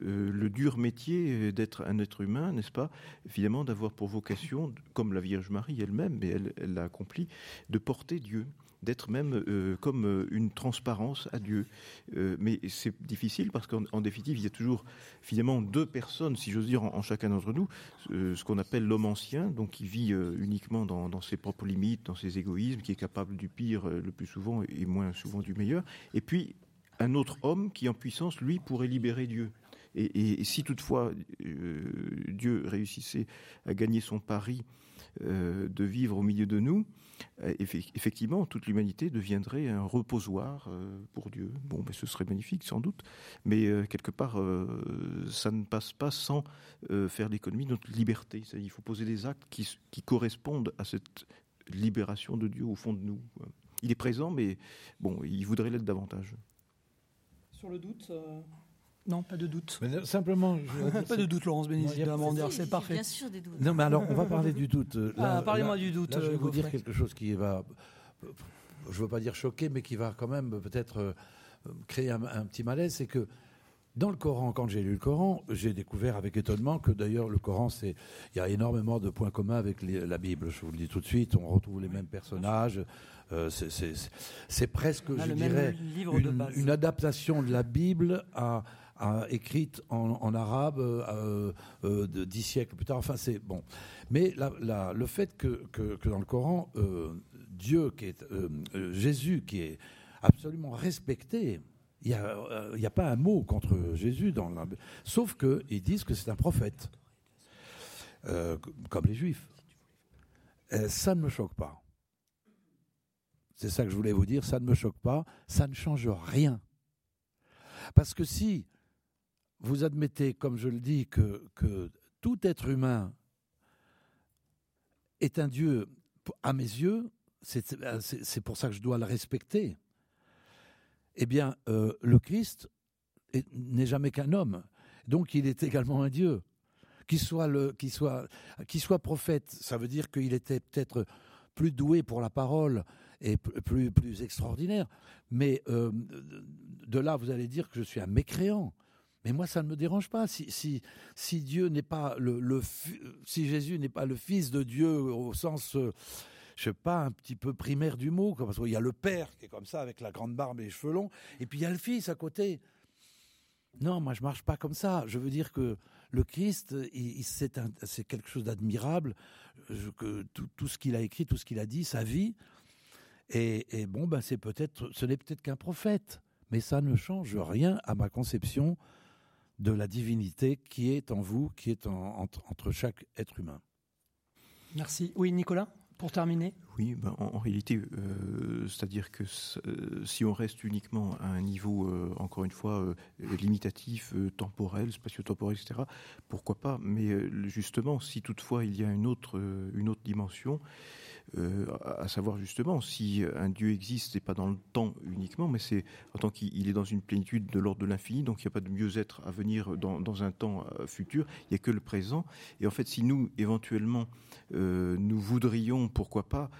le dur métier d'être un être humain, n'est-ce pas Évidemment, d'avoir pour vocation, comme la Vierge Marie elle-même, mais elle l'a accompli, de porter Dieu d'être même euh, comme euh, une transparence à Dieu. Euh, mais c'est difficile parce qu'en définitive, il y a toujours finalement deux personnes, si j'ose dire, en, chacun d'entre nous, ce qu'on appelle l'homme ancien, donc qui vit uniquement dans, ses propres limites, dans ses égoïsmes, qui est capable du pire le plus souvent et moins souvent du meilleur. Et puis un autre homme qui, en puissance, lui, pourrait libérer Dieu. Et, si toutefois Dieu réussissait à gagner son pari de vivre au milieu de nous, effectivement, toute l'humanité deviendrait un reposoir euh, pour Dieu. Bon, ben, ce serait magnifique, sans doute, mais euh, quelque part, ça ne passe pas sans faire l'économie de notre liberté. Il faut poser des actes qui, qui, correspondent à cette libération de Dieu au fond de nous. Il est présent, mais bon, il voudrait l'être davantage. Sur le doute non, pas de doute. simplement, pas de doute, Laurence Bénizi, c'est parfait. Bien sûr des doutes. Non, mais alors, on va parler du doute. Ah, parlez-moi du doute. je vais vous dire quelque chose qui va, je ne veux pas dire choquer, mais qui va quand même peut-être euh, créer un, petit malaise, c'est que Dans le Coran, quand j'ai lu le Coran, j'ai découvert avec étonnement que d'ailleurs le Coran, c'est il y a énormément de points communs avec la Bible. Je vous le dis tout de suite, on retrouve les mêmes personnages. Euh, c'est presque, je dirais, une, une, adaptation de la Bible à, écrite en, arabe euh, euh, dix siècles plus tard. Enfin, c'est bon. Mais le fait que, dans le Coran, Dieu, qui est Jésus, qui est absolument respecté, il n'y a, a, pas un mot contre Jésus, dans la... sauf qu'ils disent que c'est un prophète, comme les Juifs. ça ne me choque pas. C'est ça que je voulais vous dire, ça ne me choque pas, ça ne change rien. Parce que si vous admettez, comme je le dis, que, tout être humain est un Dieu à mes yeux, c'est pour ça que je dois le respecter, eh bien, euh, le Christ n'est jamais qu'un homme. Donc il est également un Dieu. Qu'il soit, prophète, ça veut dire qu'il était peut-être plus doué pour la parole, plus, plus extraordinaire. Mais euh, de là, vous allez dire que je suis un mécréant. Mais moi, ça ne me dérange pas. Si, si, si Dieu n'est pas le, si Jésus n'est pas le Fils de Dieu au sens, euh, je sais pas, un petit peu primaire du mot, parce qu'il y a le Père qui est comme ça avec la grande barbe et les cheveux longs, et puis il y a le Fils à côté. Non, moi je marche pas comme ça. Je veux dire que le Christ, c'est quelque chose d'admirable. Que tout, tout, ce qu'il a écrit, tout ce qu'il a dit, sa vie, et, bon, ben c'est peut-être, ce n'est peut-être qu'un prophète, mais ça ne change rien à ma conception de la divinité qui est en vous, qui est entre, chaque être humain. Merci. Oui, Nicolas, pour terminer. Oui, ben, en, réalité, euh, c'est-à-dire que euh, si on reste uniquement à un niveau, euh, encore une fois, limitatif, temporel, spatio-temporel, etc., pourquoi pas? Mais justement, si toutefois il y a une autre, une autre dimension, euh, à savoir justement si un Dieu existe, et pas dans le temps uniquement, mais c'est en tant qu'il est dans une plénitude de l'ordre de l'infini, donc il n'y a pas de mieux-être à venir dans, un temps euh, futur, il n'y a que le présent. Et en fait, si nous, éventuellement, euh, nous voudrions, pourquoi pas,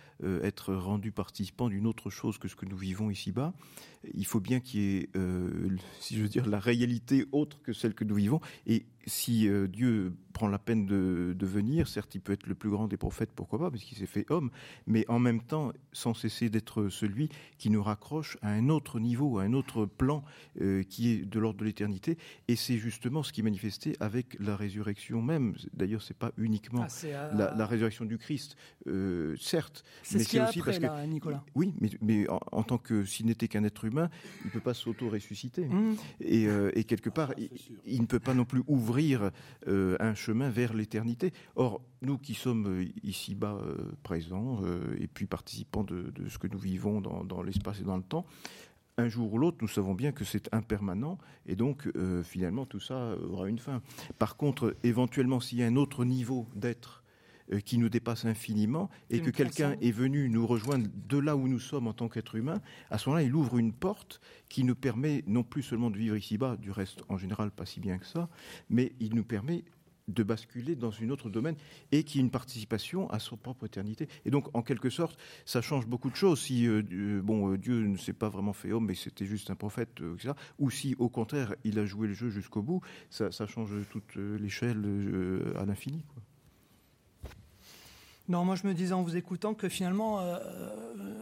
être rendus participants d'une autre chose que ce que nous vivons ici-bas, il faut bien qu'il y ait, si je veux dire, la réalité autre que celle que nous vivons. Si Dieu prend la peine de, venir. Certes, il peut être le plus grand des prophètes, pourquoi pas, parce qu'il s'est fait homme, mais en même temps, sans cesser d'être celui qui nous raccroche à un autre niveau, à un autre plan euh, qui est de l'ordre de l'éternité. Et c'est justement ce qui est manifesté avec la résurrection même. D'ailleurs, c'est pas uniquement ah, la, résurrection du Christ, euh, certes, mais c'est aussi parce que Nicolas. oui, mais, en, tant que s'il n'était qu'un être humain, il peut pas s'auto-ressusciter. Mmh. Euh, et, quelque part, ah, il, ne peut pas non plus ouvrir un chemin vers l'éternité. Or, nous qui sommes euh, ici-bas euh, présents euh, et puis participants de, ce que nous vivons dans, l'espace et dans le temps, un jour ou l'autre, nous savons bien que c'est impermanent et donc finalement tout ça aura une fin. Par contre, éventuellement, s'il y a un autre niveau d'être qui nous dépasse infiniment et que quelqu'un est venu nous rejoindre de là où nous sommes en tant qu'être humain, à ce moment-là, il ouvre une porte qui nous permet non plus seulement de vivre ici-bas, du reste en général pas si bien que ça, mais il nous permet de basculer dans une autre domaine et qui a une participation à son propre éternité. Et donc, en quelque sorte, ça change beaucoup de choses. Si euh, euh, bon, euh, Dieu ne s'est pas vraiment fait homme, mais c'était juste un prophète, etc. Ou si, au contraire, il a joué le jeu jusqu'au bout, ça, ça change toute l'échelle à l'infini. Non, moi je me disais en vous écoutant que finalement, euh,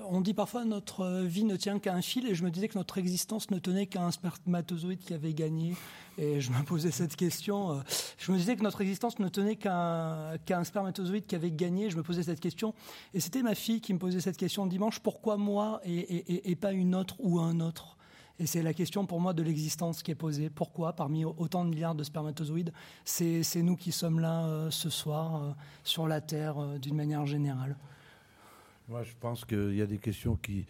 on dit parfois notre vie ne tient qu'à un fil, et je me disais que notre existence ne tenait qu'à un spermatozoïde qui avait gagné. Et je me posais cette question. Euh, je me disais que notre existence ne tenait qu'à un, spermatozoïde qui avait gagné. Je me posais cette question. Et c'était ma fille qui me posait cette question dimanche pourquoi moi et pas une autre ou un autre? Et c'est la question pour moi de l'existence qui est posée. Pourquoi, parmi autant de milliards de spermatozoïdes, c'est nous qui sommes là euh, ce soir euh, sur la Terre euh, d'une manière générale? Moi, je pense qu'il y a des questions qui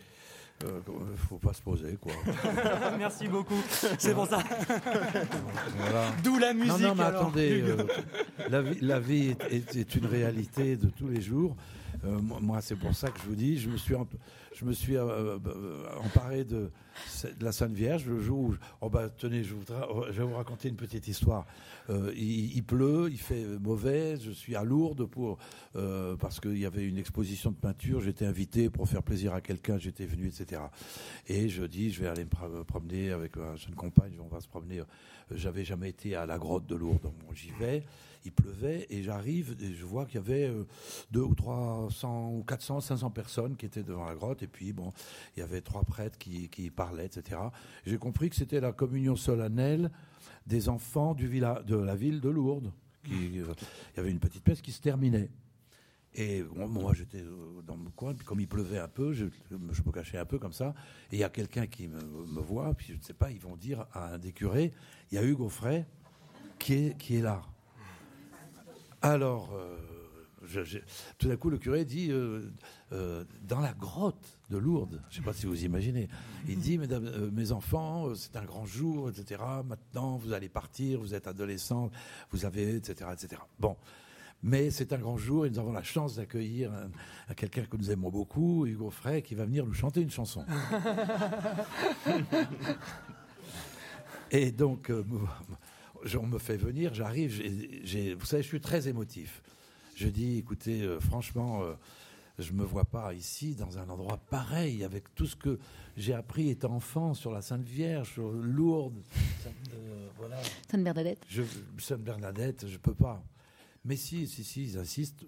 ne faut pas se poser. Quoi. Merci beaucoup. C'est pour ça. D'où la musique. Non, non mais attendez, la vie, la vie est, est, une réalité de tous les jours. Euh, moi, c'est pour ça que je vous dis, je me suis, je me suis euh, emparé de, la Sainte Vierge le jour où. Oh bah, tenez, je, je vais vous raconter une petite histoire. il, il, pleut, il fait mauvais, je suis à Lourdes pour, parce qu'il y avait une exposition de peinture, j'étais invité pour faire plaisir à quelqu'un, j'étais venu, etc. Et je dis, je vais aller me promener avec ma jeune compagne, on va se promener. J'avais jamais été à la grotte de Lourdes, donc j'y vais il pleuvait et j'arrive et je vois qu'il y avait euh, deux ou trois cents ou 400, 500 personnes qui étaient devant la grotte et puis bon, il y avait trois prêtres qui, qui parlaient, etc. J'ai compris que c'était la communion solennelle des enfants du village, de la ville de Lourdes. Qui, euh, il y avait une petite pièce qui se terminait. Et moi, j'étais euh, dans mon coin, puis comme il pleuvait un peu, je, je me cachais un peu comme ça. Et il y a quelqu'un qui me, me, voit, puis je ne sais pas, ils vont dire à un des curés, il y a Hugo Frey qui est, qui est là. Alors, euh, tout d'un coup, le curé dit euh, euh, dans la grotte de Lourdes, je ne sais pas si vous imaginez, il dit Mesdames, mes enfants, c'est un grand jour, etc. Maintenant, vous allez partir, vous êtes adolescents, vous avez, etc., etc. Bon. Mais c'est un grand jour et nous avons la chance d'accueillir quelqu'un que nous aimons beaucoup, Hugo Frey, qui va venir nous chanter une chanson. et donc, on me fait venir, j'arrive, vous savez, je suis très émotif. Je dis, écoutez, euh, franchement, euh, je ne me vois pas ici, dans un endroit pareil, avec tout ce que j'ai appris étant enfant sur la Sainte Vierge, sur Lourdes, euh, Sainte Bernadette. Je, Sainte Bernadette, je peux pas. Mais si, si, si, ils insistent.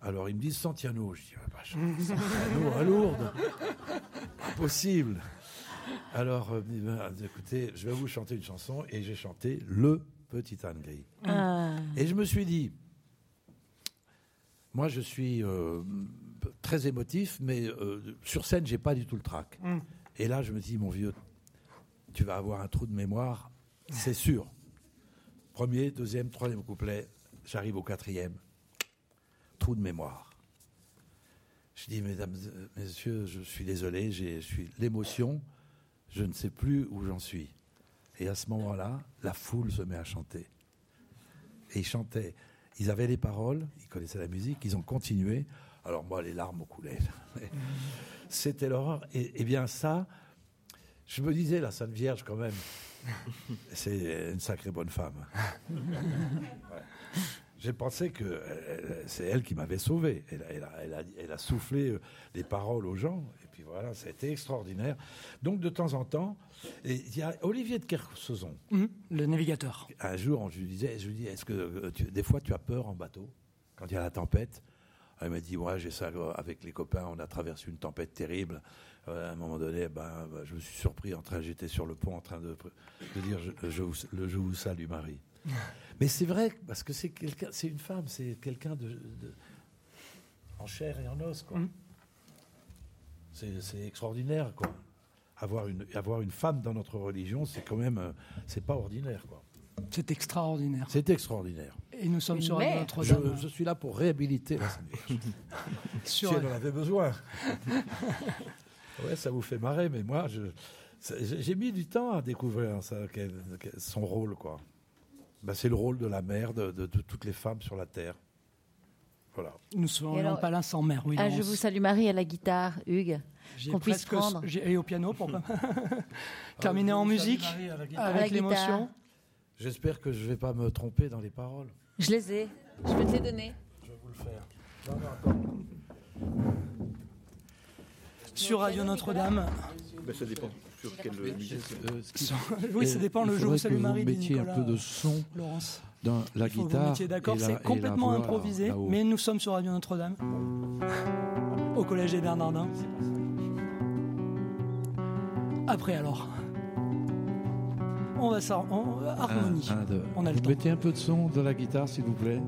Alors ils me disent Santiano. Je dis, ah, bah, Santiano à Lourdes. Impossible. Alors, euh, ben, écoutez, je vais vous chanter une chanson et j'ai chanté Le Petit Anne Gris. Ah. Et je me suis dit, moi je suis euh, très émotif, mais euh, sur scène, j'ai pas du tout le trac. Mm. Et là, je me dis, mon vieux, tu vas avoir un trou de mémoire, c'est sûr. Premier, deuxième, troisième couplet, j'arrive au quatrième. Trou de mémoire. Je dis, mesdames, messieurs, je suis désolé, j'ai l'émotion je ne sais plus où j'en suis. Et à ce moment-là, la foule se met à chanter. Et ils chantaient. Ils avaient les paroles, ils connaissaient la musique, ils ont continué. Alors moi, les larmes coulé. C'était l'horreur. Et, bien ça, je me disais, la Sainte Vierge, quand même, c'est une sacrée bonne femme. J'ai pensé que euh, c'est elle qui m'avait sauvé. Elle, elle, a, soufflé les euh, paroles aux gens. Voilà, ça a été extraordinaire. Donc de temps en temps, il y a Olivier de Kersauzon. Mmh, le navigateur. Un jour, je lui disais, je lui dis, est-ce que euh, des fois tu as peur en bateau quand il y a la tempête? Elle m'a dit, ouais, j'ai ça avec les copains, on a traversé une tempête terrible. à un moment donné, ben, ben, je me suis surpris en train, j'étais sur le pont en train de, dire, je, je, le, je vous salue Marie. Mais c'est vrai, parce que c'est quelqu'un, c'est une femme, c'est quelqu'un de, en chair et en os, quoi. Mm. C'est extraordinaire, quoi. Avoir une, avoir une femme dans notre religion, c'est quand même, euh, c'est pas ordinaire, quoi. C'est extraordinaire. C'est extraordinaire. Et nous sommes sur Notre-Dame. Je, suis là pour réhabiliter la si elle en avait besoin. ouais, ça vous fait marrer, mais moi, j'ai mis du temps à découvrir ça, son rôle, quoi. Bah, c'est le rôle de la mère de, toutes les femmes sur la terre. Voilà. Nous sommes pas là sans mère. Oui, ah, je vous salue Marie à la guitare, Hugues. Qu'on puisse prendre. Et au piano, pourquoi Terminer en musique, avec l'émotion. J'espère que je ne vais pas me tromper dans les paroles. Je les ai. Je vais te les donner. Je vais vous le faire. Non, non, Sur Radio Notre-Dame. Ben, ça dépend sur quelle musique Oui, ça dépend le jour où Salut Marie. Vous mettiez un peu de son Laurence. Dans la guitare. d'accord, c'est complètement improvisé, mais nous sommes sur Radio Notre-Dame, au Collège des Bernardins. Après alors on va ça en harmonie. on a le vous mettez un peu de son dans la guitare, s'il vous plaît.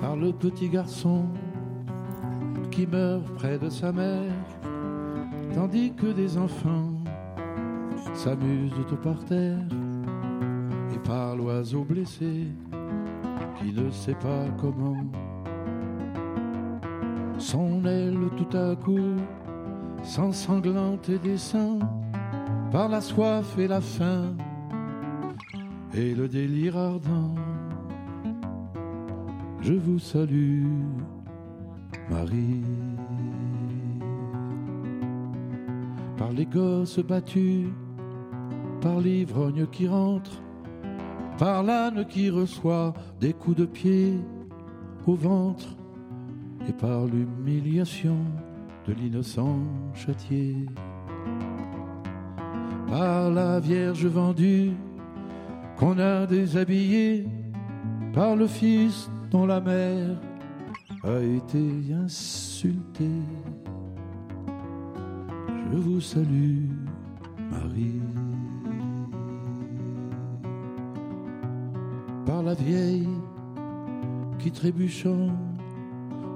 Par le petit garçon qui meurt près de sa mère tandis que des enfants s'amusent de tout par terre par l'oiseau blessé qui ne sait pas comment. Son aile tout à coup s'ensanglante et descend par la soif et la faim et le délire ardent. je vous salue, Marie. Par les gosses battus, par l'ivrogne qui rentre, par l'âne qui reçoit des coups de pied au ventre, et par l'humiliation de l'innocent châtié. Par la Vierge vendue qu'on a déshabillée, par le Fils dont la mère a été insultée. Je vous salue, Marie. La vieille qui trébuchant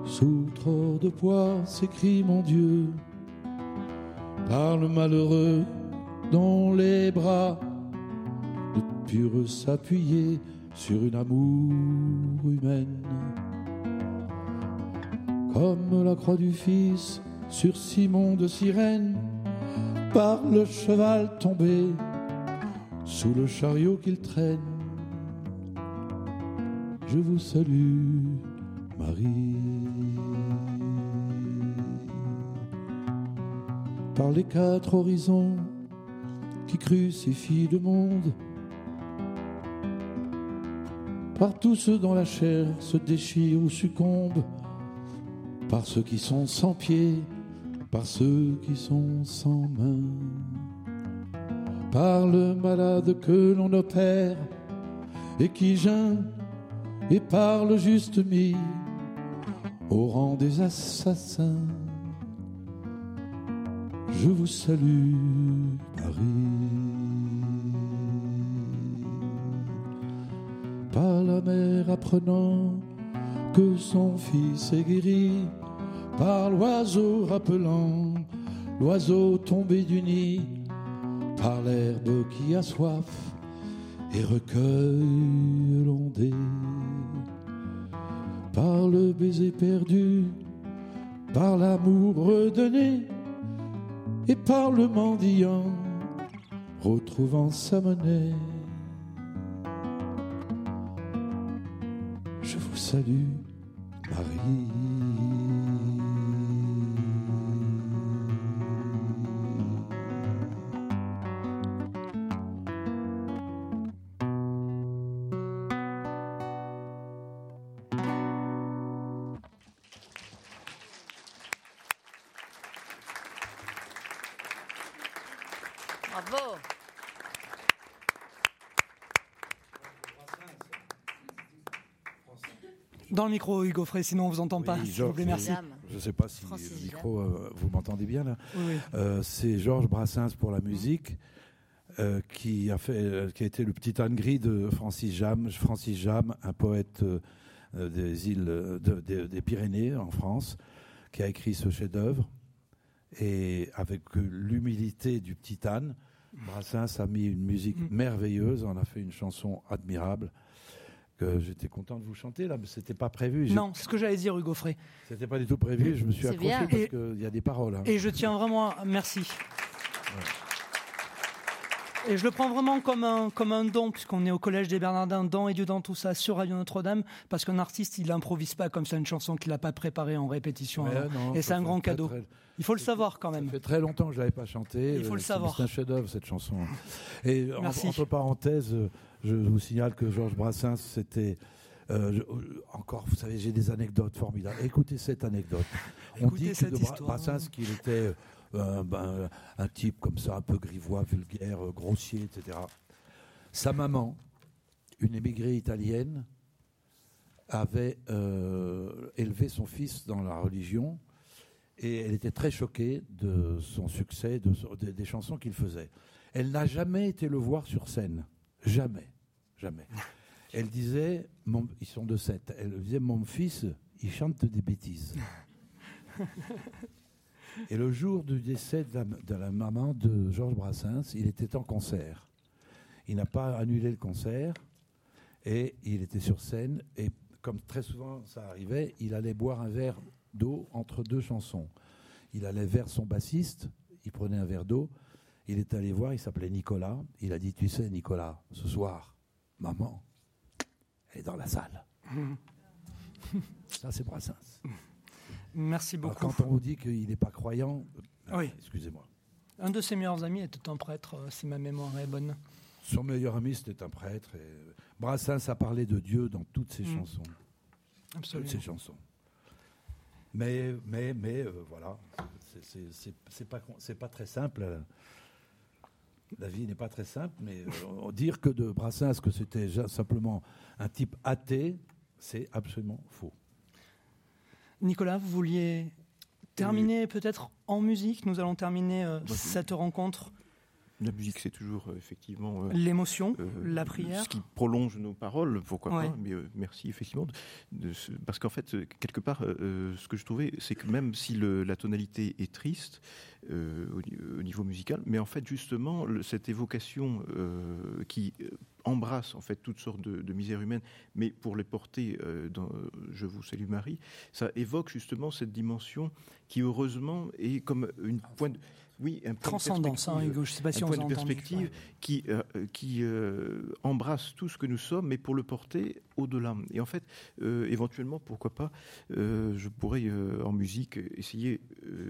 sous trop de poids s'écrie mon Dieu. Par le malheureux dont les bras ne purent s'appuyer sur une amour humaine. Comme la croix du Fils sur Simon de Cyrène, par le cheval tombé sous le chariot qu'il traîne. Je vous salue, Marie. Par les quatre horizons qui crucifient le monde, par tous ceux dont la chair se déchire ou succombe, par ceux qui sont sans pieds, par ceux qui sont sans mains, par le malade que l'on opère et qui geint, et par le juste mis au rang des assassins. Je vous salue, Marie. Par la mère apprenant que son fils est guéri, par l'oiseau rappelant l'oiseau tombé du nid, par l'herbe qui a soif et recueille l'ondée, par le baiser perdu, par l'amour redonné, et par le mendiant retrouvant sa monnaie. Je vous salue, Dans le micro, Hugo Frey, sinon on vous entend pas. Oui, S'il vous plaît, Georges, merci. Je ne sais pas si Francis le micro, euh, vous m'entendez bien là. Oui. Euh, c'est Georges Brassens pour la musique, euh, qui, a fait, euh, qui a été le petit âne gris de Francis Jam. Francis Jam, un poète des îles de- de- des Pyrénées en France, qui a écrit ce chef-d'œuvre. Et avec l'humilité du petit âne, Brassens a mis une musique Mm. merveilleuse. On a fait une chanson admirable que j'étais content de vous chanter là, mais c'était pas prévu. J'ai- Non, c'est ce que j'allais dire, Hugo Frey. C'était pas du tout prévu. Je me suis C'est accroché bien. parce Et- qu'il y a des paroles. hein. Et je tiens vraiment à... Merci. Et je le prends vraiment comme un, comme un don, puisqu'on est au Collège des Bernardins, don et Dieu dans tout ça, sur Radio Notre-Dame, parce qu'un artiste, il n'improvise pas comme ça une chanson qu'il n'a pas préparée en répétition. Ouais, avant. non, Et ça c'est un fait grand très, cadeau. très- Il faut le savoir quand Ça même. fait très longtemps que je l'avais pas chanté. Il faut Euh, le c'est- savoir. C'est un chef-d'œuvre cette chanson. Et en- Merci. entre parenthèses, euh, je vous signale que Georges Brassens, c'était euh, euh, encore, vous savez, j'ai des anecdotes formidables. Écoutez cette anecdote. On Écoutez dit que de Bra- histoire. Brassens qu'il était euh, ben, un type comme ça, un peu grivois, vulgaire, grossier, etc. Sa maman, une émigrée italienne, avait euh, élevé son fils dans la religion et elle était très choquée de son succès, de des chansons qu'il faisait. Elle n'a jamais été le voir sur scène. Jamais. Jamais. Elle disait, mon- ils sont de sept, elle disait, mon fils, il chante des bêtises. Et le jour du décès de la, de la maman de Georges Brassens, il était en concert. Il n'a pas annulé le concert et il était sur scène. Et comme très souvent ça arrivait, il allait boire un verre d'eau entre deux chansons. Il allait vers son bassiste, il prenait un verre d'eau, il est allé voir, il s'appelait Nicolas. Il a dit Tu sais, Nicolas, ce soir, maman est dans la salle. Ça, c'est Brassens. Merci beaucoup. Alors, quand on vous dit qu'il n'est pas croyant, euh, Oui. excusez-moi. Un de ses meilleurs amis était un prêtre, euh, si ma mémoire est bonne. Son meilleur ami, c'était un prêtre. Et Brassens a parlé de Dieu dans toutes ses Mm. chansons. Absolument. Toutes ses chansons. Mais, mais, mais, euh, voilà, c'est- pas, pas très simple. La vie n'est pas très simple, mais euh, dire que de Brassens que c'était simplement un type athée, c'est absolument faux. Nicolas, vous vouliez terminer peut-être en musique? Nous allons terminer euh, cette rencontre. La musique, c'est toujours euh, effectivement euh, L'émotion, euh, la prière. Ce qui prolonge nos paroles, pourquoi Ouais. pas. Mais merci effectivement. de- de ce- parce qu'en fait, quelque part, ce que je trouvais, c'est que même si le- la tonalité est triste au, ni- au niveau musical, mais en fait justement le- cette évocation qui embrasse en fait toutes sortes de, de misères humaines, mais pour les porter euh, dans euh, Je vous salue Marie, ça évoque justement cette dimension qui heureusement est comme une pointe. Oui, un Transcendance, hein, perspective Hugo. Je sais pas si un on point vous a de entendu. perspective qui, euh, qui euh, embrasse tout ce que nous sommes, mais pour le porter au-delà. Et en fait, euh, éventuellement, pourquoi pas, je pourrais en musique essayer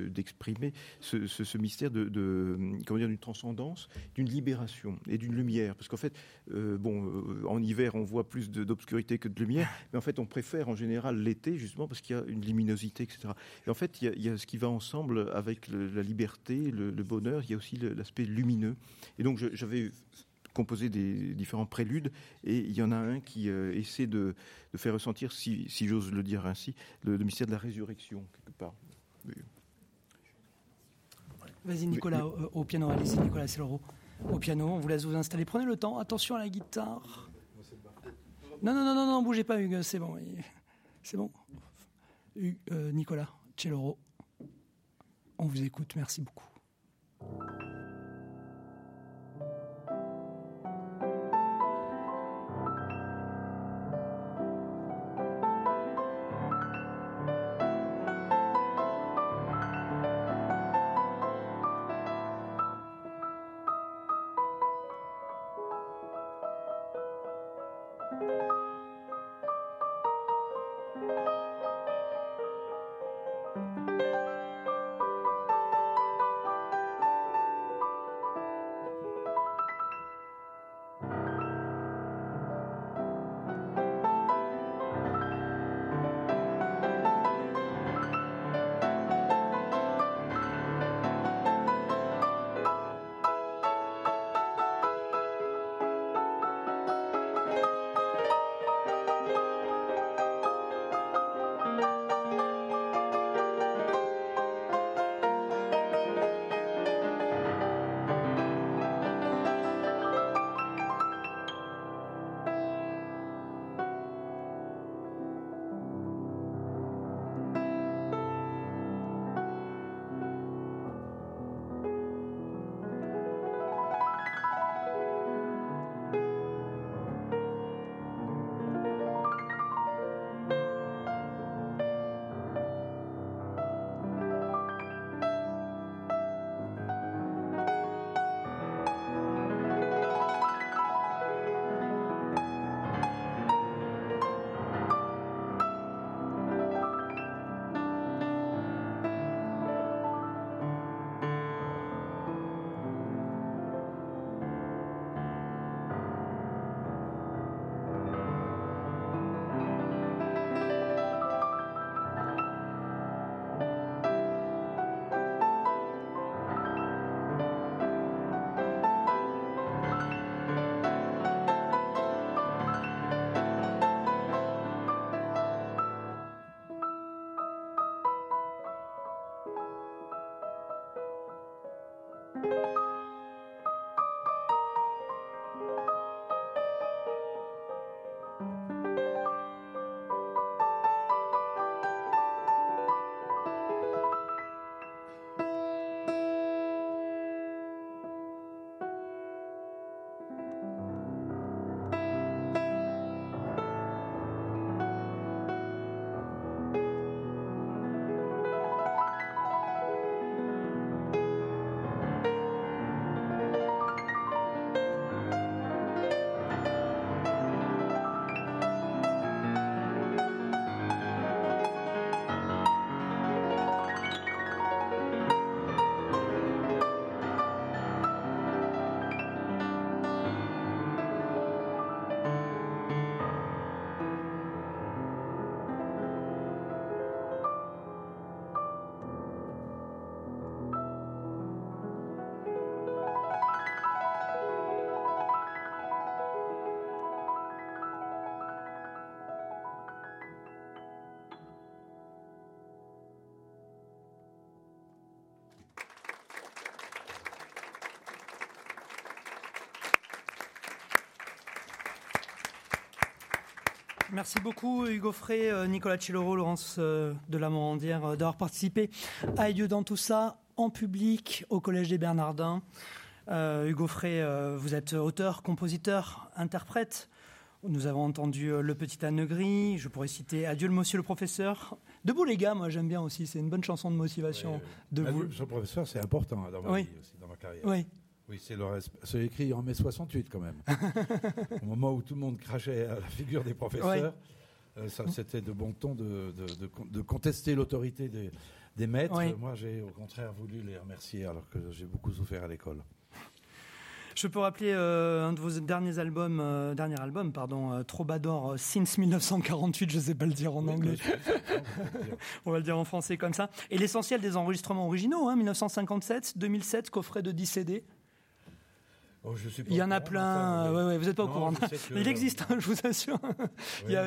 d'exprimer ce, ce- ce mystère de, de, comment dire, d'une transcendance, d'une libération et d'une lumière. Parce qu'en fait, bon, en hiver, on voit plus d'obscurité que de lumière, mais en fait, on préfère en général l'été, justement, parce qu'il y a une luminosité, etc. Et en fait, il y a, il y a ce qui va ensemble avec le- la liberté, le, le bonheur, il y a aussi l'aspect lumineux. Et donc, j'avais composé des différents préludes, et il y en a un qui euh, essaie de, de faire ressentir, si, si j'ose le dire ainsi, le, le mystère de la résurrection, quelque part. Vas-y, Nicolas, au, au piano. Allez-y, Nicolas Cellero. Au piano, on vous laisse vous installer. Prenez le temps. Attention à la guitare. Non, non, non, non, non, bougez pas, Hugues. C'est bon. C'est bon. Hu- euh, Nicolas Cellero, on vous écoute. Merci beaucoup. you Merci beaucoup Hugo Frey, euh, Nicolas Chiloro, Laurence euh, de la Morandière euh, d'avoir participé à Dieu dans tout ça en public au Collège des Bernardins. Hugo Frey, vous êtes auteur, compositeur, interprète. Nous avons entendu Le Petit Âne Gris, je pourrais citer Adieu le monsieur le professeur. Debout les gars, moi j'aime bien aussi, c'est une bonne chanson de motivation. Debout. Adieu le professeur, c'est important hein, dans ma vie aussi, dans ma carrière. Oui. C'est écrit en mai 68 quand même. Au moment où tout le monde crachait à la figure des professeurs, euh, c'était de bon ton de, de, contester l'autorité des, des, maîtres. Moi, j'ai au contraire voulu les remercier alors que j'ai beaucoup souffert à l'école. Je peux rappeler euh, un de vos derniers albums, euh, dernier album, pardon, Troubadour Since 1948, je ne sais pas le dire en anglais. On va le dire en français comme ça. Et l'essentiel des enregistrements originaux, hein, 1957, 2007, coffret de 10 CD. Oh, il y en a plein. vous n'êtes pas au courant. Il existe, hein, je vous assure.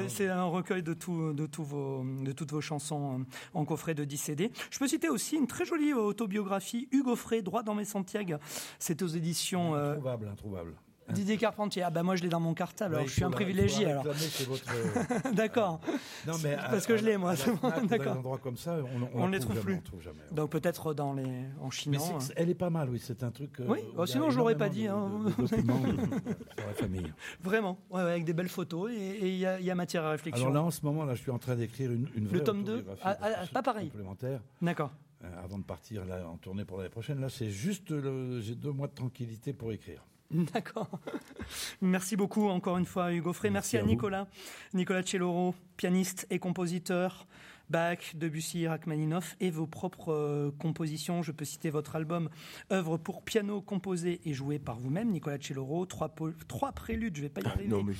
c'est un recueil de, tout, de, vos, de toutes vos chansons euh, en coffret de 10 CD. Je peux citer aussi une très jolie autobiographie, Hugo Frey, Droit dans mes Santiago. C'est aux éditions. Introuvable, introuvable. Didier Carpentier. Ah bah moi je l'ai dans mon cartable. alors je suis un privilégié alors. D'accord. non mais parce que je l'ai moi. D'accord. endroits comme ça, on, ne les trouve plus. Donc peut-être dans les en. Mais hein. elle est pas mal, oui. C'est un truc. Euh, oui. Oh, sinon je l'aurais pas dit. Hein. la famille. Vraiment. Avec des belles photos et il y, a matière à réflexion. Alors là en ce moment là, je suis en train d'écrire une, vraie Le tome 2 ah, ah, Pas pareil. Complémentaire. D'accord. Euh, avant de partir là, en tournée pour l'année prochaine, là c'est juste j'ai deux mois de tranquillité pour écrire. D'accord. Merci beaucoup encore une fois Hugo Frey. Merci, à, Nicolas. Nicolas Celloro, pianiste et compositeur. Bach, Debussy, Rachmaninoff et vos propres euh, compositions. Je peux citer votre album œuvre pour piano composé et joué par vous-même, Nicolas Celloro. Trois, trois préludes, je ne vais pas y ah, arriver. non, mais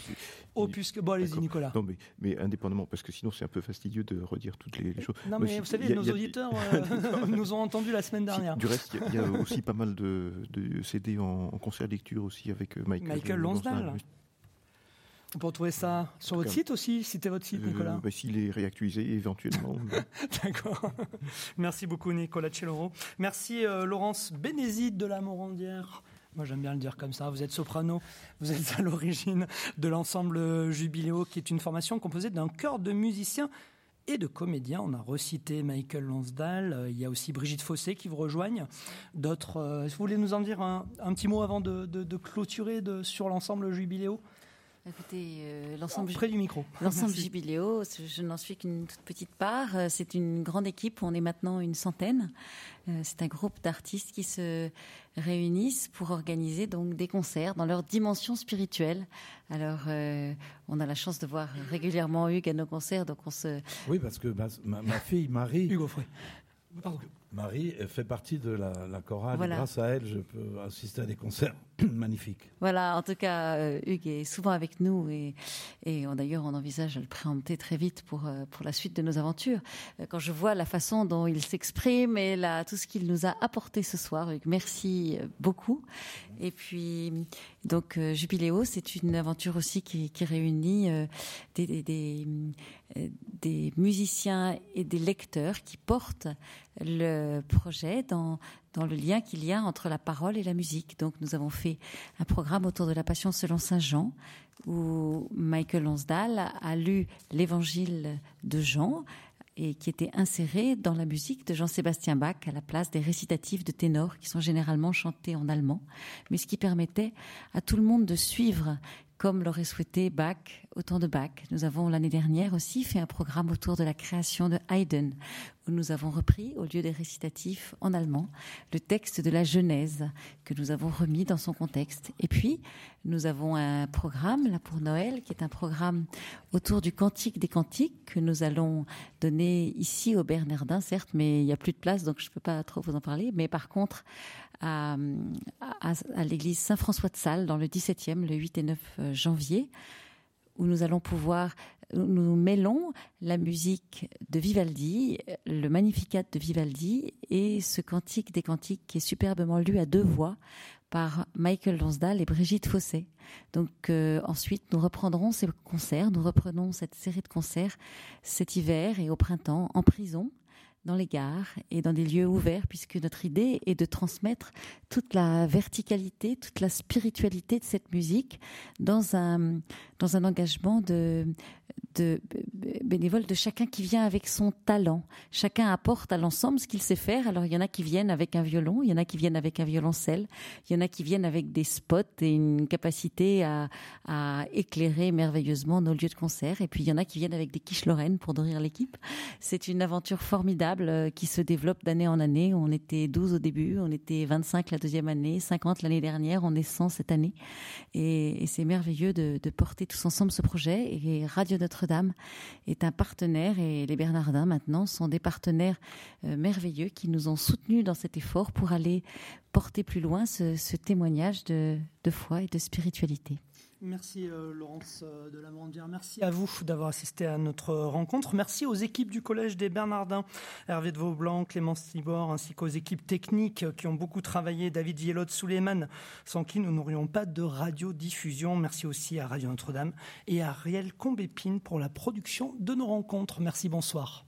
Opus que... Bon, allez-y, Nicolas. Non, mais, mais, indépendamment, parce que sinon c'est un peu fastidieux de redire toutes les, choses. Non, mais, vous savez, nos auditeurs euh, nous ont entendus la semaine dernière. Du reste, il y, a aussi pas mal de, de CD en, concert lecture aussi avec euh, Michael, Michael Lonsdal. On peut retrouver ça sur votre site aussi, citez votre site, Nicolas. Bah, S'il est réactualisé, éventuellement. D'accord. Merci beaucoup, Nicolas Celloro. Merci, Laurence Bénézide de la Morandière. Moi, j'aime bien le dire comme ça. Vous êtes soprano, vous êtes à l'origine de l'ensemble Jubiléo, qui est une formation composée d'un chœur de musiciens et de comédiens. On a recité Michael Lonsdal, il y a aussi Brigitte Fossé qui vous rejoignent. D'autres. vous voulez nous en dire un, petit mot avant de, clôturer sur l'ensemble Jubiléo Écoutez, euh, l'ensemble près du micro. L'ensemble Jubiléo, je n'en suis qu'une toute petite part. Euh, c'est une grande équipe. On est maintenant une centaine. Euh, c'est un groupe d'artistes qui se réunissent pour organiser donc des concerts dans leur dimension spirituelle. Alors, on a la chance de voir régulièrement Hugues à nos concerts, donc on se. Oui, parce que ma, fille Marie. Hugo Frey. Pardon. Marie fait partie de la, chorale. grâce à elle, je peux assister à des concerts magnifiques. Voilà, en tout cas, euh, Hugues est souvent avec nous et, et d'ailleurs, on envisage de le préempter très vite pour, euh, pour la suite de nos aventures. Euh, quand je vois la façon dont il s'exprime et tout ce qu'il nous a apporté ce soir, Hugues, merci beaucoup. Et puis, donc, Jubiléo, c'est une aventure aussi qui, qui réunit des, des, des musiciens et des lecteurs qui portent le projet dans, dans le lien qu'il y a entre la parole et la musique. Donc nous avons fait un programme autour de la Passion selon Saint Jean, où Michael Lonsdal a lu l'évangile de Jean et qui était inséré dans la musique de Jean-Sébastien Bach à la place des récitatifs de ténor qui sont généralement chantés en allemand, mais ce qui permettait à tout le monde de suivre comme l'aurait souhaité Bach au temps de Bach. Nous avons l'année dernière aussi fait un programme autour de la création de Haydn, où nous avons repris, au lieu des récitatifs en allemand, le texte de la Genèse que nous avons remis dans son contexte. Et puis, nous avons un programme là pour Noël, qui est un programme autour du Cantique des Cantiques que nous allons donner ici au Bernardin, certes, mais il n'y a plus de place, donc je ne peux pas trop vous en parler. Mais par contre, à, l'église Saint-François de Sales, dans le 17e, le 8 et 9 euh, janvier, où nous allons pouvoir, nous mêlons la musique de Vivaldi, le Magnificat de Vivaldi et ce cantique des cantiques qui est superbement lu à deux voix par Michael Lonsdal et Brigitte Fossé. Donc euh, ensuite, nous reprendrons ces concerts, nous reprenons cette série de concerts cet hiver et au printemps en prison dans les gares et dans des lieux ouverts, puisque notre idée est de transmettre toute la verticalité, toute la spiritualité de cette musique dans un, dans un engagement de, de de chacun qui vient avec son talent. Chacun apporte à l'ensemble ce qu'il sait faire. Alors il y en a qui viennent avec un violon, il y en a qui viennent avec un violoncelle, il y en a qui viennent avec des spots et une capacité à, à éclairer merveilleusement nos lieux de concert. Et puis il y en a qui viennent avec des quiches lorraines pour nourrir l'équipe. C'est une aventure formidable euh, qui se développe d'année en année. On était 12 au début, on était 25 la deuxième année, 50 l'année dernière, on est 100 cette année. Et, c'est merveilleux de, porter tous ensemble ce projet. Et Radio Notre-Dame est un partenaire et les Bernardins maintenant sont des partenaires euh, merveilleux qui nous ont soutenus dans cet effort pour aller porter plus loin ce, témoignage de foi et de spiritualité. Merci euh, Laurence euh, de la Mondière. Merci à vous d'avoir assisté à notre rencontre. Merci aux équipes du Collège des Bernardins, Hervé de Vaublanc, Clémence Tibor, ainsi qu'aux équipes techniques qui ont beaucoup travaillé, David Vielot, Souleymane, sans qui nous n'aurions pas de radiodiffusion. Merci aussi à Radio Notre-Dame et à Ariel Combépine pour la production de nos rencontres. Merci, bonsoir.